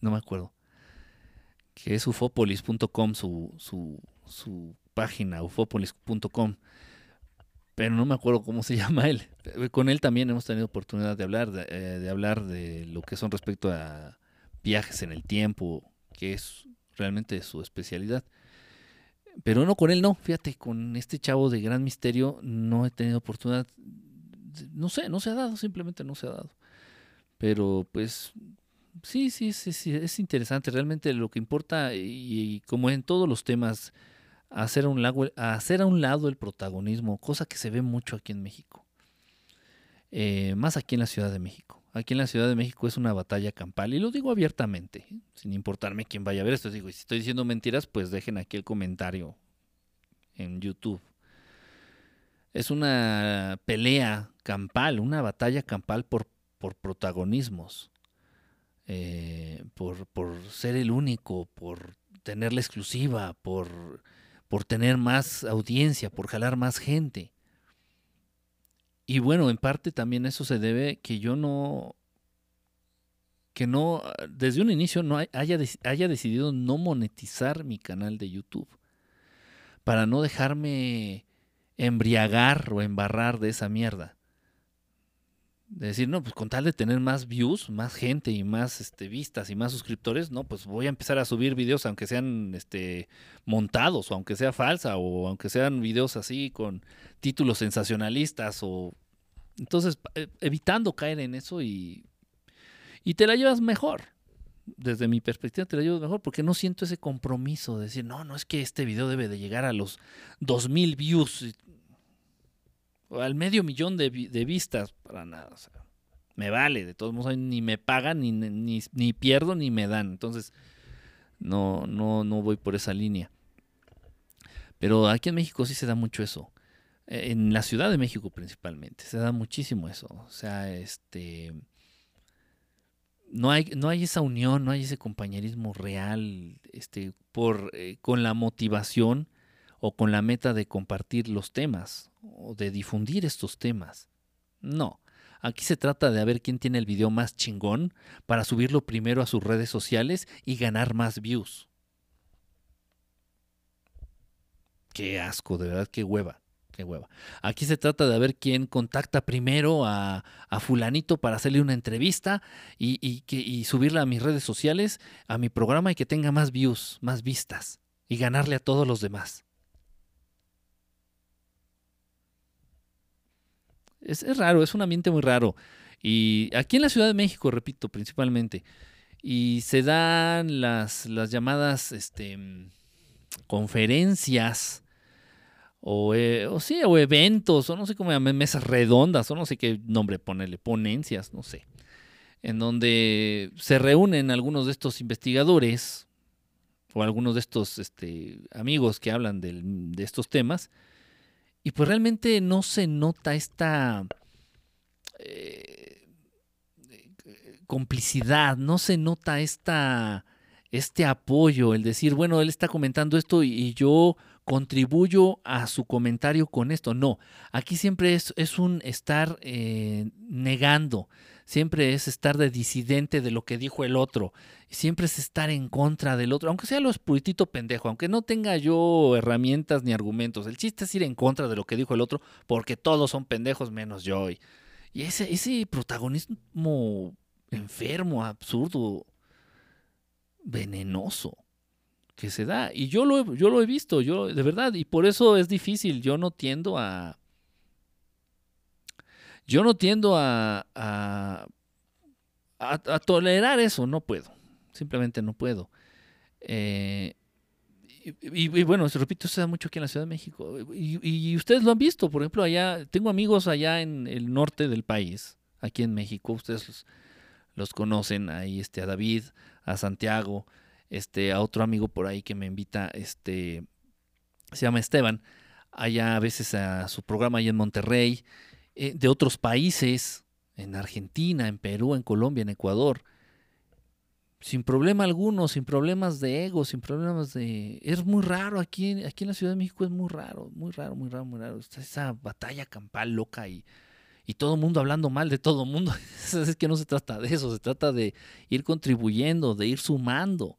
Speaker 1: No me acuerdo. Que es ufopolis.com su, su, su página ufopolis.com pero no me acuerdo cómo se llama él con él también hemos tenido oportunidad de hablar de, eh, de hablar de lo que son respecto a viajes en el tiempo que es realmente su especialidad. Pero no con él, no. Fíjate, con este chavo de gran misterio no he tenido oportunidad. No sé, no se ha dado, simplemente no se ha dado. Pero pues sí, sí, sí, sí, es interesante. Realmente lo que importa, y, como en todos los temas, hacer a, un lado, hacer a un lado el protagonismo, cosa que se ve mucho aquí en México. Eh, más aquí en la Ciudad de México aquí en la Ciudad de México es una batalla campal y lo digo abiertamente, ¿eh? sin importarme quién vaya a ver esto. Digo, si estoy diciendo mentiras, pues dejen aquí el comentario en YouTube. Es una pelea campal, una batalla campal por, por protagonismos, eh, por, por, ser el único, por tener la exclusiva, por, por tener más audiencia, por jalar más gente. Y bueno, en parte también eso se debe que yo no, que no, desde un inicio no haya, haya decidido no monetizar mi canal de YouTube. Para no dejarme embriagar o embarrar de esa mierda. De decir, no, pues con tal de tener más views, más gente y más este, vistas y más suscriptores, no, pues voy a empezar a subir videos aunque sean este, montados o aunque sea falsa o aunque sean videos así con títulos sensacionalistas o entonces eh, evitando caer en eso y, y te la llevas mejor. Desde mi perspectiva te la llevas mejor porque no siento ese compromiso de decir, no, no es que este video debe de llegar a los 2000 views al medio millón de, vistas, para nada. me vale, de todos modos ni me pagan, ni, ni, pierdo, ni me dan. Entonces, no, no, no voy por esa línea. Pero aquí en México sí se da mucho eso en la Ciudad de México principalmente, se da muchísimo eso. O sea, este no hay, no hay esa unión, no hay ese compañerismo real, este, por, eh, con la motivación o con la meta de compartir los temas o de difundir estos temas. No. Aquí se trata de ver quién tiene el video más chingón para subirlo primero a sus redes sociales y ganar más views. Qué asco, de verdad, qué hueva qué hueva. Aquí se trata de ver quién contacta primero a, fulanito para hacerle una entrevista y, que, subirla a mis redes sociales, a mi programa y que tenga más views, más vistas y ganarle a todos los demás. Es, raro, es un ambiente muy raro. Y aquí en la Ciudad de México, repito, principalmente. Y se dan las, llamadas este, conferencias eh, o, sí, o eventos, o no sé cómo llamar, mesas redondas, o no sé qué nombre ponerle, ponencias, no sé, en donde se reúnen algunos de estos investigadores o algunos de estos este, amigos que hablan de estos temas y pues realmente no se nota esta eh, complicidad, no se nota esta, este apoyo, el decir, bueno, él está comentando esto y, yo contribuyo a su comentario con esto. No, aquí siempre es, es un estar eh, negando, siempre es estar de disidente de lo que dijo el otro, siempre es estar en contra del otro, aunque sea lo espuritito pendejo, aunque no tenga yo herramientas ni argumentos. El chiste es ir en contra de lo que dijo el otro, porque todos son pendejos menos yo. Y, ese, ese protagonismo enfermo, absurdo, venenoso que se da. Y yo lo, yo lo he visto, yo de verdad, y por eso es difícil. Yo no tiendo a yo no tiendo a, a, tolerar eso, no puedo. Simplemente no puedo. Eh, y, bueno, se repito, se da mucho aquí en la Ciudad de México. Y, ustedes lo han visto, por ejemplo, allá, tengo amigos allá en el norte del país, aquí en México, ustedes los, conocen, ahí este, a David, a Santiago, este, a otro amigo por ahí que me invita, este, se llama Esteban, allá a veces a su programa ahí en Monterrey, eh, de otros países, en Argentina, en Perú, en Colombia, en Ecuador, sin problema alguno, sin problemas de ego, sin problemas de... Es muy raro aquí, aquí en la Ciudad de México, es muy raro, muy raro, muy raro, muy raro. esa batalla campal loca y, y todo el mundo hablando mal de todo el mundo. es que no se trata de eso, se trata de ir contribuyendo, de ir sumando.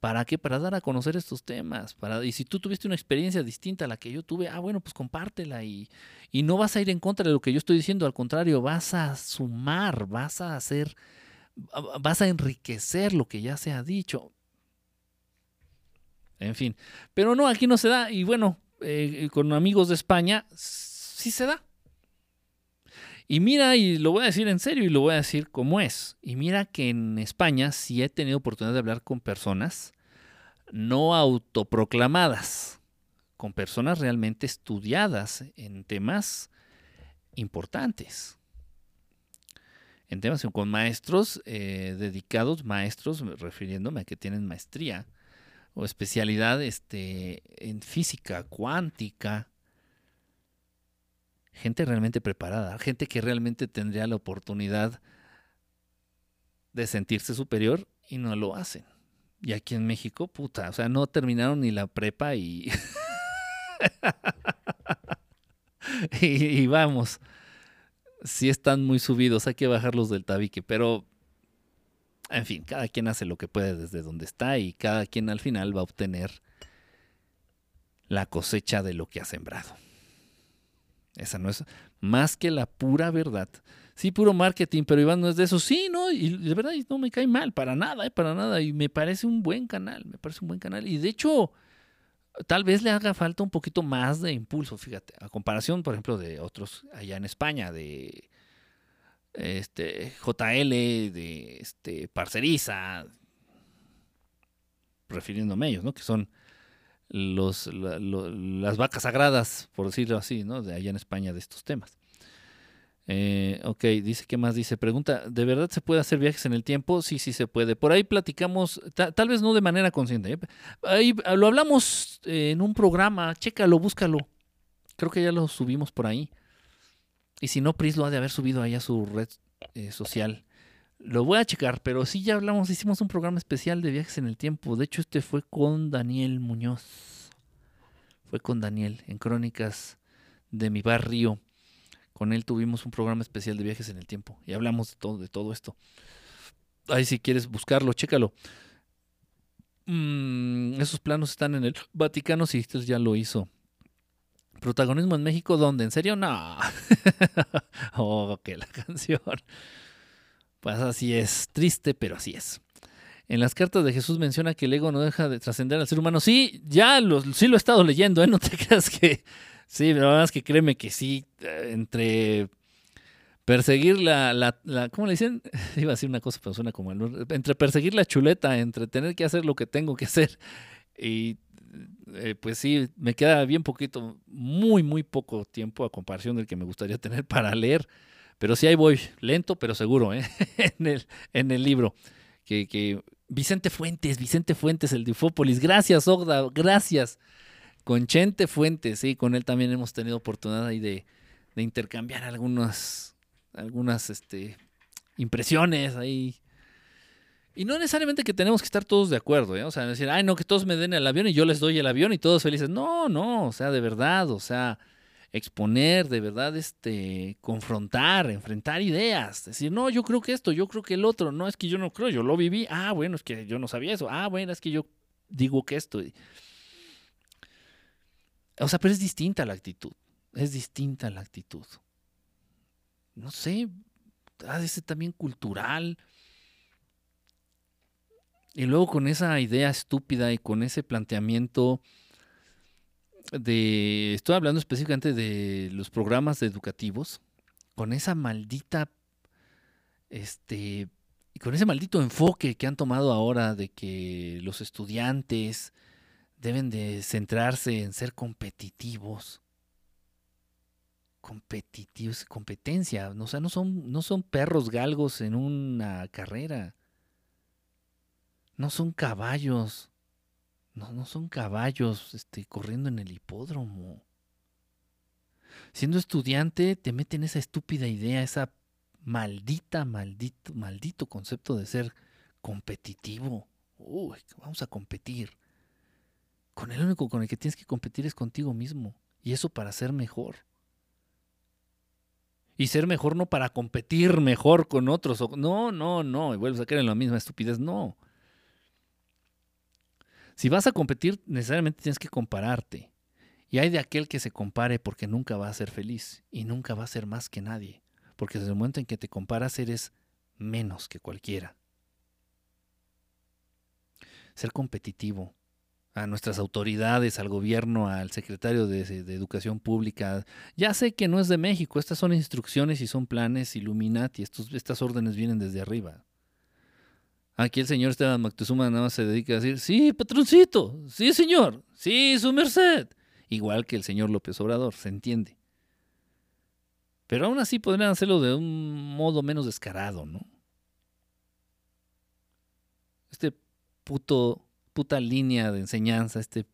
Speaker 1: ¿Para qué? Para dar a conocer estos temas. Para, y si tú tuviste una experiencia distinta a la que yo tuve, ah, bueno, pues compártela y, y no vas a ir en contra de lo que yo estoy diciendo, al contrario, vas a sumar, vas a hacer, vas a enriquecer lo que ya se ha dicho. En fin, pero no, aquí no se da. Y bueno, eh, con amigos de España, sí se da. Y mira, y lo voy a decir en serio y lo voy a decir como es. Y mira que en España sí he tenido oportunidad de hablar con personas no autoproclamadas, con personas realmente estudiadas en temas importantes. En temas con maestros eh, dedicados, maestros, refiriéndome a que tienen maestría o especialidad este, en física cuántica, gente realmente preparada, gente que realmente tendría la oportunidad de sentirse superior y no lo hacen. Y aquí en México, puta, o sea, no terminaron ni la prepa y... y, vamos, sí están muy subidos, hay que bajarlos del tabique, pero en fin, cada quien hace lo que puede desde donde está y cada quien al final va a obtener la cosecha de lo que ha sembrado. Esa no es más que la pura verdad. Sí, puro marketing, pero Iván no es de eso. Sí, no, y de verdad no me cae mal, para nada, eh, para nada. Y me parece un buen canal, me parece un buen canal. Y de hecho, tal vez le haga falta un poquito más de impulso, fíjate, a comparación, por ejemplo, de otros allá en España, de este JL, de este Parceriza, refiriéndome a ellos, ¿no? Que son los, las vacas sagradas, por decirlo así, ¿no? De allá en España de estos temas. Eh, ok, dice, ¿qué más dice? Pregunta, ¿de verdad se puede hacer viajes en el tiempo? Sí, sí se puede. Por ahí platicamos, tal vez no de manera consciente. ¿eh? Ahí ah, lo hablamos en un programa, chécalo, búscalo. Creo que ya lo subimos por ahí. Y si no, Pris lo ha de haber subido ahí a su red eh, social. Lo voy a checar, pero sí ya hablamos, hicimos un programa especial de viajes en el tiempo. De hecho, este fue con Daniel Muñoz. Fue con Daniel en Crónicas de mi barrio. Con él tuvimos un programa especial de viajes en el tiempo y hablamos de todo, de todo esto. Ahí si quieres buscarlo, chécalo. Mm, esos planos están en el Vaticano, si sí, ya lo hizo. Protagonismo en México, ¿dónde? ¿En serio? No. oh, que la canción. Pues así es, triste, pero así es. En las cartas de Jesús menciona que el ego no deja de trascender al ser humano. Sí, ya lo, sí lo he estado leyendo, ¿eh? No te creas que... Sí, la verdad que créeme que sí, eh, entre perseguir la, la, la, ¿cómo le dicen? Iba a decir una cosa, pero suena como el, entre perseguir la chuleta, entre tener que hacer lo que tengo que hacer y eh, pues sí, me queda bien poquito, muy, muy poco tiempo a comparación del que me gustaría tener para leer. Pero sí ahí voy, lento pero seguro, ¿eh? en, el, en el libro. Que, que, Vicente Fuentes, Vicente Fuentes, el de Ufópolis. Gracias, Ogda, gracias. Con Chente Fuentes, sí, con él también hemos tenido oportunidad ahí de, de intercambiar algunas, algunas este, impresiones ahí. Y no necesariamente que tenemos que estar todos de acuerdo, ¿eh? O sea, decir, ay, no, que todos me den el avión y yo les doy el avión y todos felices. No, no, o sea, de verdad, o sea, exponer, de verdad, este, confrontar, enfrentar ideas. Decir, no, yo creo que esto, yo creo que el otro. No, es que yo no creo, yo lo viví. Ah, bueno, es que yo no sabía eso. Ah, bueno, es que yo digo que esto. O sea, pero es distinta la actitud. Es distinta la actitud. No sé, ha de ser también cultural. Y luego con esa idea estúpida y con ese planteamiento de, estoy hablando específicamente de los programas educativos, con esa maldita, este, y con ese maldito enfoque que han tomado ahora de que los estudiantes deben de centrarse en ser competitivos. Competitivos, competencia, o sea, no son, no son perros galgos en una carrera. No son caballos no, no son caballos este, corriendo en el hipódromo. Siendo estudiante te meten esa estúpida idea, esa maldita, maldito, maldito concepto de ser competitivo. Uy, vamos a competir. Con el único con el que tienes que competir es contigo mismo. Y eso para ser mejor. Y ser mejor no para competir mejor con otros. No, no, no. Y vuelves a caer en la misma estupidez. No. Si vas a competir, necesariamente tienes que compararte. Y hay de aquel que se compare porque nunca va a ser feliz y nunca va a ser más que nadie. Porque desde el momento en que te comparas eres menos que cualquiera. Ser competitivo a nuestras autoridades, al gobierno, al secretario de, Educación Pública. Ya sé que no es de México, estas son instrucciones y son planes Illuminati, estos, estas órdenes vienen desde arriba. Aquí el señor Esteban Moctezuma nada más se dedica a decir, sí, patroncito, sí, señor, sí, su merced. Igual que el señor López Obrador, se entiende. Pero aún así podrían hacerlo de un modo menos descarado, ¿no? Este puto, puta línea de enseñanza, este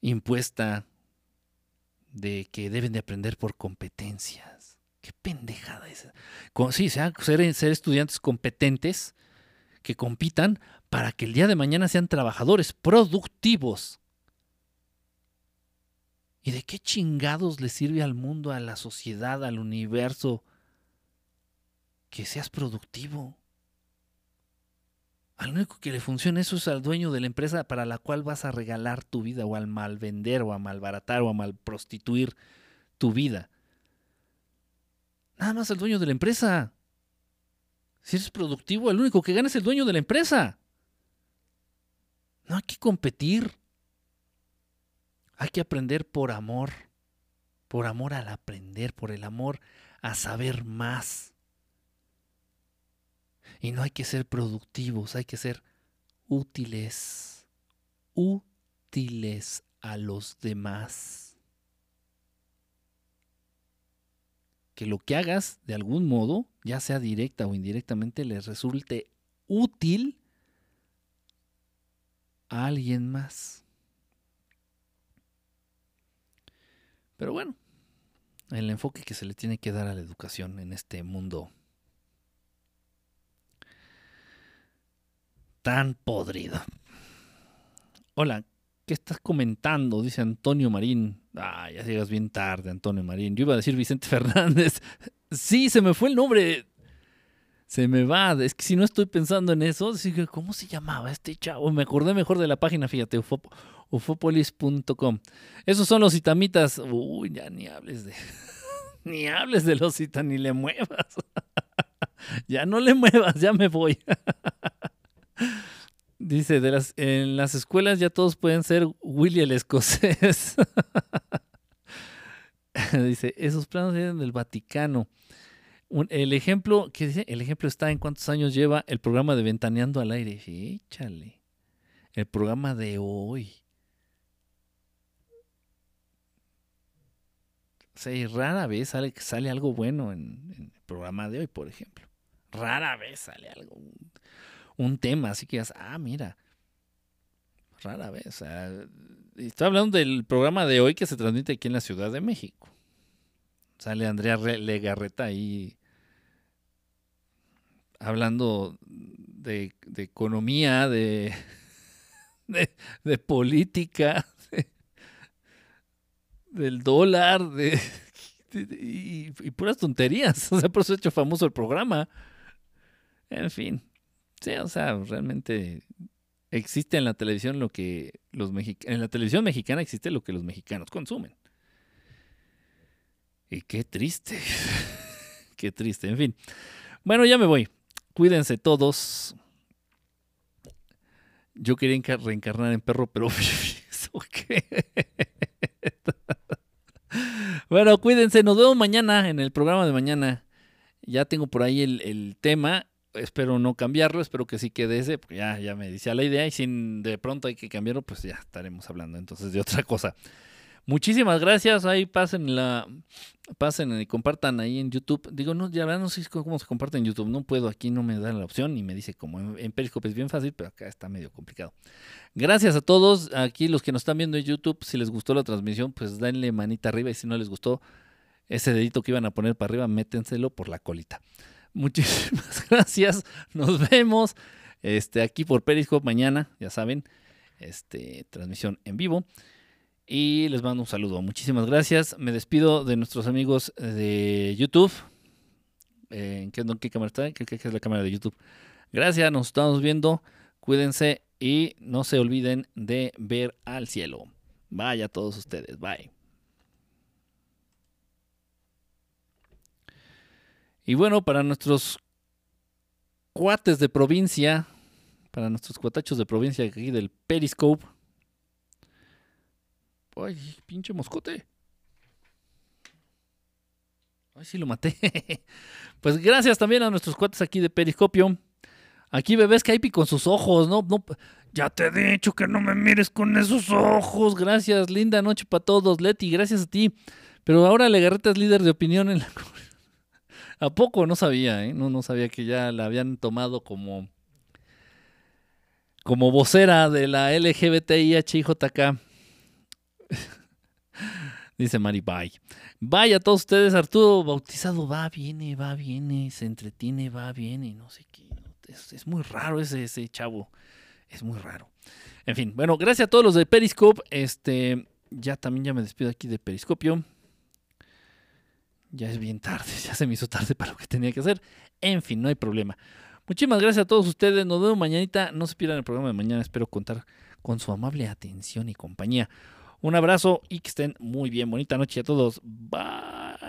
Speaker 1: impuesta de que deben de aprender por competencias. Qué pendejada esa. Sí, ser, ser estudiantes competentes que compitan para que el día de mañana sean trabajadores productivos. ¿Y de qué chingados le sirve al mundo, a la sociedad, al universo que seas productivo? Al único que le funciona eso es al dueño de la empresa para la cual vas a regalar tu vida o al mal vender o a malbaratar o a mal prostituir tu vida. Nada más al dueño de la empresa. Si eres productivo, el único que gana es el dueño de la empresa. No hay que competir. Hay que aprender por amor. Por amor al aprender, por el amor a saber más. Y no hay que ser productivos, hay que ser útiles. Útiles a los demás. Que lo que hagas de algún modo, ya sea directa o indirectamente, les resulte útil a alguien más. Pero bueno, el enfoque que se le tiene que dar a la educación en este mundo tan podrido. Hola, ¿Qué estás comentando? Dice Antonio Marín. Ah, ya llegas bien tarde, Antonio Marín. Yo iba a decir Vicente Fernández. Sí, se me fue el nombre. Se me va. Es que si no estoy pensando en eso, ¿cómo se llamaba este chavo? Me acordé mejor de la página, fíjate, ufopolis.com. Esos son los itamitas. Uy, ya ni hables de. ni hables de los itas, ni le muevas. ya no le muevas, ya me voy. Dice, de las, en las escuelas ya todos pueden ser Willy el escocés. dice, esos planos vienen del Vaticano. el ejemplo, ¿qué dice? El ejemplo está en cuántos años lleva el programa de Ventaneando al aire. Échale. El programa de hoy. Sea, rara vez sale, sale algo bueno en, en, el programa de hoy, por ejemplo. Rara vez sale algo un tema, así que digas, ah, mira, rara vez, estoy hablando del programa de hoy que se transmite aquí en la Ciudad de México. Sale Andrea Legarreta ahí hablando de, economía, de, de, política, del dólar, de, y, puras tonterías. O sea, por eso he hecho famoso el programa. En fin. Sí, o sea, realmente existe en la televisión lo que los mexicanos. En la televisión mexicana existe lo que los mexicanos consumen. Y qué triste. qué triste. En fin. Bueno, ya me voy. Cuídense todos. Yo quería reencarnar en perro, pero bueno, cuídense. Nos vemos mañana en el programa de mañana. Ya tengo por ahí el, tema. Espero no cambiarlo. Espero que sí quede ese. Porque ya, ya me decía la idea. Y si de pronto hay que cambiarlo, pues ya estaremos hablando entonces de otra cosa. Muchísimas gracias. Ahí pasen la pasen y compartan ahí en YouTube. Digo, no, ya no sé cómo se comparte en YouTube. No puedo, aquí no me dan la opción y me dice como en, Periscope es bien fácil, pero acá está medio complicado. Gracias a todos. Aquí los que nos están viendo en YouTube, si les gustó la transmisión, pues denle manita arriba y si no les gustó ese dedito que iban a poner para arriba, métenselo por la colita. Muchísimas gracias. Nos vemos este, aquí por Periscope mañana, ya saben, este, transmisión en vivo. Y les mando un saludo. Muchísimas gracias. Me despido de nuestros amigos de YouTube. ¿En qué, cámara está? ¿Qué, es la cámara de YouTube? Gracias, nos estamos viendo. Cuídense y no se olviden de ver al cielo. Vaya todos ustedes. Bye. Y bueno, para nuestros cuates de provincia, para nuestros cuatachos de provincia aquí del Periscope, Ay, pinche moscote. Ay, sí lo maté. pues gracias también a nuestros cuates aquí de Periscopio. Aquí bebés Caipi con sus ojos, ¿no? ya te he dicho que no me mires con esos ojos. Gracias, linda noche para todos. Leti, gracias a ti. Pero ahora Legarreta es líder de opinión en la... ¿A poco? No sabía, ¿eh? No, no sabía que ya la habían tomado como... Como vocera de la LGBTIHIJK. Dice Mari, bye. Bye a todos ustedes. Arturo Bautizado va, viene, va, viene, se entretiene, va, viene, no sé qué. Es, muy raro ese, ese chavo. Es muy raro. En fin, bueno, gracias a todos los de Periscope. Este, ya también ya me despido aquí de Periscopio. Ya es bien tarde, ya se me hizo tarde para lo que tenía que hacer. En fin, no hay problema. Muchísimas gracias a todos ustedes. Nos vemos mañanita. No se pierdan el programa de mañana. Espero contar con su amable atención y compañía. Un abrazo y que estén muy bien. Bonita noche a todos. Bye.